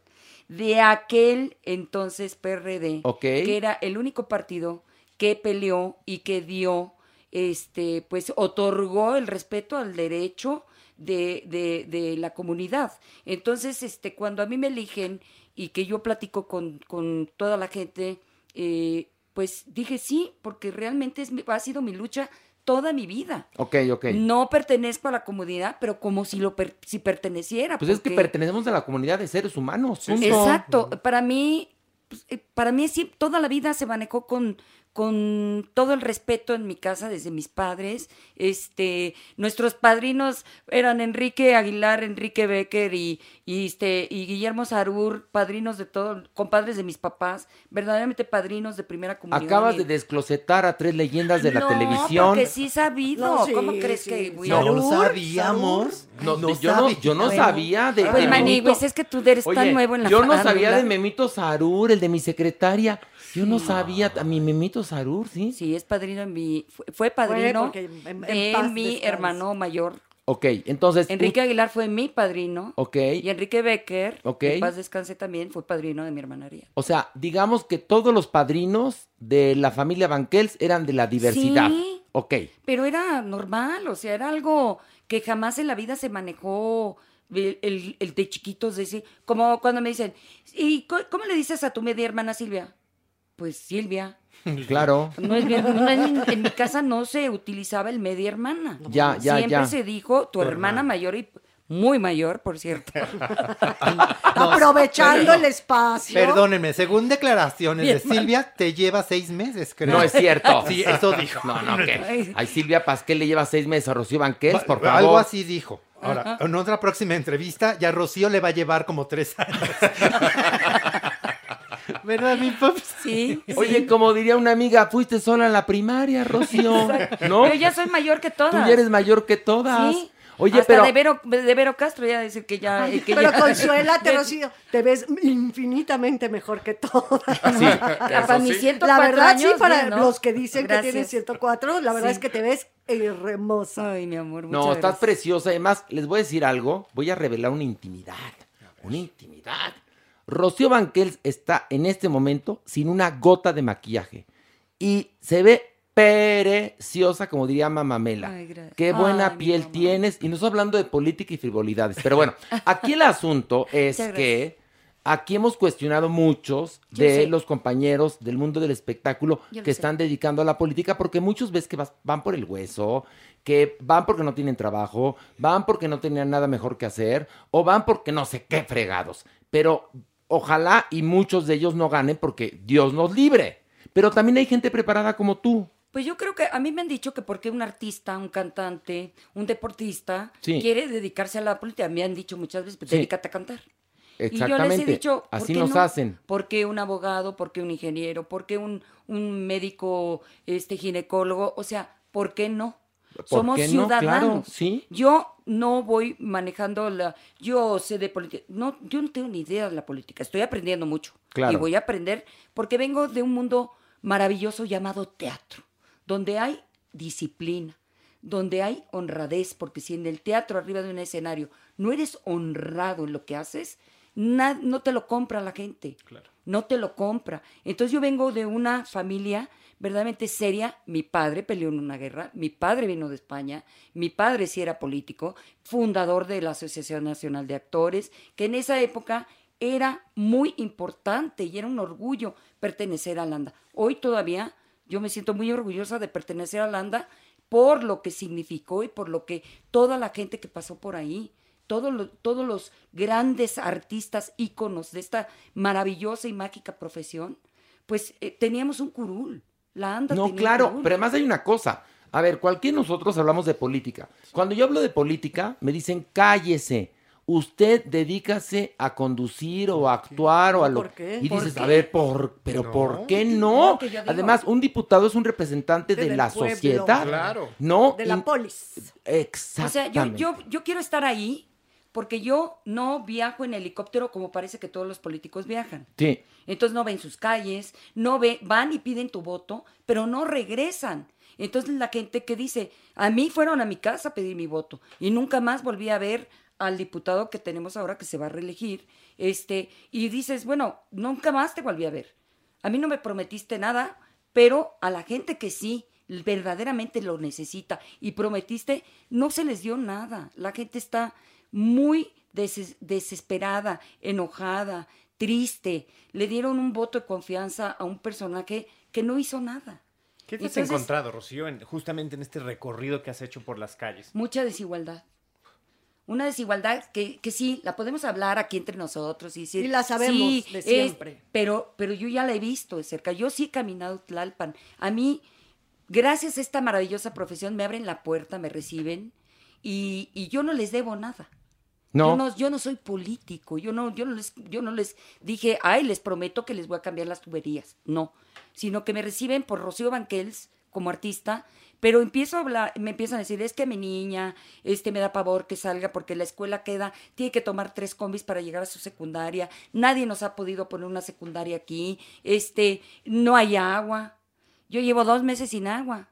Speaker 12: de aquel entonces PRD,
Speaker 3: Ok.
Speaker 12: que era el único partido que peleó y que dio, este, pues otorgó el respeto al derecho de, de- de la comunidad. Entonces, este, cuando a mí me eligen y que yo platico con, con toda la gente, eh, pues dije sí, porque realmente es, mi- ha sido mi lucha toda mi vida.
Speaker 3: Ok, ok.
Speaker 12: No pertenezco a la comunidad, pero como si lo per- si perteneciera.
Speaker 3: Pues es que pertenecemos a la comunidad de seres humanos. punto.
Speaker 12: Exacto. Para mí, pues, eh, para mí sí, toda la vida se manejó con, con todo el respeto en mi casa desde mis padres. Este, nuestros padrinos eran Enrique Aguilar, Enrique Becker y, y este y Guillermo Sarur, padrinos de todo, compadres de mis papás, verdaderamente padrinos de primera comunidad.
Speaker 3: Acabas de desclosetar a tres leyendas de la
Speaker 12: no,
Speaker 3: televisión.
Speaker 12: porque sí sabido.
Speaker 4: No, sí,
Speaker 12: ¿Cómo crees
Speaker 4: sí,
Speaker 12: que
Speaker 7: No
Speaker 12: a
Speaker 7: lo sabíamos.
Speaker 3: No,
Speaker 7: No
Speaker 3: yo, no, yo no
Speaker 12: Bueno.
Speaker 3: sabía de,
Speaker 12: Pues,
Speaker 3: de
Speaker 12: Maniguis,
Speaker 3: Memito.
Speaker 12: es que tú eres tan
Speaker 3: Oye,
Speaker 12: nuevo en la
Speaker 3: Yo no sabía de Memito Sarur, el de mi secretaria. Yo no sabía, a mi Memito Sarur, ¿sí?
Speaker 12: Sí, es padrino en mi, fue, fue padrino
Speaker 4: porque en- en
Speaker 12: de
Speaker 4: paz
Speaker 12: mi
Speaker 4: descanse.
Speaker 12: hermano mayor.
Speaker 3: Ok, entonces.
Speaker 12: Enrique Aguilar fue mi padrino.
Speaker 3: Ok.
Speaker 12: Y Enrique Becker,
Speaker 3: Ok.
Speaker 12: que en paz descanse también, fue padrino de mi hermana Ariel.
Speaker 3: O sea, digamos que todos los padrinos de la familia Banquels eran de la diversidad.
Speaker 12: Sí.
Speaker 3: Ok.
Speaker 12: Pero era normal, o sea, era algo que jamás en la vida se manejó el, el- el de chiquitos, decir, como cuando me dicen, ¿y co- cómo le dices a tu media hermana Silvia? Pues Silvia.
Speaker 3: Claro.
Speaker 12: No es bien- no es- en mi casa no se utilizaba el media hermana.
Speaker 3: Ya, ya,
Speaker 12: Siempre
Speaker 3: ya.
Speaker 12: se dijo tu,
Speaker 7: Tu
Speaker 12: hermana
Speaker 7: hermana.
Speaker 12: mayor y muy mayor, por cierto.
Speaker 4: Aprovechando el espacio.
Speaker 7: Perdónenme, según declaraciones de. Silvia, te lleva seis meses, creo.
Speaker 3: No es cierto.
Speaker 7: Sí, eso dijo.
Speaker 3: No, no, ¿qué? Ay, Silvia Pasquel le lleva seis meses a Rocío Banquels, por favor.
Speaker 7: Algo así dijo. Ahora, en otra próxima entrevista, ya Rocío le va a llevar como tres años. ¿Verdad, mi papi?
Speaker 12: Sí.
Speaker 3: Oye, como diría una amiga, fuiste sola en la primaria, Rocío. ¿No?
Speaker 12: Yo ya soy mayor que todas.
Speaker 3: Tú ya eres mayor que todas.
Speaker 12: Sí.
Speaker 3: Oye,
Speaker 12: Hasta
Speaker 3: pero.
Speaker 12: de Vero, de Vero Castro ya decir que ya... eh, que
Speaker 4: Pero
Speaker 12: ya-
Speaker 4: consuélate, Rocío. Te ves infinitamente mejor que todas.
Speaker 3: Sí,
Speaker 12: Para mis 104
Speaker 4: La verdad, sí, para
Speaker 12: bien, ¿no?
Speaker 4: los que dicen que
Speaker 12: Gracias.
Speaker 4: tienes 104, la verdad
Speaker 12: Sí.
Speaker 4: es que te ves hermosa.
Speaker 12: Ay, mi amor,
Speaker 3: No, estás
Speaker 12: gracias.
Speaker 3: preciosa. Además, les voy a decir algo. Voy a revelar una intimidad. Una intimidad. Rocío Banquels está en este momento sin una gota de maquillaje. Y se ve preciosa, como diría Mamamela.
Speaker 12: Ay.
Speaker 3: Qué buena
Speaker 12: Ay,
Speaker 3: piel tienes. Y no estoy hablando de política y frivolidades. Pero bueno, aquí el asunto es que Aquí hemos cuestionado muchos
Speaker 12: Yo
Speaker 3: de
Speaker 12: sé.
Speaker 3: los compañeros del mundo del espectáculo
Speaker 12: Yo
Speaker 3: que
Speaker 12: sé.
Speaker 3: están dedicando a la política porque muchos ves que vas- van por el hueso, que van porque no tienen trabajo, van porque no tenían nada mejor que hacer o van porque no sé qué fregados. Pero ojalá y muchos de ellos no ganen porque Dios nos libre. Pero también hay gente preparada como tú.
Speaker 12: Pues yo creo que a mí me han dicho que porque un artista, un cantante, un deportista
Speaker 3: Sí.
Speaker 12: quiere dedicarse a la política, me han dicho muchas veces, pues
Speaker 3: Sí.
Speaker 12: dedícate a cantar. Y yo les he
Speaker 3: Exactamente.
Speaker 12: dicho, ¿por
Speaker 3: Así
Speaker 12: qué
Speaker 3: nos
Speaker 12: no?
Speaker 3: hacen.
Speaker 12: ¿Por qué un abogado? ¿Por qué un ingeniero? ¿Por qué un, un médico este, ginecólogo? O sea, ¿por qué no?
Speaker 3: ¿Por
Speaker 12: Somos
Speaker 3: qué no? Claro,
Speaker 12: ciudadanos.
Speaker 3: sí.
Speaker 12: Yo no voy manejando la... Yo sé de política. No, yo no tengo ni idea de la política. Estoy aprendiendo mucho.
Speaker 3: Claro.
Speaker 12: Y voy a aprender porque vengo de un mundo maravilloso llamado teatro, donde hay disciplina, donde hay honradez, porque si en el teatro arriba de un escenario no eres honrado en lo que haces, no te lo compra la gente. No te lo compra. Entonces yo vengo de una familia verdaderamente seria. Mi padre peleó en una guerra, mi padre vino de España, mi padre sí era político, fundador de la Asociación Nacional de Actores, que en esa época era muy importante y era un orgullo pertenecer a Landa. Hoy todavía yo me siento muy orgullosa de pertenecer a Landa por lo que significó y por lo que toda la gente que pasó por ahí, todos los, grandes artistas íconos de esta maravillosa y mágica profesión, pues eh, teníamos un curul. La ANDA
Speaker 3: No, claro, pero además hay una cosa. A ver, cualquiera de nosotros hablamos de política. Cuando yo hablo de política, me dicen cállese. Usted dedícase a conducir o a actuar o a lo.
Speaker 4: ¿Por qué?
Speaker 3: Y
Speaker 4: ¿Por
Speaker 3: dices,
Speaker 4: qué?
Speaker 3: a ver, por, pero
Speaker 4: No.
Speaker 3: ¿por qué no? Además, un diputado es un representante de la
Speaker 4: pueblo.
Speaker 3: sociedad.
Speaker 4: Claro.
Speaker 3: No.
Speaker 4: De la polis.
Speaker 12: O sea, yo,
Speaker 3: Exactamente.
Speaker 12: yo, yo quiero estar ahí porque yo no viajo en helicóptero como parece que todos los políticos viajan.
Speaker 3: Sí.
Speaker 12: Entonces no ven sus calles, no ve, van y piden tu voto, pero no regresan. Entonces la gente que dice, a mí fueron a mi casa a pedir mi voto y nunca más volví a ver al diputado que tenemos ahora que se va a reelegir, este, y dices, bueno, nunca más te volví a ver. A mí no me prometiste nada, pero a la gente que sí verdaderamente lo necesita y prometiste, no se les dio nada. La gente está muy deses- desesperada, enojada, triste. Le dieron un voto de confianza a un personaje que no hizo nada.
Speaker 6: ¿Qué te has
Speaker 12: Entonces,
Speaker 6: encontrado, Rocío, en- justamente en este recorrido que has hecho por las calles?
Speaker 12: Mucha desigualdad. Una desigualdad que, que sí, la podemos hablar aquí entre nosotros y decir.
Speaker 4: Y la sabemos
Speaker 12: sí,
Speaker 4: de
Speaker 12: es-
Speaker 4: siempre.
Speaker 12: pero, pero yo ya la he visto de cerca. Yo sí he caminado Tlalpan. A mí, gracias a esta maravillosa profesión, me abren la puerta, me reciben y, y yo no les debo nada.
Speaker 3: No.
Speaker 12: Yo no, yo no soy político, yo no, yo no les, yo no les dije, ay, les prometo que les voy a cambiar las tuberías. No, sino que me reciben por Rocío Banquels como artista, pero empiezo a hablar, me empiezan a decir, es que mi niña, este me da pavor que salga porque la escuela queda, tiene que tomar tres combis para llegar a su secundaria, nadie nos ha podido poner una secundaria aquí, este, no hay agua. Yo llevo dos meses sin agua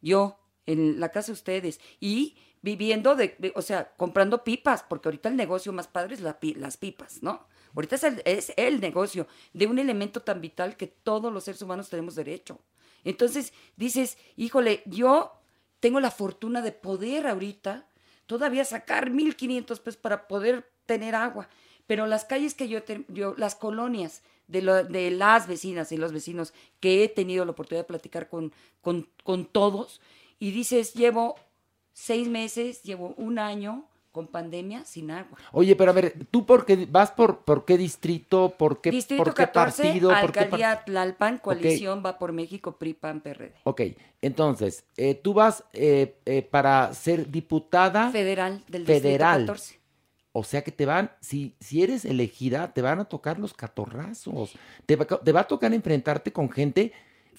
Speaker 12: yo en la casa de ustedes y viviendo de, o sea, comprando pipas, porque ahorita el negocio más padre es la las pipas, ¿no? Ahorita es el, es el negocio de un elemento tan vital que todos los seres humanos tenemos derecho. Entonces dices, híjole, yo tengo la fortuna de poder ahorita todavía sacar 1.500 pesos para poder tener agua. Pero las calles que yo, yo las colonias de, lo- de las vecinas y los vecinos que he tenido la oportunidad de platicar con, con, con todos, y dices, llevo seis meses, llevo un año con pandemia sin agua.
Speaker 3: Oye, pero a ver, ¿tú por qué vas por, por qué distrito? ¿Por qué,
Speaker 12: Distrito
Speaker 3: por qué
Speaker 12: 14,
Speaker 3: partido? ¿Por qué par-
Speaker 12: Alcaldía Tlalpan, coalición va por México, PRI, PAN, PRD.
Speaker 3: Ok, entonces, eh, tú vas eh, eh, para ser diputada
Speaker 12: Federal del Distrito
Speaker 3: federal.
Speaker 12: 14.
Speaker 3: O sea que te van, si, si eres elegida, te van a tocar los catorrazos. Te va, te va a tocar enfrentarte con gente,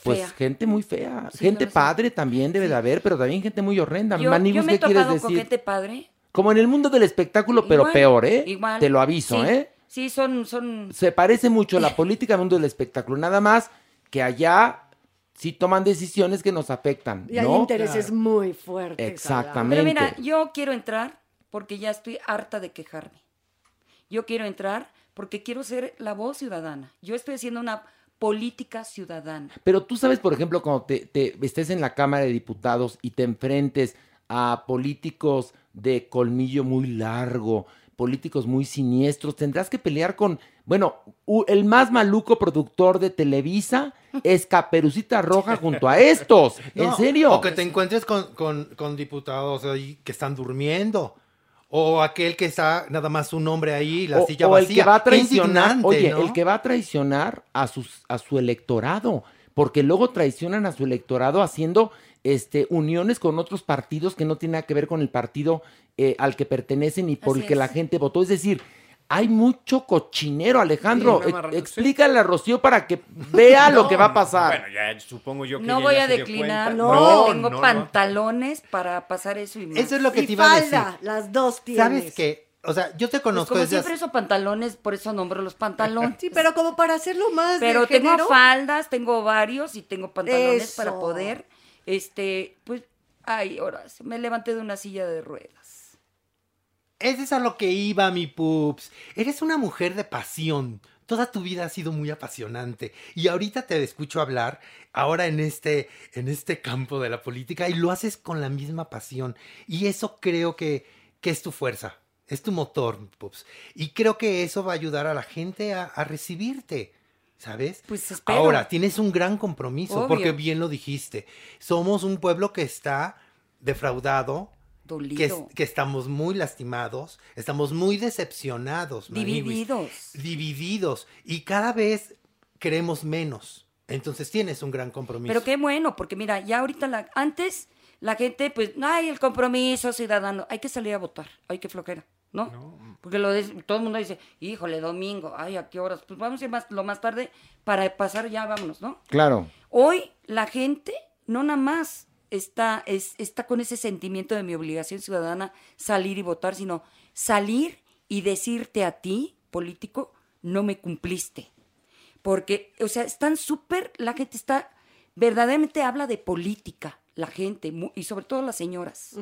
Speaker 3: pues
Speaker 12: Fea.
Speaker 3: gente muy fea.
Speaker 12: Sí,
Speaker 3: gente
Speaker 12: sé.
Speaker 3: padre también debe de haber, pero también gente muy horrenda.
Speaker 12: Yo,
Speaker 3: Maniguis,
Speaker 12: yo me he
Speaker 3: ¿qué quieres
Speaker 12: tocado con
Speaker 3: decir?
Speaker 12: gente padre.
Speaker 3: Como en el mundo del espectáculo, pero
Speaker 12: Igual,
Speaker 3: peor, ¿eh?
Speaker 12: igual.
Speaker 3: Te lo aviso,
Speaker 12: Sí,
Speaker 3: ¿eh?
Speaker 12: Sí, son, son
Speaker 3: Se parece mucho la política al mundo del espectáculo. Nada más que allá sí toman decisiones que nos afectan,
Speaker 4: Y hay
Speaker 3: ¿no?
Speaker 4: intereses muy fuertes.
Speaker 3: Exactamente.
Speaker 12: Pero mira, yo quiero entrar porque ya estoy harta de quejarme. Yo quiero entrar porque quiero ser la voz ciudadana. Yo estoy haciendo una política ciudadana.
Speaker 3: Pero tú sabes, por ejemplo, cuando te, te estés en la Cámara de Diputados y te enfrentes a políticos de colmillo muy largo, políticos muy siniestros, tendrás que pelear con Bueno, el más maluco productor de Televisa es Caperucita Roja junto a estos. ¿En
Speaker 7: No,
Speaker 3: serio?
Speaker 7: O que te encuentres con, con- con diputados ahí que están durmiendo. O aquel que está nada más un hombre ahí, la
Speaker 3: o,
Speaker 7: silla
Speaker 3: o
Speaker 7: vacía.
Speaker 3: el que va a traicionar, oye,
Speaker 7: ¿no?
Speaker 3: el que va a traicionar a sus a su electorado, porque luego traicionan a su electorado haciendo este uniones con otros partidos que no tienen nada que ver con el partido eh, al que pertenecen y por
Speaker 12: Así
Speaker 3: el que
Speaker 12: es.
Speaker 3: la gente votó, es decir, hay mucho cochinero, Alejandro.
Speaker 6: Sí,
Speaker 3: explícale a Rocío para que vea lo que va a pasar.
Speaker 6: Bueno, ya supongo yo que
Speaker 12: No
Speaker 6: ella
Speaker 12: voy
Speaker 6: ya
Speaker 12: a declinar, no, tengo
Speaker 6: no, no.
Speaker 12: pantalones para pasar eso y más.
Speaker 7: Eso es lo que
Speaker 4: Y
Speaker 7: te iba a decir.
Speaker 4: las dos tienes.
Speaker 7: ¿Sabes qué? O sea, yo te
Speaker 12: Pues
Speaker 7: conozco
Speaker 12: como
Speaker 7: desde
Speaker 12: siempre uso pantalones, por eso nombro los pantalones.
Speaker 4: Sí, pero como para hacerlo más de
Speaker 12: Pero tengo
Speaker 4: género.
Speaker 12: faldas, tengo varios y tengo pantalones para poder, este, pues, ay, ahora me levanté de una silla de ruedas.
Speaker 7: Ese es a lo que iba, mi pups. Eres una mujer de pasión. Toda tu vida ha sido muy apasionante. Y ahorita te escucho hablar, ahora en este, en este campo de la política, y lo haces con la misma pasión. Y eso creo que, que es tu fuerza, es tu motor, mi pups. Y creo que eso va a ayudar a la gente a, a recibirte. ¿Sabes?
Speaker 12: Pues espero.
Speaker 7: Ahora, tienes un gran compromiso,
Speaker 12: Obvio.
Speaker 7: porque bien lo dijiste. Somos un pueblo que está defraudado,
Speaker 12: Dolido.
Speaker 7: que estamos muy lastimados, estamos muy decepcionados, Maniwis.
Speaker 12: Divididos.
Speaker 7: divididos y cada vez queremos menos. Entonces tienes un gran compromiso.
Speaker 12: Pero qué bueno, porque mira, ya ahorita, la, antes la gente, pues, ay, el compromiso ciudadano, hay que salir a votar, hay que flojera, ¿no? Porque lo de- todo el mundo dice, híjole, domingo, ay, ¿a qué horas? Pues vamos a ir más, lo más tarde para pasar ya, vámonos, ¿no?
Speaker 3: Claro.
Speaker 12: Hoy la gente no nada más está, es, está con ese sentimiento de mi obligación ciudadana salir y votar, sino salir y decirte a ti, político, no me cumpliste. Porque, o sea, están súper, la gente está, verdaderamente habla de política, la gente, y sobre todo las señoras.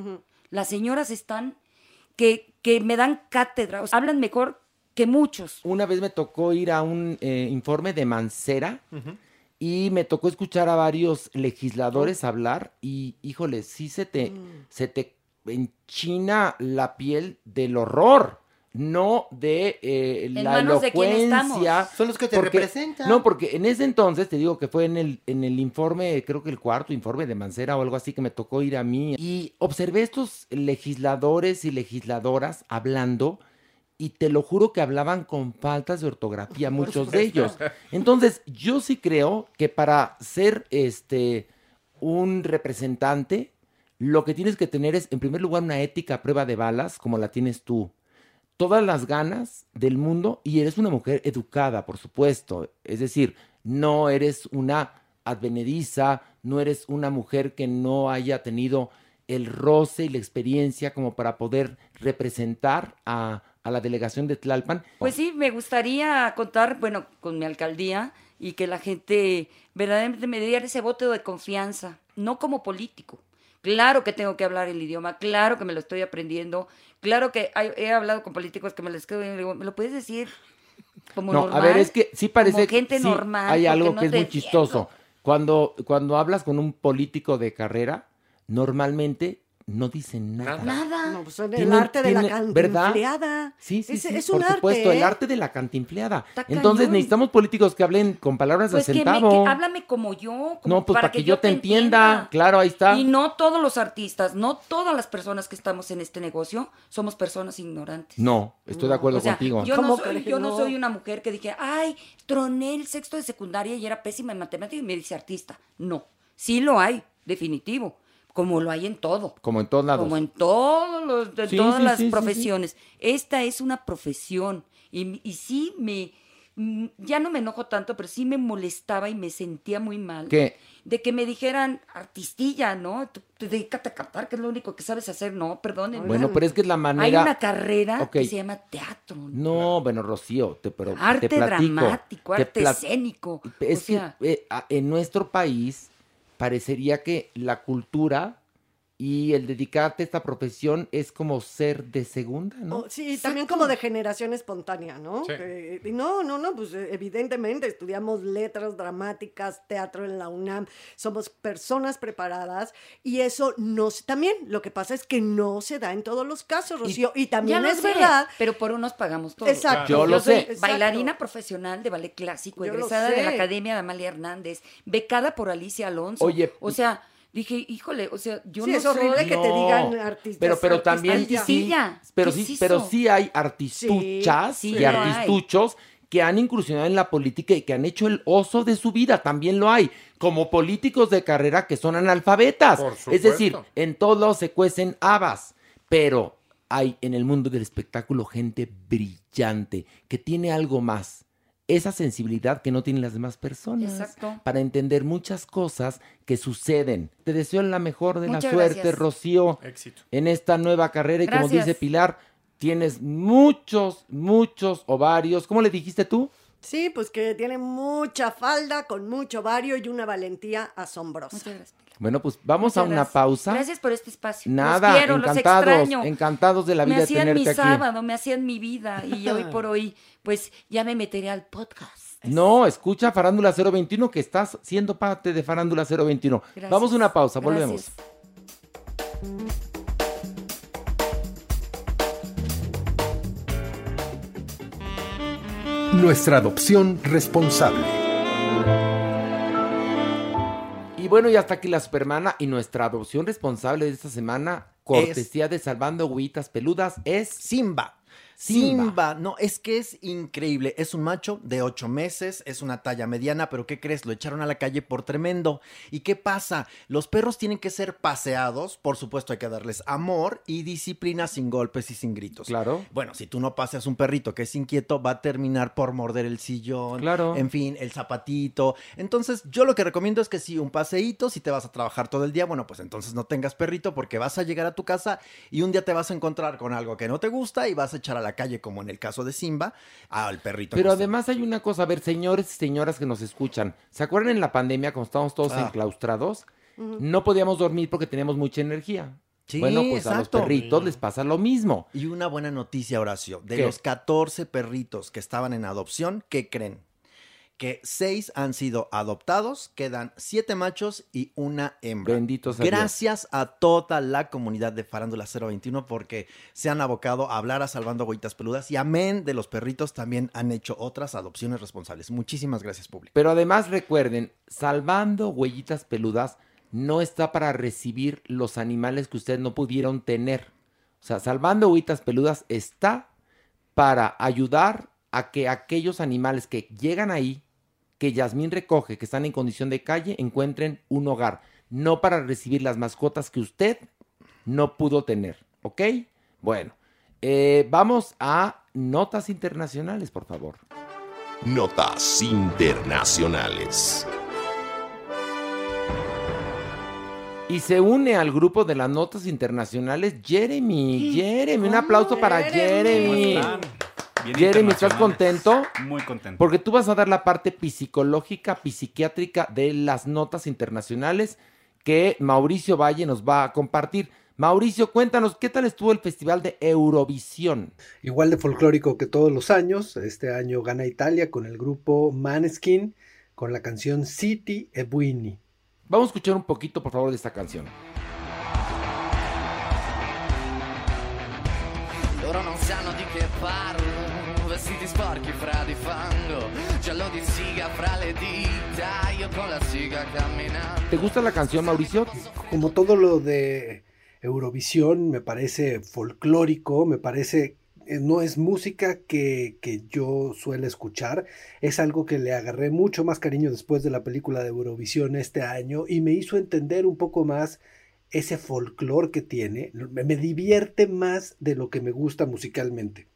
Speaker 12: Las señoras están, que, que me dan cátedra, o sea, hablan mejor que muchos.
Speaker 3: Una vez me tocó ir a un eh, informe de Mancera y me tocó escuchar a varios legisladores hablar y, híjole, sí se te, se te enchina la piel del horror. No de eh, la
Speaker 12: de
Speaker 3: elocuencia.
Speaker 7: Son los que te
Speaker 3: porque-
Speaker 7: representan.
Speaker 3: No, porque en ese entonces, te digo que fue en el, en el informe, creo que el cuarto informe de Mancera o algo así que me tocó ir a mí. Y observé estos legisladores y legisladoras hablando y te lo juro que hablaban con faltas de ortografía, muchos de ellos. Entonces, yo sí creo que para ser este un representante, lo que tienes que tener es, en primer lugar, una ética a prueba de balas, como la tienes tú. Todas las ganas del mundo y eres una mujer educada, por supuesto. Es decir, no eres una advenediza, no eres una mujer que no haya tenido el roce y la experiencia como para poder representar a, a la delegación de Tlalpan.
Speaker 12: Pues sí, me gustaría contar, bueno, con mi alcaldía y que la gente verdaderamente me diera ese voto de confianza, no como político. Claro que tengo que hablar el idioma, claro que me lo estoy aprendiendo, claro que hay- he hablado con políticos que me les quedo y digo, ¿me lo puedes decir como
Speaker 3: No,
Speaker 12: normal?
Speaker 3: a ver, es que sí parece
Speaker 12: Como gente
Speaker 3: sí,
Speaker 12: normal.
Speaker 3: Hay algo
Speaker 12: no
Speaker 3: que es muy
Speaker 12: entiendo.
Speaker 3: chistoso. Cuando, cuando hablas con un político de carrera, normalmente no dicen nada.
Speaker 12: Nada.
Speaker 4: No, pues el
Speaker 3: Tienen-
Speaker 4: arte de la cantinfleada.
Speaker 3: Sí, sí,
Speaker 4: Es-
Speaker 3: sí,
Speaker 4: es
Speaker 3: por
Speaker 4: un arte,
Speaker 3: supuesto, el arte de la cantinfleada.
Speaker 12: Está
Speaker 3: Entonces
Speaker 12: cañón.
Speaker 3: necesitamos políticos que hablen con palabras
Speaker 12: Pues
Speaker 3: de
Speaker 12: que, me,
Speaker 3: centavo.
Speaker 12: que háblame como yo, como
Speaker 3: no, pues para, que, yo te entienda. Claro, ahí está.
Speaker 12: Y no todos los artistas, no todas las personas que estamos en este negocio somos personas ignorantes.
Speaker 3: No, estoy de acuerdo
Speaker 12: O sea,
Speaker 3: contigo.
Speaker 12: Yo, no
Speaker 4: ¿Cómo
Speaker 12: soy,
Speaker 4: crees?
Speaker 12: yo no
Speaker 4: No.
Speaker 12: soy una mujer que dije, ay, troné el sexto de secundaria y era pésima en matemáticas y me dice artista. No, sí lo hay, definitivo, como lo hay en todo.
Speaker 3: Como en todos lados.
Speaker 12: Como en todos los, en
Speaker 3: Sí,
Speaker 12: todas
Speaker 3: sí,
Speaker 12: las
Speaker 3: sí,
Speaker 12: profesiones. Esta es una profesión. Y, y sí me. mm, Ya no me enojo tanto, pero sí me molestaba y me sentía muy mal.
Speaker 3: ¿Qué?
Speaker 12: De que me dijeran artistilla, ¿no? Tú- tú Dedícate a cantar, que es lo único que sabes hacer. No, perdónenme.
Speaker 3: Bueno, pero es que es la manera.
Speaker 12: Hay una carrera que se llama teatro.
Speaker 3: No, bueno, Rocío, te, pero
Speaker 12: Arte
Speaker 3: te platico,
Speaker 12: dramático,
Speaker 3: te
Speaker 12: arte escénico.
Speaker 3: Es
Speaker 12: o sea,
Speaker 3: que eh, a- en nuestro país parecería que la cultura y el dedicarte a esta profesión es como ser de segunda, ¿no?
Speaker 4: Oh, sí, también como de generación espontánea, ¿no?
Speaker 3: Sí.
Speaker 4: No, no, no, pues eh, evidentemente estudiamos letras dramáticas, teatro en la UNAM, somos personas preparadas y eso no se- también lo que pasa es que no se da en todos los casos, Rocío, y, también es
Speaker 12: sé,
Speaker 4: verdad.
Speaker 12: Pero por unos pagamos todos.
Speaker 4: Exacto.
Speaker 3: Yo lo
Speaker 12: soy
Speaker 3: sé.
Speaker 4: Exacto.
Speaker 12: bailarina profesional de ballet clásico, egresada de la. Academia de Amalia Hernández, becada por Alicia Alonso.
Speaker 3: Oye,
Speaker 12: o sea, dije, híjole, o sea, yo
Speaker 4: Sí,
Speaker 12: no
Speaker 4: es horrible que te digan artistas.
Speaker 3: Pero, pero también sí, pero
Speaker 12: ¿Qué
Speaker 3: sí,
Speaker 12: es
Speaker 3: pero sí hay artistuchas
Speaker 12: Sí,
Speaker 3: y
Speaker 12: hay.
Speaker 3: artistuchos que han incursionado en la política y que han hecho el oso de su vida, también lo hay, como políticos de carrera que son analfabetas.
Speaker 2: Por
Speaker 3: es decir, en todos lados se cuecen habas, pero hay en el mundo del espectáculo gente brillante que tiene algo más. Esa sensibilidad que no tienen las demás personas
Speaker 12: Exacto.
Speaker 3: para entender muchas cosas que suceden. Te deseo la mejor de
Speaker 12: Muchas
Speaker 3: la suerte,
Speaker 12: gracias.
Speaker 3: Rocío
Speaker 2: Éxito.
Speaker 3: en esta nueva carrera y como dice Pilar, tienes muchos, muchos ovarios. ¿Cómo le dijiste tú?
Speaker 4: Sí, pues que tiene mucha falda, con mucho vario y una valentía asombrosa.
Speaker 12: Muchas gracias.
Speaker 3: Bueno, pues vamos a una
Speaker 12: gracias.
Speaker 3: pausa.
Speaker 12: Gracias por este espacio.
Speaker 3: Nada,
Speaker 12: los quiero, los
Speaker 3: encantados,
Speaker 12: extraño.
Speaker 3: encantados de la vida
Speaker 12: me
Speaker 3: de
Speaker 12: hacían
Speaker 3: tenerte
Speaker 12: mi
Speaker 3: aquí.
Speaker 12: sábado, me hacían mi vida y hoy por hoy, pues ya me meteré al podcast.
Speaker 3: No, escucha Farándula 021 que estás siendo parte de Farándula 021.
Speaker 12: Gracias.
Speaker 3: Vamos a una pausa,
Speaker 12: Gracias.
Speaker 3: volvemos.
Speaker 2: Nuestra adopción responsable.
Speaker 3: Bueno, ya está aquí la Supermana y nuestra adopción responsable de esta semana, cortesía de Salvando Huitas Peludas, es
Speaker 10: Simba.
Speaker 3: Simba.
Speaker 10: Simba. no, es que es increíble. Es un macho de ocho meses, es una talla mediana, pero ¿qué crees? Lo echaron a la calle por tremendo. ¿Y qué pasa? Los perros tienen que ser paseados, por supuesto hay que darles amor y disciplina sin golpes y sin gritos.
Speaker 3: Claro.
Speaker 10: Bueno, si tú no paseas un perrito que es inquieto, va a terminar por morder el sillón.
Speaker 3: Claro.
Speaker 10: En fin, el zapatito. Entonces, yo lo que recomiendo es que si un paseíto, si te vas a trabajar todo el día, bueno, pues entonces no tengas perrito porque vas a llegar a tu casa y un día te vas a encontrar con algo que no te gusta y vas a echar a la calle, como en el caso de Simba, al perrito.
Speaker 3: Pero
Speaker 10: está-
Speaker 3: además hay una cosa, a ver, señores y señoras que nos escuchan, ¿se acuerdan en la pandemia cuando estábamos todos
Speaker 10: Ah.
Speaker 3: enclaustrados? No podíamos dormir porque teníamos mucha energía.
Speaker 10: Sí,
Speaker 3: bueno, pues a los perritos les pasa lo mismo.
Speaker 10: Y una buena noticia, Horacio. De
Speaker 3: ¿Qué?
Speaker 10: los 14 perritos que estaban en adopción, ¿qué creen? Que 6 han sido adoptados, quedan 7 machos y una hembra.
Speaker 3: Bendito sea Dios.
Speaker 10: Gracias a toda la comunidad de Farándula 021 porque se han abocado a hablar a Salvando Agüitas Peludas y amén de los perritos también han hecho otras adopciones responsables. Muchísimas gracias, público.
Speaker 3: Pero además recuerden, salvando huellitas peludas no está para recibir los animales que ustedes no pudieron tener. O sea, salvando huellitas peludas está para ayudar a que aquellos animales que llegan ahí, que Yasmín recoge, que están en condición de calle, encuentren un hogar. No para recibir las mascotas que usted no pudo tener. ¿Ok? Bueno, eh, vamos a notas internacionales, por favor.
Speaker 13: Notas internacionales.
Speaker 3: Y se une al grupo de las notas internacionales Jeremy. Jeremy, un aplauso para Jeremy.
Speaker 14: ¿Cómo están? Bien
Speaker 3: Jeremy, ¿estás contento?
Speaker 14: Muy contento.
Speaker 3: Porque tú vas a dar la parte psicológica, psiquiátrica de las notas internacionales que Mauricio Valle nos va a compartir. Mauricio, cuéntanos, ¿qué tal estuvo el Festival de Eurovisión?
Speaker 5: Igual de folclórico que todos los años, este año gana Italia con el grupo Maneskin con la canción City e Buini.
Speaker 3: Vamos a escuchar un poquito, por favor, de esta canción. ¿Te gusta la canción, Mauricio?
Speaker 5: Como todo lo de Eurovisión, me parece folclórico, me parece eh, no es música que, que yo suelo escuchar, es algo que le agarré mucho más cariño después de la película de Eurovisión este año y me hizo entender un poco más ese folclore que tiene, me divierte más de lo que me gusta musicalmente.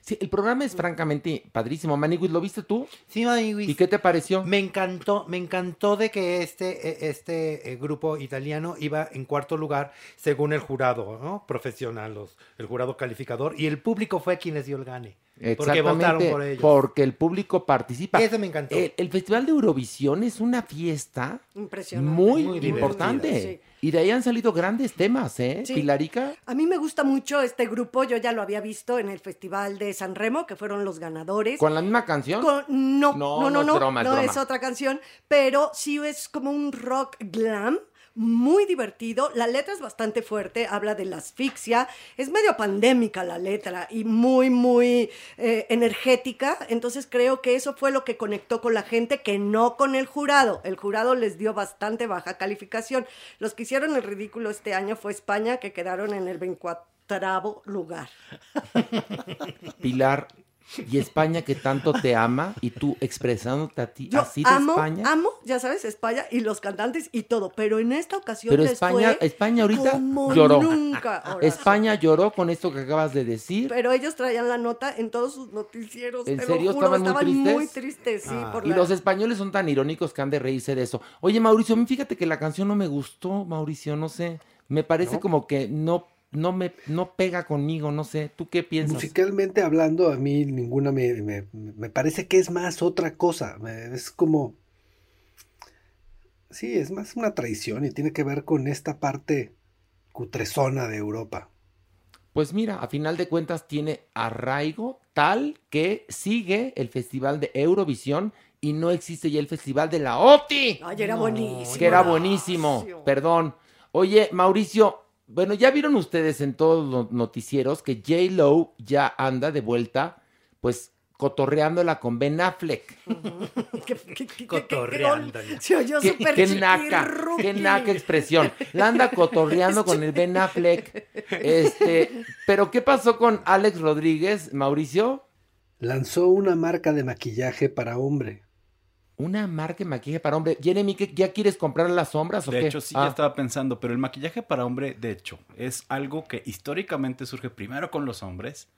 Speaker 3: Sí, el programa es francamente padrísimo. Maniguis, ¿lo viste tú?
Speaker 7: Sí, Maniguis.
Speaker 3: ¿Y qué te pareció?
Speaker 7: Me encantó, me encantó de que este, eh, este eh, grupo italiano iba en cuarto lugar según el jurado, ¿no? Profesional, los- el jurado calificador, y el público fue quien les dio el gane. Porque votaron
Speaker 3: Exactamente,
Speaker 7: por ellos.
Speaker 3: porque el público participa.
Speaker 7: Eso me encantó.
Speaker 3: El, el Festival de Eurovisión es una fiesta
Speaker 4: Impresionante.
Speaker 3: muy, importante.
Speaker 4: sí.
Speaker 3: Y de ahí han salido grandes temas, ¿eh?
Speaker 4: Sí.
Speaker 3: Pilarica.
Speaker 4: A mí me gusta mucho este grupo, yo ya lo había visto en el Festival de San Remo, que fueron los ganadores.
Speaker 3: ¿Con la misma canción?
Speaker 4: Con- no,
Speaker 3: No,
Speaker 4: no, no,
Speaker 3: no
Speaker 4: no,
Speaker 3: es broma, es
Speaker 4: no
Speaker 3: broma.
Speaker 4: es otra canción, pero sí es como un rock glam. Muy divertido, la letra es bastante fuerte, habla de la asfixia, es medio pandémica la letra y muy, muy eh, energética, entonces creo que eso fue lo que conectó con la gente, que no con el jurado. El jurado les dio bastante baja calificación. Los que hicieron el ridículo este año fue España, que quedaron en el 24 lugar.
Speaker 3: Pilar, y España que tanto te ama y tú expresándote a ti
Speaker 4: Yo
Speaker 3: así de
Speaker 4: amo,
Speaker 3: España.
Speaker 4: amo, ya sabes, España y los cantantes y todo, pero en esta ocasión
Speaker 3: Pero
Speaker 4: les
Speaker 3: España,
Speaker 4: fue
Speaker 3: España ahorita
Speaker 4: como
Speaker 3: lloró.
Speaker 4: nunca. Horacio.
Speaker 3: España lloró con esto que acabas de decir.
Speaker 4: Pero ellos traían la nota en todos sus noticieros.
Speaker 3: ¿En
Speaker 4: te
Speaker 3: serio
Speaker 4: lo juro,
Speaker 3: estaban muy tristes?
Speaker 4: muy tristes, sí.
Speaker 3: Ah,
Speaker 4: por
Speaker 3: y
Speaker 4: la-
Speaker 3: los españoles son tan irónicos que han de reírse de eso. Oye, Mauricio, a mí fíjate que la canción no me gustó, Mauricio, no sé. Me parece
Speaker 5: ¿No?
Speaker 3: como que no, no me no pega conmigo, no sé. ¿Tú qué piensas?
Speaker 5: Musicalmente hablando, a mí ninguna me, me- me parece que es más otra cosa. Es como. Sí, es más una traición y tiene que ver con esta parte cutrezona de Europa.
Speaker 3: Pues mira, a final de cuentas tiene arraigo tal que sigue el Festival de Eurovisión y no existe ya el Festival de la OTI.
Speaker 4: Ay, era buenísimo.
Speaker 3: Que era buenísimo, perdón. Oye, Mauricio, bueno, ya vieron ustedes en todos los noticieros que J. Lo ya anda de vuelta, pues cotorreándola con Ben Affleck.
Speaker 7: Cotorreándola.
Speaker 4: Se oyó
Speaker 3: Qué,
Speaker 4: súper
Speaker 3: qué naca, qué naca expresión. La anda cotorreando con el Ben Affleck. Este, pero ¿qué pasó con Alex Rodríguez, Mauricio?
Speaker 5: Lanzó una marca de maquillaje para hombre.
Speaker 3: Una marca de maquillaje para hombre. Jeremy, ¿qué- ¿ya quieres comprar las sombras o
Speaker 14: De
Speaker 3: qué?
Speaker 14: hecho, sí,
Speaker 3: Ah.
Speaker 14: ya estaba pensando, pero el maquillaje para hombre, de hecho, es algo que históricamente surge primero con los hombres,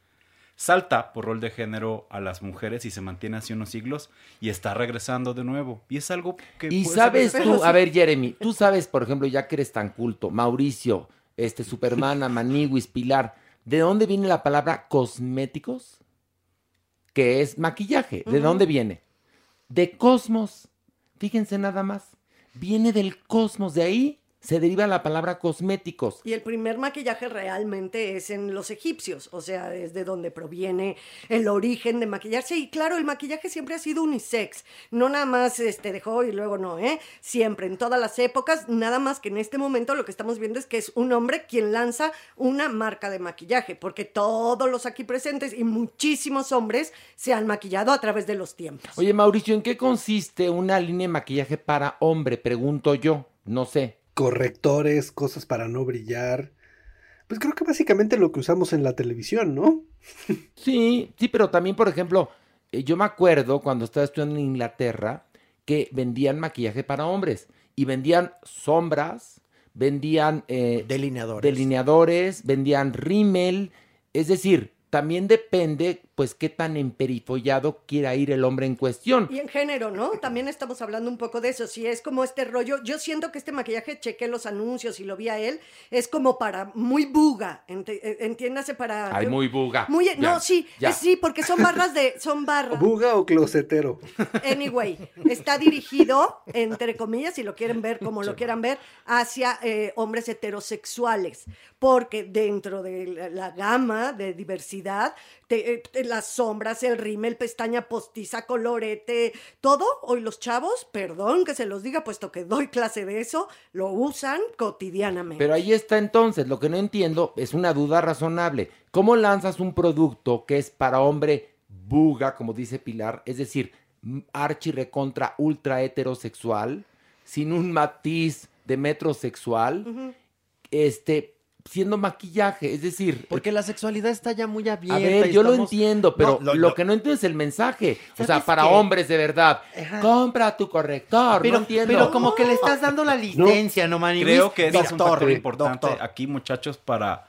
Speaker 14: salta por rol de género a las mujeres y se mantiene así unos siglos y está regresando de nuevo. Y es algo que...
Speaker 3: Y sabes tú, a ver, Jeremy, tú sabes, por ejemplo, ya que eres tan culto, Mauricio, este, Supermana, Maniwis, Pilar, ¿de dónde viene la palabra cosméticos? Que es maquillaje. ¿De dónde viene? De cosmos. Fíjense nada más. Viene del cosmos. De ahí se deriva la palabra cosméticos.
Speaker 4: Y el primer maquillaje realmente es en los egipcios, o sea, es de donde proviene el origen de maquillarse. Y claro, el maquillaje siempre ha sido unisex, no nada más este, dejó y luego no, ¿eh? Siempre, en todas las épocas, nada más que en este momento lo que estamos viendo es que es un hombre quien lanza una marca de maquillaje, porque todos los aquí presentes y muchísimos hombres se han maquillado a través de los tiempos.
Speaker 3: Oye, Mauricio, ¿en qué consiste una línea de maquillaje para hombre? Pregunto yo. No sé.
Speaker 5: Correctores, cosas para no brillar. Pues creo que básicamente lo que usamos en la televisión, ¿no?
Speaker 3: Sí, sí, pero también, por ejemplo, eh, yo me acuerdo cuando estaba estudiando en Inglaterra que vendían maquillaje para hombres y vendían sombras, vendían eh,
Speaker 10: delineadores.
Speaker 3: delineadores, vendían rímel, es decir, también depende, pues, qué tan emperifollado quiera ir el hombre en cuestión.
Speaker 4: Y en género, ¿no? También estamos hablando un poco de eso. Si es como este rollo, yo siento que este maquillaje, chequé los anuncios y lo vi a él, es como para muy buga, eh, entiéndase para...
Speaker 3: Ay, muy buga.
Speaker 4: Muy,
Speaker 3: Ya,
Speaker 4: no, sí, es sí, porque son barras de, son barras.
Speaker 5: ¿Buga o closetero?
Speaker 4: Anyway, está dirigido, entre comillas, si lo quieren ver como lo quieran ver, hacia eh, hombres heterosexuales, porque dentro de la, la gama de diversidad, te- eh, te- las sombras, el rímel, pestaña postiza, colorete, todo, hoy los chavos, perdón que se los diga, puesto que doy clase de eso, lo usan cotidianamente.
Speaker 3: Pero ahí está entonces, lo que no entiendo es una duda razonable. ¿Cómo lanzas un producto que es para hombre buga, como dice Pilar, es decir, archi recontra ultra heterosexual, sin un matiz de metrosexual, este, siendo maquillaje, es decir...
Speaker 10: Porque la sexualidad está ya muy abierta.
Speaker 3: A ver, yo lo entiendo, pero
Speaker 10: No,
Speaker 3: lo, que no entiendo es el mensaje. O sea,
Speaker 10: ¿Sabes
Speaker 3: para
Speaker 10: qué?
Speaker 3: hombres de verdad. Compra tu corrector,
Speaker 7: Pero,
Speaker 3: no entiendo.
Speaker 7: pero como que le estás dando la licencia, ¿no, Manny?
Speaker 14: Creo que ese es un
Speaker 7: Doctor,
Speaker 14: factor importante
Speaker 7: doctor.
Speaker 14: aquí, muchachos, para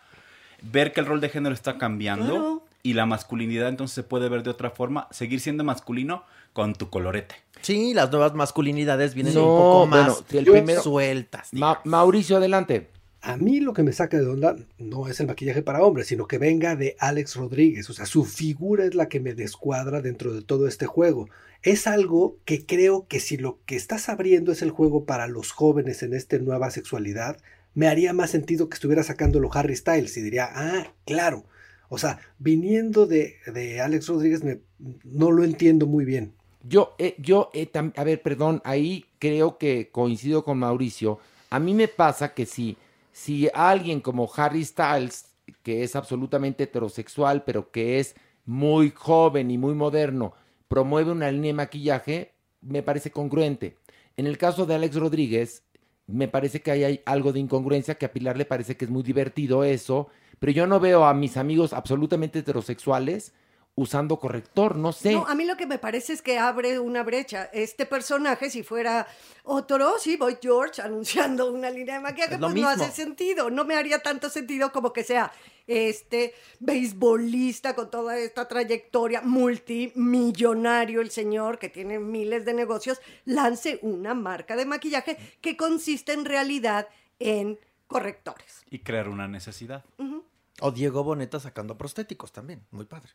Speaker 14: ver que el rol de género está cambiando
Speaker 7: Claro.
Speaker 14: y la masculinidad entonces se puede ver de otra forma, seguir siendo masculino con tu colorete.
Speaker 10: Sí, las nuevas masculinidades vienen
Speaker 3: No,
Speaker 10: un poco más
Speaker 3: bueno, si el primero-
Speaker 10: sueltas.
Speaker 3: Ma- Mauricio, adelante.
Speaker 5: A mí lo que me saca de onda no es el maquillaje para hombres, sino que venga de Alex Rodríguez. O sea, su figura es la que me descuadra dentro de todo este juego. Es algo que creo que si lo que estás abriendo es el juego para los jóvenes en esta nueva sexualidad, me haría más sentido que estuviera sacándolo Harry Styles y diría, ah, claro. O sea, viniendo de, de Alex Rodríguez, no lo entiendo muy bien.
Speaker 3: Yo, eh, yo, eh, a ver, perdón, ahí creo que coincido con Mauricio. A mí me pasa que si, si alguien como Harry Styles, que es absolutamente heterosexual, pero que es muy joven y muy moderno, promueve una línea de maquillaje, me parece congruente. En el caso de Alex Rodríguez, me parece que hay algo de incongruencia, que a Pilar le parece que es muy divertido eso, pero yo no veo a mis amigos absolutamente heterosexuales usando corrector, no sé.
Speaker 4: No, a mí lo que me parece es que abre una brecha. Este personaje, si fuera otro, sí, Boy George anunciando una línea de maquillaje, pues no hace sentido. No me haría tanto sentido como que sea este beisbolista con toda esta trayectoria, multimillonario el señor que tiene miles de negocios, lance una marca de maquillaje que consiste en realidad en correctores.
Speaker 14: Y crear una necesidad.
Speaker 10: O Diego Boneta sacando prostéticos también, muy padre.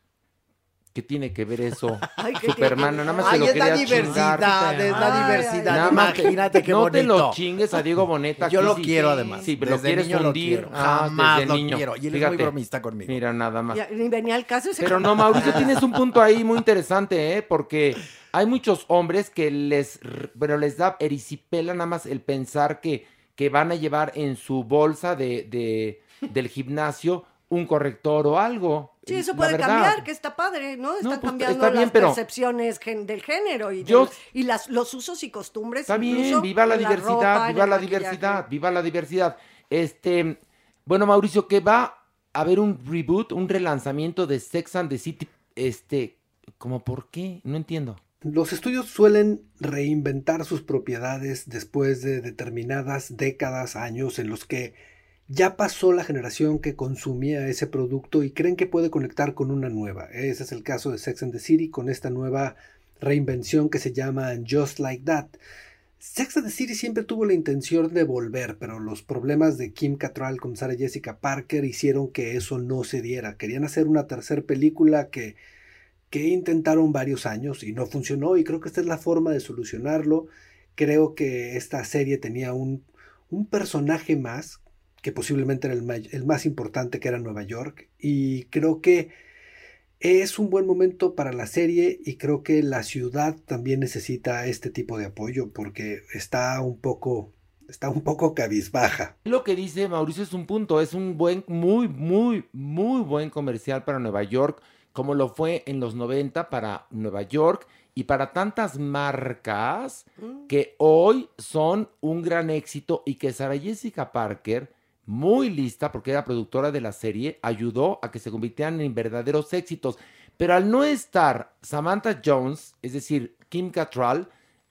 Speaker 3: ¿Qué tiene que ver eso?
Speaker 10: Ay, ¿qué
Speaker 3: Superman, nada más
Speaker 10: Ay,
Speaker 3: se lo
Speaker 10: es la
Speaker 3: quería
Speaker 10: diversidad,
Speaker 3: chingar.
Speaker 10: es la
Speaker 3: Ay,
Speaker 10: diversidad,
Speaker 3: nada más que-
Speaker 10: imagínate qué
Speaker 3: No te lo
Speaker 10: bonito.
Speaker 3: chingues a Diego Boneta.
Speaker 10: Yo lo
Speaker 3: sí.
Speaker 10: quiero, además.
Speaker 3: Sí, pero lo
Speaker 10: Desde
Speaker 3: quieres
Speaker 10: niño lo
Speaker 3: hundir.
Speaker 10: quiero.
Speaker 3: Ah,
Speaker 10: Jamás
Speaker 3: desde
Speaker 10: lo
Speaker 3: niño.
Speaker 10: quiero. Y él es muy
Speaker 3: Fíjate.
Speaker 10: bromista conmigo.
Speaker 3: Mira, nada más.
Speaker 4: Ya, ni venía al caso ese
Speaker 3: Pero no, Mauricio, tienes un punto ahí muy interesante, ¿eh? Porque hay muchos hombres que les, pero les da erisipela nada más el pensar que, que van a llevar en su bolsa de, de- del gimnasio un corrector o algo.
Speaker 4: Sí, eso puede
Speaker 3: verdad.
Speaker 4: cambiar, que está padre, ¿no? Están
Speaker 3: pues,
Speaker 4: cambiando
Speaker 3: está bien,
Speaker 4: las
Speaker 3: pero-
Speaker 4: percepciones gen- del género y,
Speaker 3: Yo-
Speaker 4: del- y las, los usos y costumbres.
Speaker 3: Está bien,
Speaker 4: incluso
Speaker 3: viva la diversidad,
Speaker 4: ropa,
Speaker 3: viva la
Speaker 4: maquillaje.
Speaker 3: diversidad, viva la diversidad. Este, bueno, Mauricio, que va a haber un reboot, un relanzamiento de Sex and the City, este, ¿como por qué? No entiendo.
Speaker 5: Los estudios suelen reinventar sus propiedades después de determinadas décadas, años en los que ya pasó la generación que consumía ese producto y creen que puede conectar con una nueva. Ese es el caso de Sex and the City con esta nueva reinvención que se llama Just Like That. Sex and the City siempre tuvo la intención de volver, pero los problemas de Kim Cattrall con Sarah Jessica Parker hicieron que eso no se diera. Querían hacer una tercera película que que intentaron varios años y no funcionó y creo que esta es la forma de solucionarlo. Creo que esta serie tenía un, un personaje más, que posiblemente era el, más importante, que era Nueva York, y creo que es un buen momento para la serie y creo que la ciudad también necesita este tipo de apoyo porque está un poco, está un poco cabizbaja.
Speaker 3: Lo que dice Mauricio es un punto, es un buen, muy, muy, muy buen comercial para Nueva York, como lo fue en los 90 para Nueva York y para tantas marcas que hoy son un gran éxito y que Sarah Jessica Parker, muy lista porque era productora de la serie, ayudó a que se convirtieran en verdaderos éxitos. Pero al no estar Samantha Jones, es decir, Kim Cattrall,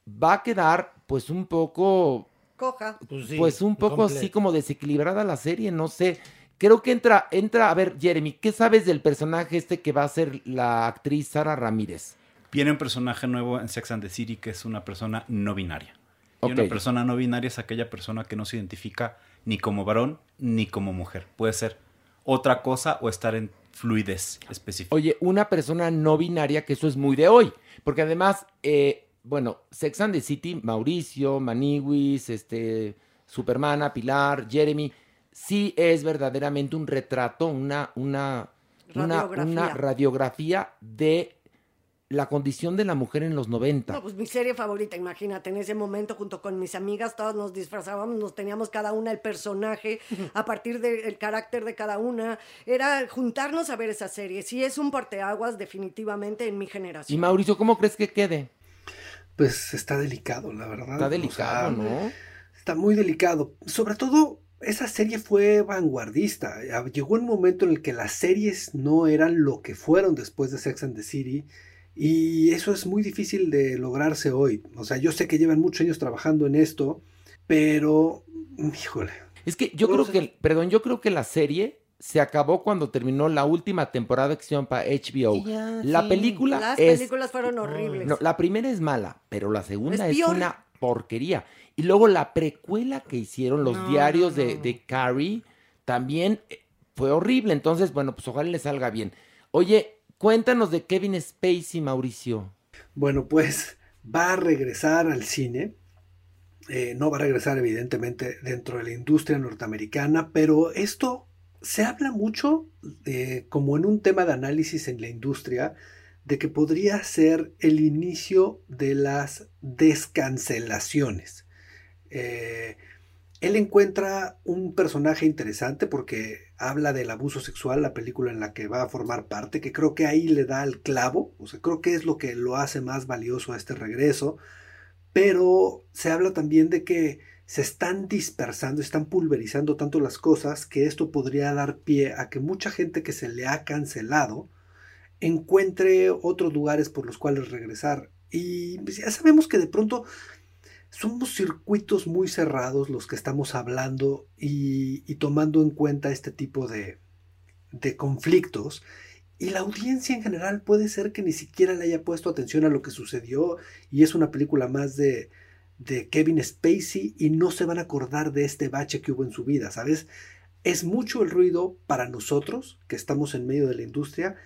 Speaker 3: va a quedar pues un poco
Speaker 4: Coja.
Speaker 3: pues un poco así como desequilibrada la serie, no sé. Creo que entra, entra, a ver, Jeremy, ¿qué sabes del personaje este que va a ser la actriz Sara Ramírez?
Speaker 14: Viene un personaje nuevo en Sex and the City que es una persona no binaria. Y
Speaker 3: Ok.
Speaker 14: una persona no binaria es aquella persona que no se identifica ni como varón ni como mujer. Puede ser otra cosa o estar en fluidez específica.
Speaker 3: Oye, una persona no binaria, que eso es muy de hoy, porque además, eh, bueno, Sex and the City, Mauricio, Maniwis, este, Supermana, Pilar, Jeremy, sí es verdaderamente un retrato, una, una, una,
Speaker 4: Radiografía.
Speaker 3: una radiografía de la condición de la mujer en los 90.
Speaker 4: No, pues mi serie favorita, imagínate, en ese momento junto con mis amigas todas nos disfrazábamos, nos teníamos cada una el personaje a partir del carácter de cada una. Era juntarnos a ver esa serie. Sí es un parteaguas definitivamente en mi
Speaker 3: Y
Speaker 4: generación.
Speaker 3: Mauricio, ¿cómo crees que quede?
Speaker 5: Pues está delicado, la verdad.
Speaker 3: Está
Speaker 5: O
Speaker 3: delicado,
Speaker 5: sea,
Speaker 3: ¿no?
Speaker 5: Está muy delicado. Sobre todo, esa serie fue vanguardista. Ah, Llegó un momento en el que las series no eran lo que fueron después de Sex and the City. Y eso es muy difícil de lograrse hoy. O sea, yo sé que llevan muchos años trabajando en esto, pero, híjole.
Speaker 3: Es que yo creo que, perdón, yo creo que la serie se acabó cuando terminó la última temporada de acción para HBO. La
Speaker 4: sí.
Speaker 3: película
Speaker 4: Las
Speaker 3: es...
Speaker 4: películas fueron horribles.
Speaker 3: No, la primera es mala, pero la segunda
Speaker 4: Es
Speaker 3: una porquería. Y luego la precuela que hicieron, los
Speaker 12: No,
Speaker 3: diarios
Speaker 12: no,
Speaker 3: de, de Carrie, también eh, fue horrible. Entonces, bueno, pues ojalá le salga bien. Oye, cuéntanos de Kevin Spacey, Mauricio.
Speaker 5: Bueno, pues va a regresar al cine. Eh, no va a regresar, evidentemente, dentro de la industria norteamericana, pero esto se habla mucho, eh, como en un tema de análisis en la industria, de que podría ser el inicio de las descancelaciones. Eh, él encuentra un personaje interesante porque habla del abuso sexual, la película en la que va a formar parte, que creo que ahí le da el clavo, o sea, creo que es lo que lo hace más valioso a este regreso, pero se habla también de que se están dispersando, están pulverizando tanto las cosas que esto podría dar pie a que mucha gente que se le ha cancelado encuentre otros lugares por los cuales regresar. Y pues, ya sabemos que de pronto somos circuitos muy cerrados los que estamos hablando y, tomando en cuenta este tipo de, de conflictos. Y la audiencia en general puede ser que ni siquiera le haya puesto atención a lo que sucedió y es una película más de, de Kevin Spacey y no se van a acordar de este bache que hubo en su vida, ¿sabes? Es mucho el ruido para nosotros que estamos en medio de la industria,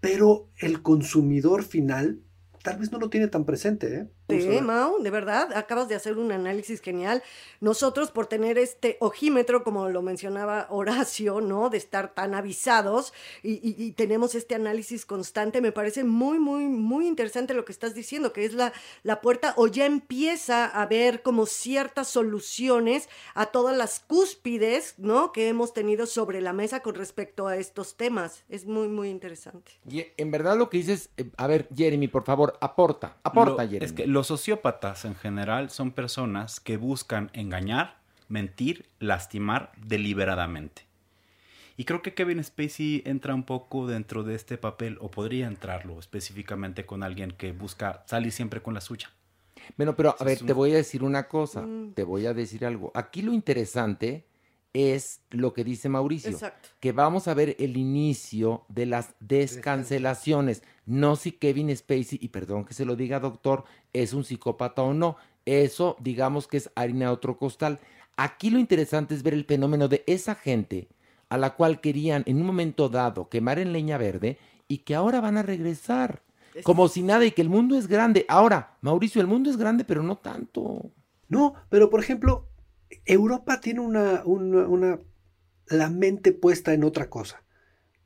Speaker 5: pero el consumidor final tal vez no lo tiene tan presente, ¿eh? Ver.
Speaker 4: Mau, de verdad, acabas de hacer un análisis genial. Nosotros, por tener este ojímetro, como lo mencionaba Horacio, ¿no? De estar tan avisados y, y- y tenemos este análisis constante, me parece muy, muy, muy interesante lo que estás diciendo, que es la, la puerta o ya empieza a ver como ciertas soluciones a todas las cúspides, ¿no? Que hemos tenido sobre la mesa con respecto a estos temas. Es muy, muy interesante.
Speaker 3: Y en verdad lo que dices, eh, a ver, Jeremy, por favor, aporta, aporta,
Speaker 14: Lo-
Speaker 3: Jeremy.
Speaker 14: Es que los sociópatas en general son personas que buscan engañar, mentir, lastimar deliberadamente. Y creo que Kevin Spacey entra un poco dentro de este papel, o podría entrarlo específicamente con alguien que busca salir siempre con la suya.
Speaker 3: Bueno, pero a ver,
Speaker 14: un-
Speaker 3: te voy a decir una cosa,
Speaker 4: Mm.
Speaker 3: te voy a decir algo. Aquí lo interesante es lo que dice Mauricio,
Speaker 4: Exacto.
Speaker 3: que vamos a ver el inicio de las descancelaciones, no si Kevin Spacey, y perdón que se lo diga doctor, es un psicópata o no, eso digamos que es harina de otro costal. Aquí lo interesante es ver el fenómeno de esa gente a la cual querían en un momento dado quemar en leña verde y que ahora van a regresar. Como si nada y que el mundo es grande. Ahora, Mauricio, el mundo es grande, pero no tanto.
Speaker 5: No, pero por ejemplo, Europa tiene una, la mente puesta en otra cosa.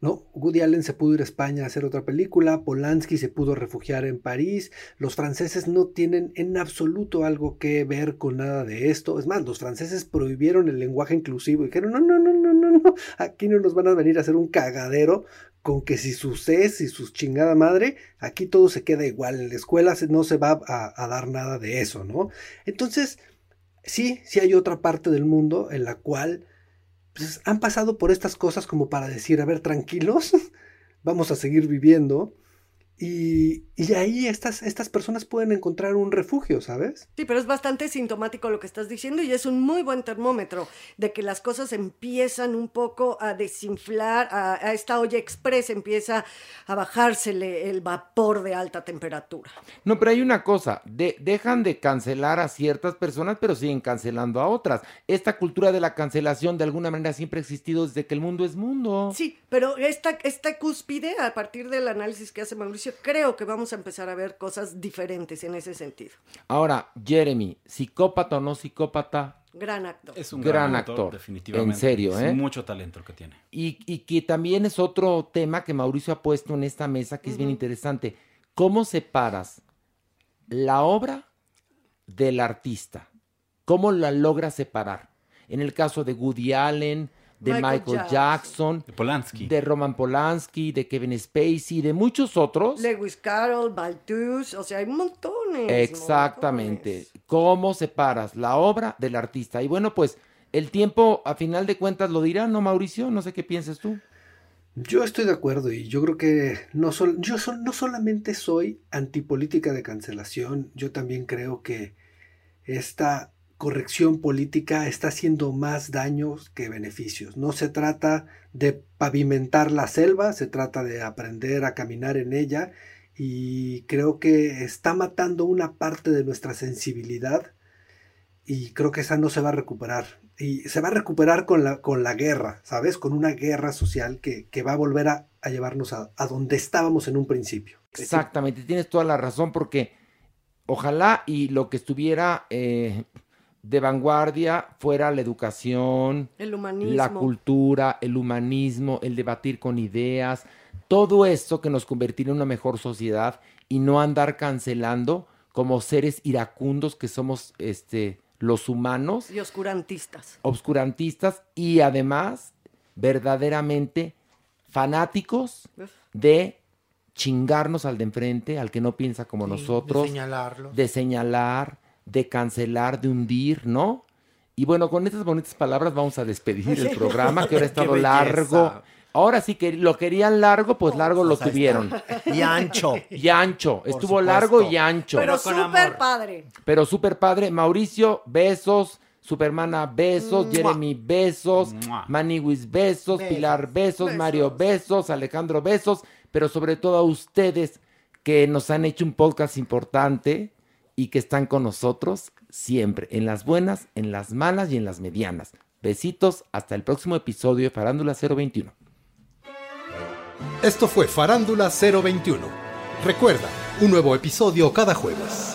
Speaker 5: ¿no? Woody Allen se pudo ir a España a hacer otra película, Polanski se pudo refugiar en París, los franceses no tienen en absoluto algo que ver con nada de esto. Es más, los franceses prohibieron el lenguaje inclusivo y dijeron, no, no, no, no, no, no, aquí no nos van a venir a hacer un cagadero con que si sus es y sus chingada madre, aquí todo se queda igual, en la escuela no se va a dar nada de eso, ¿no? Entonces, sí, sí hay otra parte del mundo en la cual pues, han pasado por estas cosas como para decir, a ver, tranquilos, vamos a seguir viviendo. Y, y ahí estas, estas personas pueden encontrar un refugio, ¿sabes?
Speaker 4: Sí, pero es bastante sintomático lo que estás diciendo y es un muy buen termómetro de que las cosas empiezan un poco a desinflar, a, a esta olla express empieza a bajársele el vapor de alta temperatura.
Speaker 3: No, pero hay una cosa, de- dejan de cancelar a ciertas personas, pero siguen cancelando a otras. Esta cultura de la cancelación de alguna manera siempre ha existido desde que el mundo es mundo.
Speaker 4: Sí, pero esta, esta cúspide, a partir del análisis que hace Mauricio, creo que vamos a empezar a ver cosas diferentes en ese sentido.
Speaker 3: Ahora, Jeremy, psicópata o no psicópata,
Speaker 4: Gran actor.
Speaker 14: Es un
Speaker 3: gran,
Speaker 14: gran
Speaker 3: actor,
Speaker 14: actor, definitivamente.
Speaker 3: En serio,
Speaker 14: Es
Speaker 3: ¿eh?
Speaker 14: mucho talento el que tiene.
Speaker 3: Y, y que también es otro tema que Mauricio ha puesto en esta mesa que es bien interesante. ¿Cómo separas la obra del artista? ¿Cómo la logras separar? En el caso de Woody Allen, de
Speaker 4: Michael
Speaker 3: Michael,
Speaker 4: Jackson.
Speaker 3: Jackson,
Speaker 14: de Polanski,
Speaker 3: de Roman Polanski, de Kevin Spacey, de muchos otros.
Speaker 4: Lewis Carroll, Balthus, o sea, hay montones.
Speaker 3: Exactamente. ¿Cómo separas la obra del artista? Y bueno, pues el tiempo a final de cuentas lo dirá, ¿no, Mauricio? No sé qué pienses tú.
Speaker 5: Yo estoy de acuerdo y yo creo que no, sol- yo sol- no solamente soy antipolítica de cancelación, yo también creo que esta corrección política está haciendo más daños que beneficios. No se trata de pavimentar la selva, se trata de aprender a caminar en ella y creo que está matando una parte de nuestra sensibilidad y creo que esa no se va a recuperar. Y se va a recuperar con la, con la guerra, ¿sabes? Con una guerra social que, que va a volver a, llevarnos a, a donde estábamos en un principio.
Speaker 3: Exactamente, tienes toda la razón porque ojalá y lo que estuviera eh, de vanguardia fuera la educación,
Speaker 4: El humanismo.
Speaker 3: la cultura, el humanismo, el debatir con ideas, todo eso que nos convertiría en una mejor sociedad y no andar cancelando como seres iracundos que somos este, los humanos,
Speaker 4: Y oscurantistas.
Speaker 3: obscurantistas y además verdaderamente fanáticos de chingarnos al de enfrente, al que no piensa como
Speaker 7: Sí, de
Speaker 3: nosotros,
Speaker 7: señalarlo.
Speaker 3: de señalar, de cancelar, de hundir, ¿no? Y bueno, con estas bonitas palabras vamos a despedir el programa, que ahora ha estado largo. Ahora sí que lo querían largo, pues largo lo tuvieron.
Speaker 7: está. Y ancho.
Speaker 3: Y ancho.
Speaker 7: Por
Speaker 3: Estuvo
Speaker 7: supuesto.
Speaker 3: largo y ancho.
Speaker 4: Pero súper padre.
Speaker 3: Pero súper padre. Mauricio, besos. Supermana, besos.
Speaker 4: Mua.
Speaker 3: Jeremy, besos. Maniwis, besos. Pilar, besos. Mario, besos. Alejandro, besos. Pero sobre todo a ustedes que nos han hecho un podcast importante y que están con nosotros siempre. En las buenas, en las malas y en las medianas. Besitos. Hasta el próximo episodio de Farándula 021.
Speaker 2: Esto fue Farándula 021. Recuerda, un nuevo episodio cada jueves.